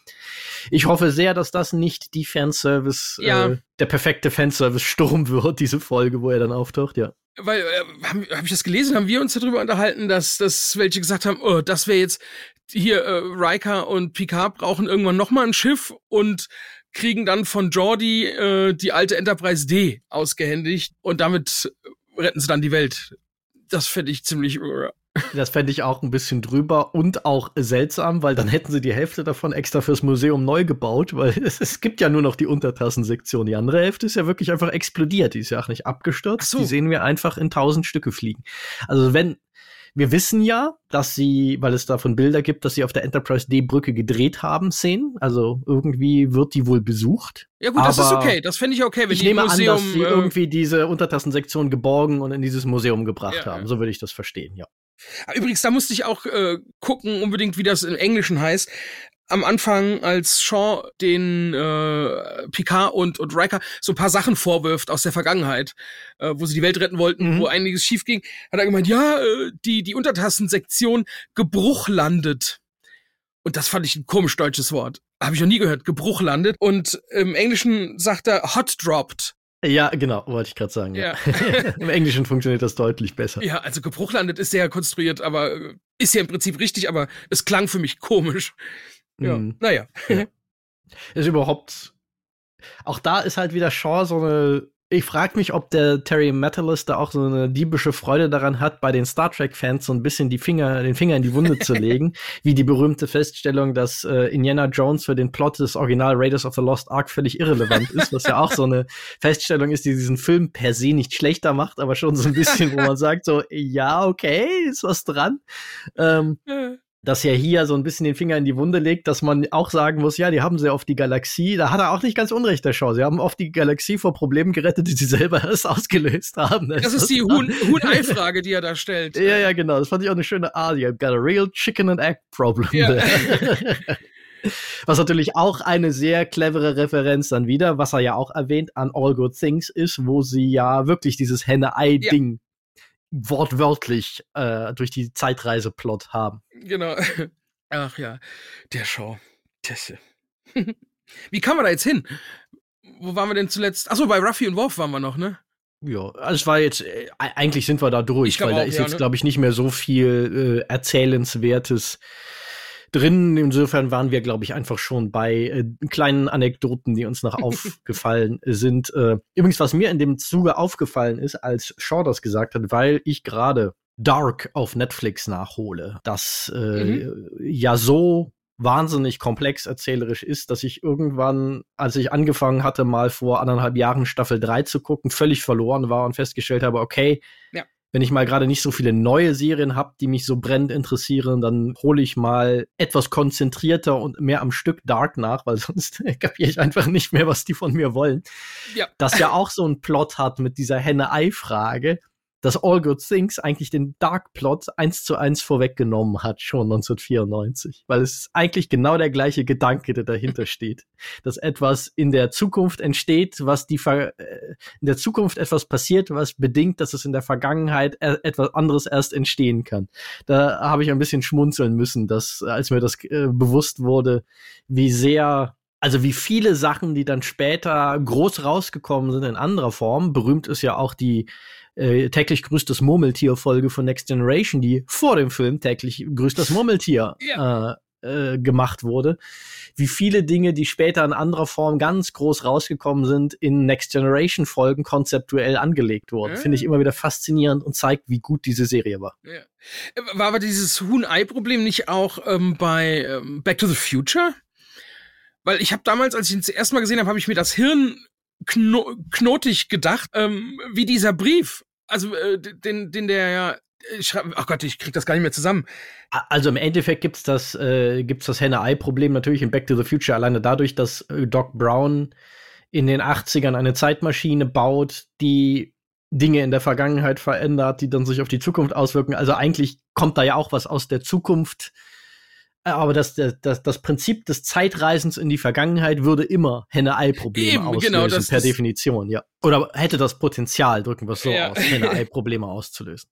A: Ich hoffe sehr, dass das nicht die Fanservice ja. äh, der perfekte Fanservice-Sturm wird, diese Folge, wo er dann auftaucht, ja.
B: Weil, äh, habe hab ich das gelesen, haben wir uns darüber unterhalten, dass, dass welche gesagt haben, oh, das wäre jetzt hier, äh, Riker und Picard brauchen irgendwann nochmal ein Schiff und kriegen dann von Jordi äh, die alte Enterprise D ausgehändigt und damit retten sie dann die Welt. Das fände ich ziemlich uh,
A: das fände ich auch ein bisschen drüber und auch seltsam, weil dann hätten sie die Hälfte davon extra fürs Museum neu gebaut, weil es, [LAUGHS] es gibt ja nur noch die Untertassensektion. Die andere Hälfte ist ja wirklich einfach explodiert. Die ist ja auch nicht abgestürzt. So. Die sehen wir einfach in tausend Stücke fliegen. Also wenn, wir wissen ja, dass sie, weil es davon Bilder gibt, dass sie auf der Enterprise D-Brücke gedreht haben, Szenen. Also irgendwie wird die wohl besucht.
B: Ja gut, das ist okay. Das fände ich okay, wenn
A: ich
B: die
A: nehme
B: Museum,
A: an, dass sie äh, irgendwie diese Untertassensektion geborgen und in dieses Museum gebracht ja, haben. So würde ich das verstehen, ja.
B: Ah, übrigens, da musste ich auch äh, gucken, unbedingt, wie das im Englischen heißt. Am Anfang, als Shaw den äh, Picard und, und Riker so ein paar Sachen vorwirft aus der Vergangenheit, äh, wo sie die Welt retten wollten, mhm. wo einiges schief ging, hat er gemeint, ja, äh, die, die Untertassensektion Gebruch landet. Und das fand ich ein komisch deutsches Wort. Habe ich noch nie gehört. Gebruch landet. Und im Englischen sagt er hot dropped.
A: Ja, genau, wollte ich gerade sagen. Ja. ja. [LAUGHS] Im Englischen funktioniert das deutlich besser.
B: Ja, also Gebruchlandet ist sehr konstruiert, aber äh, ist ja im Prinzip richtig, aber es klang für mich komisch. Ja, mm. naja. Ja.
A: Ist überhaupt. Auch da ist halt wieder Shaw so eine ich frage mich, ob der Terry Metalist da auch so eine diebische Freude daran hat, bei den Star Trek-Fans so ein bisschen die Finger, den Finger in die Wunde zu [LAUGHS] legen, wie die berühmte Feststellung, dass äh, Indiana Jones für den Plot des Original Raiders of the Lost Ark völlig irrelevant ist, was ja auch so eine Feststellung ist, die diesen Film per se nicht schlechter macht, aber schon so ein bisschen, wo man sagt so, ja, okay, ist was dran. Ähm, dass er hier so ein bisschen den Finger in die Wunde legt, dass man auch sagen muss, ja, die haben sehr oft die Galaxie, da hat er auch nicht ganz unrecht, der Show. Sie haben oft die Galaxie vor Problemen gerettet, die sie selber [LAUGHS] erst ausgelöst haben.
B: Das, das ist die [LAUGHS] Huhn-Ei-Frage, die er da stellt.
A: Ja, ja, genau. Das fand ich auch eine schöne Art. You got a real chicken and egg problem. Ja. [LAUGHS] Was natürlich auch eine sehr clevere Referenz dann wieder, was er ja auch erwähnt, an All Good Things ist, wo sie ja wirklich dieses Henne-Ei-Ding wortwörtlich äh, durch die Zeitreise-Plot haben.
B: Genau. [LAUGHS] Ach ja, der Show. Tesse. [LAUGHS] Wie kam man da jetzt hin? Wo waren wir denn zuletzt? Achso, bei Ruffy und Worf waren wir noch, ne?
A: Ja, also es war jetzt, äh, eigentlich sind wir da durch, weil auch, da ist ja, jetzt, ne? glaube ich, nicht mehr so viel äh, Erzählenswertes drin. Insofern waren wir, glaube ich, einfach schon bei äh, kleinen Anekdoten, die uns noch [LAUGHS] aufgefallen sind. Äh, übrigens, was mir in dem Zuge aufgefallen ist, als Shaw das gesagt hat, weil ich gerade Dark auf Netflix nachhole, das äh, mhm. ja so wahnsinnig komplex erzählerisch ist, dass ich irgendwann, als ich angefangen hatte, mal vor anderthalb Jahren Staffel 3 zu gucken, völlig verloren war und festgestellt habe, okay, ja wenn ich mal gerade nicht so viele neue Serien habe, die mich so brennend interessieren, dann hole ich mal etwas konzentrierter und mehr am Stück Dark nach, weil [LAUGHS] sonst kapiere ich einfach nicht mehr, was die von mir wollen. Ja. Das ja auch so einen Plot hat mit dieser Henne-Ei-Frage dass All Good Things eigentlich den Dark Plot eins zu eins vorweggenommen hat, schon 1994. Weil es ist eigentlich genau der gleiche Gedanke, der dahinter [LAUGHS] steht. Dass etwas in der Zukunft entsteht, was die, Ver äh, in der Zukunft etwas passiert, was bedingt, dass es in der Vergangenheit e-, etwas anderes erst entstehen kann. Da habe ich ein bisschen schmunzeln müssen, dass, als mir das äh, bewusst wurde, wie sehr Also wie viele Sachen, die dann später groß rausgekommen sind in anderer Form. Berühmt ist ja auch die äh, täglich grüßt das Murmeltier-Folge von Next Generation, die vor dem Film täglich grüßt das Murmeltier [LAUGHS] ja. äh, äh, gemacht wurde. Wie viele Dinge, die später in anderer Form ganz groß rausgekommen sind, in Next Generation Folgen konzeptuell angelegt wurden. Ja. Finde ich immer wieder faszinierend und zeigt, wie gut diese Serie war. Ja.
B: Äh, war aber dieses Huhn-Ei-Problem nicht auch ähm, bei ähm, Back to the Future? Weil ich habe damals, als ich ihn zuerst Mal gesehen habe, habe ich mir das Hirn kno knotig gedacht, ähm, wie dieser Brief. Also äh, den, den der ja schreib, ach Gott, ich krieg das gar nicht mehr zusammen.
A: Also im Endeffekt gibt's das, äh, gibt's das Henne-Ei-Problem natürlich in Back to the Future alleine dadurch, dass äh, Doc Brown in den 80ern eine Zeitmaschine baut, die Dinge in der Vergangenheit verändert, die dann sich auf die Zukunft auswirken. Also eigentlich kommt da ja auch was aus der Zukunft aber das, das, das Prinzip des Zeitreisens in die Vergangenheit würde immer Henne-Ei-Probleme genau, auslösen, genau, das, per das Definition, ja. Oder hätte das Potenzial, drücken wir es so ja. aus, Henne-Ei-Probleme auszulösen.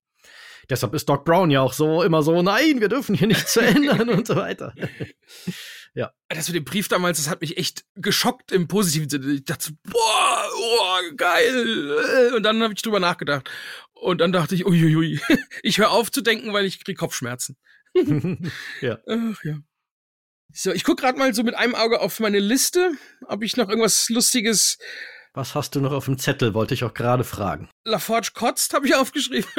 A: Deshalb ist Doc Brown ja auch so immer so, nein, wir dürfen hier nichts ändern und so weiter. [LAUGHS]
B: ja. Das mit dem Brief damals, das hat mich echt geschockt im positiven Sinne. Ich dachte, boah, oh, geil. Und dann habe ich drüber nachgedacht. Und dann dachte ich, uiuiui, [LAUGHS] ich höre auf zu denken, weil ich krieg Kopfschmerzen. [LAUGHS] ja. Ach, ja. So, ich guck gerade mal so mit einem Auge auf meine Liste, ob ich noch irgendwas Lustiges.
A: Was hast du noch auf dem Zettel? Wollte ich auch gerade fragen.
B: LaForge kotzt, habe ich aufgeschrieben.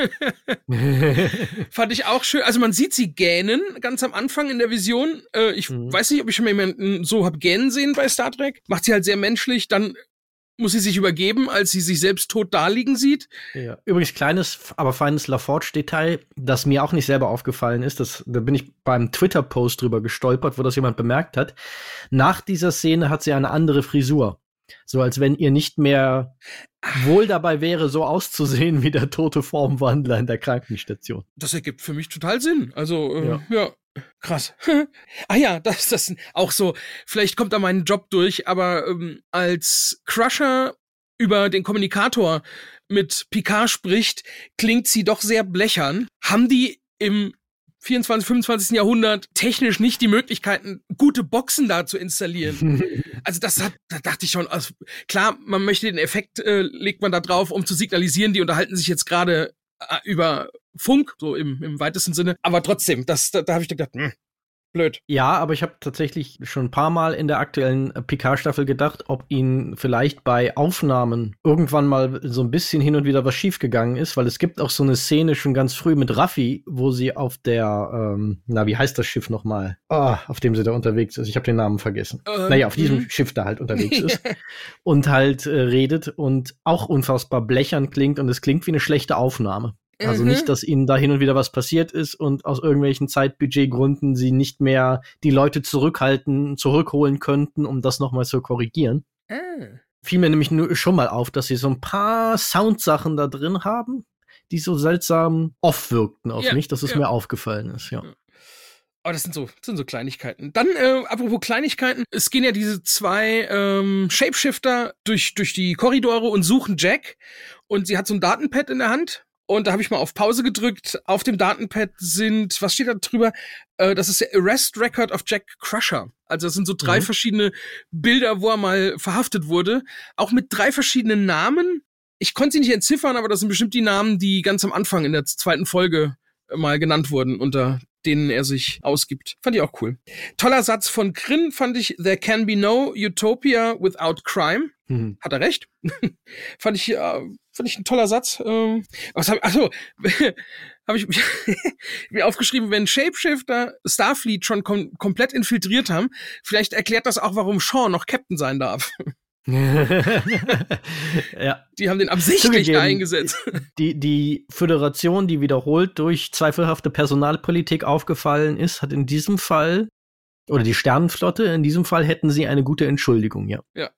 B: [LAUGHS] Fand ich auch schön. Also man sieht sie gähnen ganz am Anfang in der Vision. Äh, ich mhm. weiß nicht, ob ich schon mal jemanden so hab gähnen sehen bei Star Trek. Macht sie halt sehr menschlich. Dann muss sie sich übergeben, als sie sich selbst tot daliegen sieht.
A: Ja. Übrigens kleines, aber feines LaForge-Detail, das mir auch nicht selber aufgefallen ist. Das, da bin ich beim Twitter-Post drüber gestolpert, wo das jemand bemerkt hat. Nach dieser Szene hat sie eine andere Frisur. So als wenn ihr nicht mehr wohl dabei wäre, so auszusehen wie der tote Formwandler in der Krankenstation.
B: Das ergibt für mich total Sinn. Also, äh, ja. ja. Krass. [LAUGHS] ah ja, das ist das auch so. Vielleicht kommt da mein Job durch, aber ähm, als Crusher über den Kommunikator mit Picard spricht, klingt sie doch sehr blechern. Haben die im 24, 25. Jahrhundert technisch nicht die Möglichkeiten, gute Boxen da zu installieren. [LAUGHS] also das hat, da dachte ich schon, also klar, man möchte den Effekt, äh, legt man da drauf, um zu signalisieren, die unterhalten sich jetzt gerade äh, über Funk, so im, im weitesten Sinne. Aber trotzdem, das, da, da habe ich gedacht, hm, blöd.
A: Ja, aber ich habe tatsächlich schon ein paar Mal in der aktuellen Picard-Staffel gedacht, ob ihnen vielleicht bei Aufnahmen irgendwann mal so ein bisschen hin und wieder was schiefgegangen ist, weil es gibt auch so eine Szene schon ganz früh mit Raffi, wo sie auf der, ähm, na, wie heißt das Schiff nochmal? Oh, auf dem sie da unterwegs ist. Ich habe den Namen vergessen. Ähm, naja, auf diesem hm. Schiff da halt unterwegs [LAUGHS] ist und halt äh, redet und auch unfassbar blechern klingt und es klingt wie eine schlechte Aufnahme. Also mhm. nicht, dass ihnen da hin und wieder was passiert ist und aus irgendwelchen Zeitbudgetgründen sie nicht mehr die Leute zurückhalten, zurückholen könnten, um das nochmal zu korrigieren. Mhm. Fiel mir nämlich nur schon mal auf, dass sie so ein paar Soundsachen da drin haben, die so seltsam off wirkten auf ja, mich, dass es ja. mir aufgefallen ist, ja.
B: Aber das sind so, das sind so Kleinigkeiten. Dann, äh, apropos Kleinigkeiten, es gehen ja diese zwei ähm, Shapeshifter durch, durch die Korridore und suchen Jack. Und sie hat so ein Datenpad in der Hand und da habe ich mal auf Pause gedrückt. Auf dem Datenpad sind, was steht da drüber? Äh, das ist der Arrest Record of Jack Crusher. Also das sind so drei mhm. verschiedene Bilder, wo er mal verhaftet wurde. Auch mit drei verschiedenen Namen. Ich konnte sie nicht entziffern, aber das sind bestimmt die Namen, die ganz am Anfang in der zweiten Folge mal genannt wurden, unter denen er sich ausgibt. Fand ich auch cool. Toller Satz von Grin fand ich, There can be no utopia without crime. Mhm. Hat er recht. [LAUGHS] fand ich, äh, fand ich ein toller Satz. Ähm, was hab, achso, [LAUGHS] habe ich [LAUGHS] mir aufgeschrieben, wenn Shapeshifter Starfleet schon kom komplett infiltriert haben, vielleicht erklärt das auch, warum Sean noch Captain sein darf. [LAUGHS] ja. Die haben den absichtlich Zugegeben, eingesetzt.
A: Die, die Föderation, die wiederholt durch zweifelhafte Personalpolitik aufgefallen ist, hat in diesem Fall, oder die Sternenflotte, in diesem Fall hätten sie eine gute Entschuldigung, ja.
B: Ja.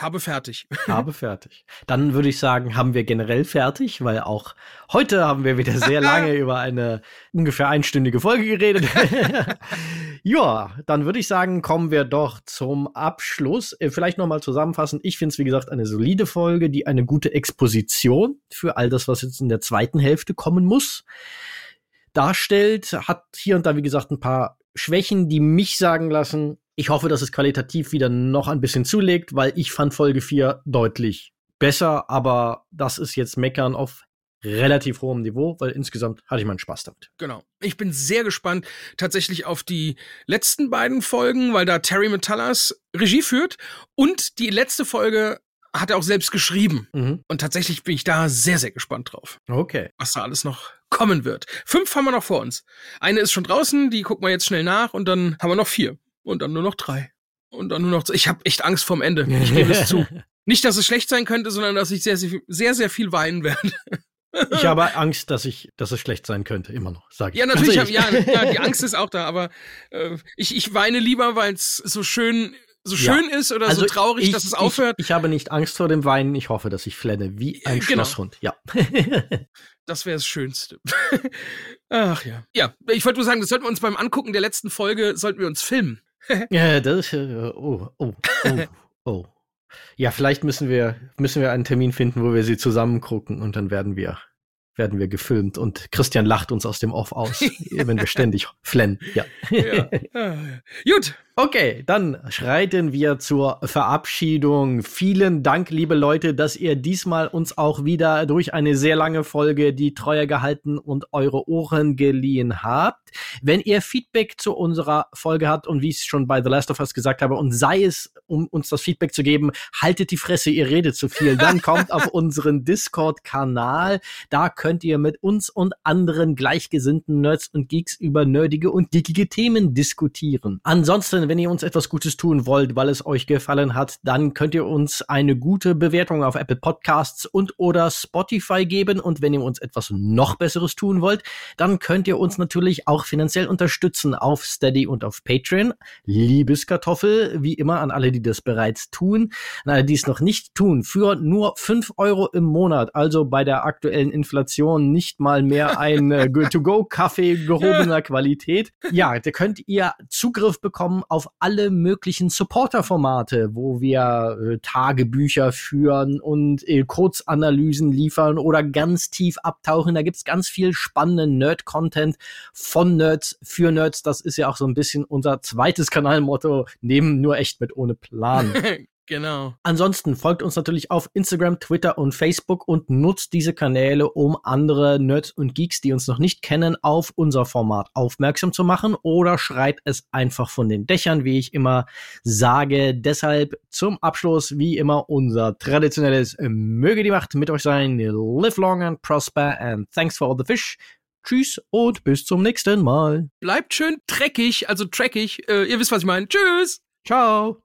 B: Habe fertig. [LAUGHS]
A: Habe fertig. Dann würde ich sagen, haben wir generell fertig, weil auch heute haben wir wieder sehr [LAUGHS] lange über eine ungefähr einstündige Folge geredet. [LAUGHS] ja, dann würde ich sagen, kommen wir doch zum Abschluss. Äh, vielleicht nochmal zusammenfassend. Ich finde es, wie gesagt, eine solide Folge, die eine gute Exposition für all das, was jetzt in der zweiten Hälfte kommen muss, darstellt. Hat hier und da, wie gesagt, ein paar Schwächen, die mich sagen lassen, Ich hoffe, dass es qualitativ wieder noch ein bisschen zulegt, weil ich fand Folge 4 deutlich besser, aber das ist jetzt Meckern auf relativ hohem Niveau, weil insgesamt hatte ich meinen Spaß damit.
B: Genau. Ich bin sehr gespannt tatsächlich auf die letzten beiden Folgen, weil da Terry Metallas Regie führt und die letzte Folge hat er auch selbst geschrieben. Mhm. Und tatsächlich bin ich da sehr, sehr gespannt drauf.
A: Okay.
B: Was da alles noch kommen wird. Fünf haben wir noch vor uns. Eine ist schon draußen, die gucken wir jetzt schnell nach und dann haben wir noch vier. Und dann nur noch drei. Und dann nur noch. Ich habe echt Angst vorm Ende. [LAUGHS] Ich gebe es zu. Nicht, dass es schlecht sein könnte, sondern dass ich sehr, sehr, sehr, sehr viel weinen werde. [LAUGHS]
A: Ich habe Angst, dass ich, dass es schlecht sein könnte, immer noch, sage ich.
B: Ja, natürlich, hab, ja, ja, die [LAUGHS] Angst ist auch da, aber äh, ich, ich weine lieber, weil es so schön so schön ja. ist oder also so traurig, ich, dass es aufhört.
A: Ich, ich, habe nicht Angst vor dem Weinen, ich hoffe, dass ich flenne wie ein genau. Schlosshund, ja.
B: das wäre das Schönste. Ach ja. Ja, ich wollte nur sagen, das sollten wir uns beim Angucken der letzten Folge, sollten wir uns filmen. [LAUGHS]
A: ja, das ist, oh, oh, oh, [LAUGHS] oh. Ja, vielleicht müssen wir, müssen wir einen Termin finden, wo wir sie zusammen gucken und dann werden wir werden wir gefilmt und Christian lacht uns aus dem Off aus, [LAUGHS] wenn wir ständig flennen. Ja. ja.
B: Gut,
A: Okay, dann schreiten wir zur Verabschiedung. Vielen Dank, liebe Leute, dass ihr diesmal uns auch wieder durch eine sehr lange Folge die Treue gehalten und eure Ohren geliehen habt. Wenn ihr Feedback zu unserer Folge habt und wie ich es schon bei The Last of Us gesagt habe, und sei es, um uns das Feedback zu geben, haltet die Fresse, ihr redet zu viel, dann [LAUGHS] kommt auf unseren Discord-Kanal. Da könnt ihr mit uns und anderen gleichgesinnten Nerds und Geeks über nerdige und dickige Themen diskutieren. Ansonsten wenn ihr uns etwas Gutes tun wollt, weil es euch gefallen hat, dann könnt ihr uns eine gute Bewertung auf Apple Podcasts und oder Spotify geben. Und wenn ihr uns etwas noch Besseres tun wollt, dann könnt ihr uns natürlich auch finanziell unterstützen auf Steady und auf Patreon. Liebeskartoffel, wie immer an alle, die das bereits tun. An alle, die es noch nicht tun, für nur fünf Euro im Monat, also bei der aktuellen Inflation nicht mal mehr ein äh, [LAUGHS] To-Go-Kaffee gehobener Qualität. Ja, da könnt ihr Zugriff bekommen auf alle möglichen Supporter-Formate, wo wir äh, Tagebücher führen und äh, Kurzanalysen liefern oder ganz tief abtauchen. Da gibt's ganz viel spannenden Nerd-Content von Nerds für Nerds. Das ist ja auch so ein bisschen unser zweites Kanalmotto, neben nur echt mit ohne Plan. [LAUGHS]
B: Genau.
A: Ansonsten folgt uns natürlich auf Instagram, Twitter und Facebook und nutzt diese Kanäle, um andere Nerds und Geeks, die uns noch nicht kennen, auf unser Format aufmerksam zu machen oder schreit es einfach von den Dächern, wie ich immer sage. Deshalb zum Abschluss, wie immer, unser traditionelles Möge die Macht mit euch sein. Live long and prosper and thanks for all the fish. Tschüss und bis zum nächsten Mal.
B: Bleibt schön dreckig, also dreckig. Äh, ihr wisst, was ich meine. Tschüss.
A: Ciao.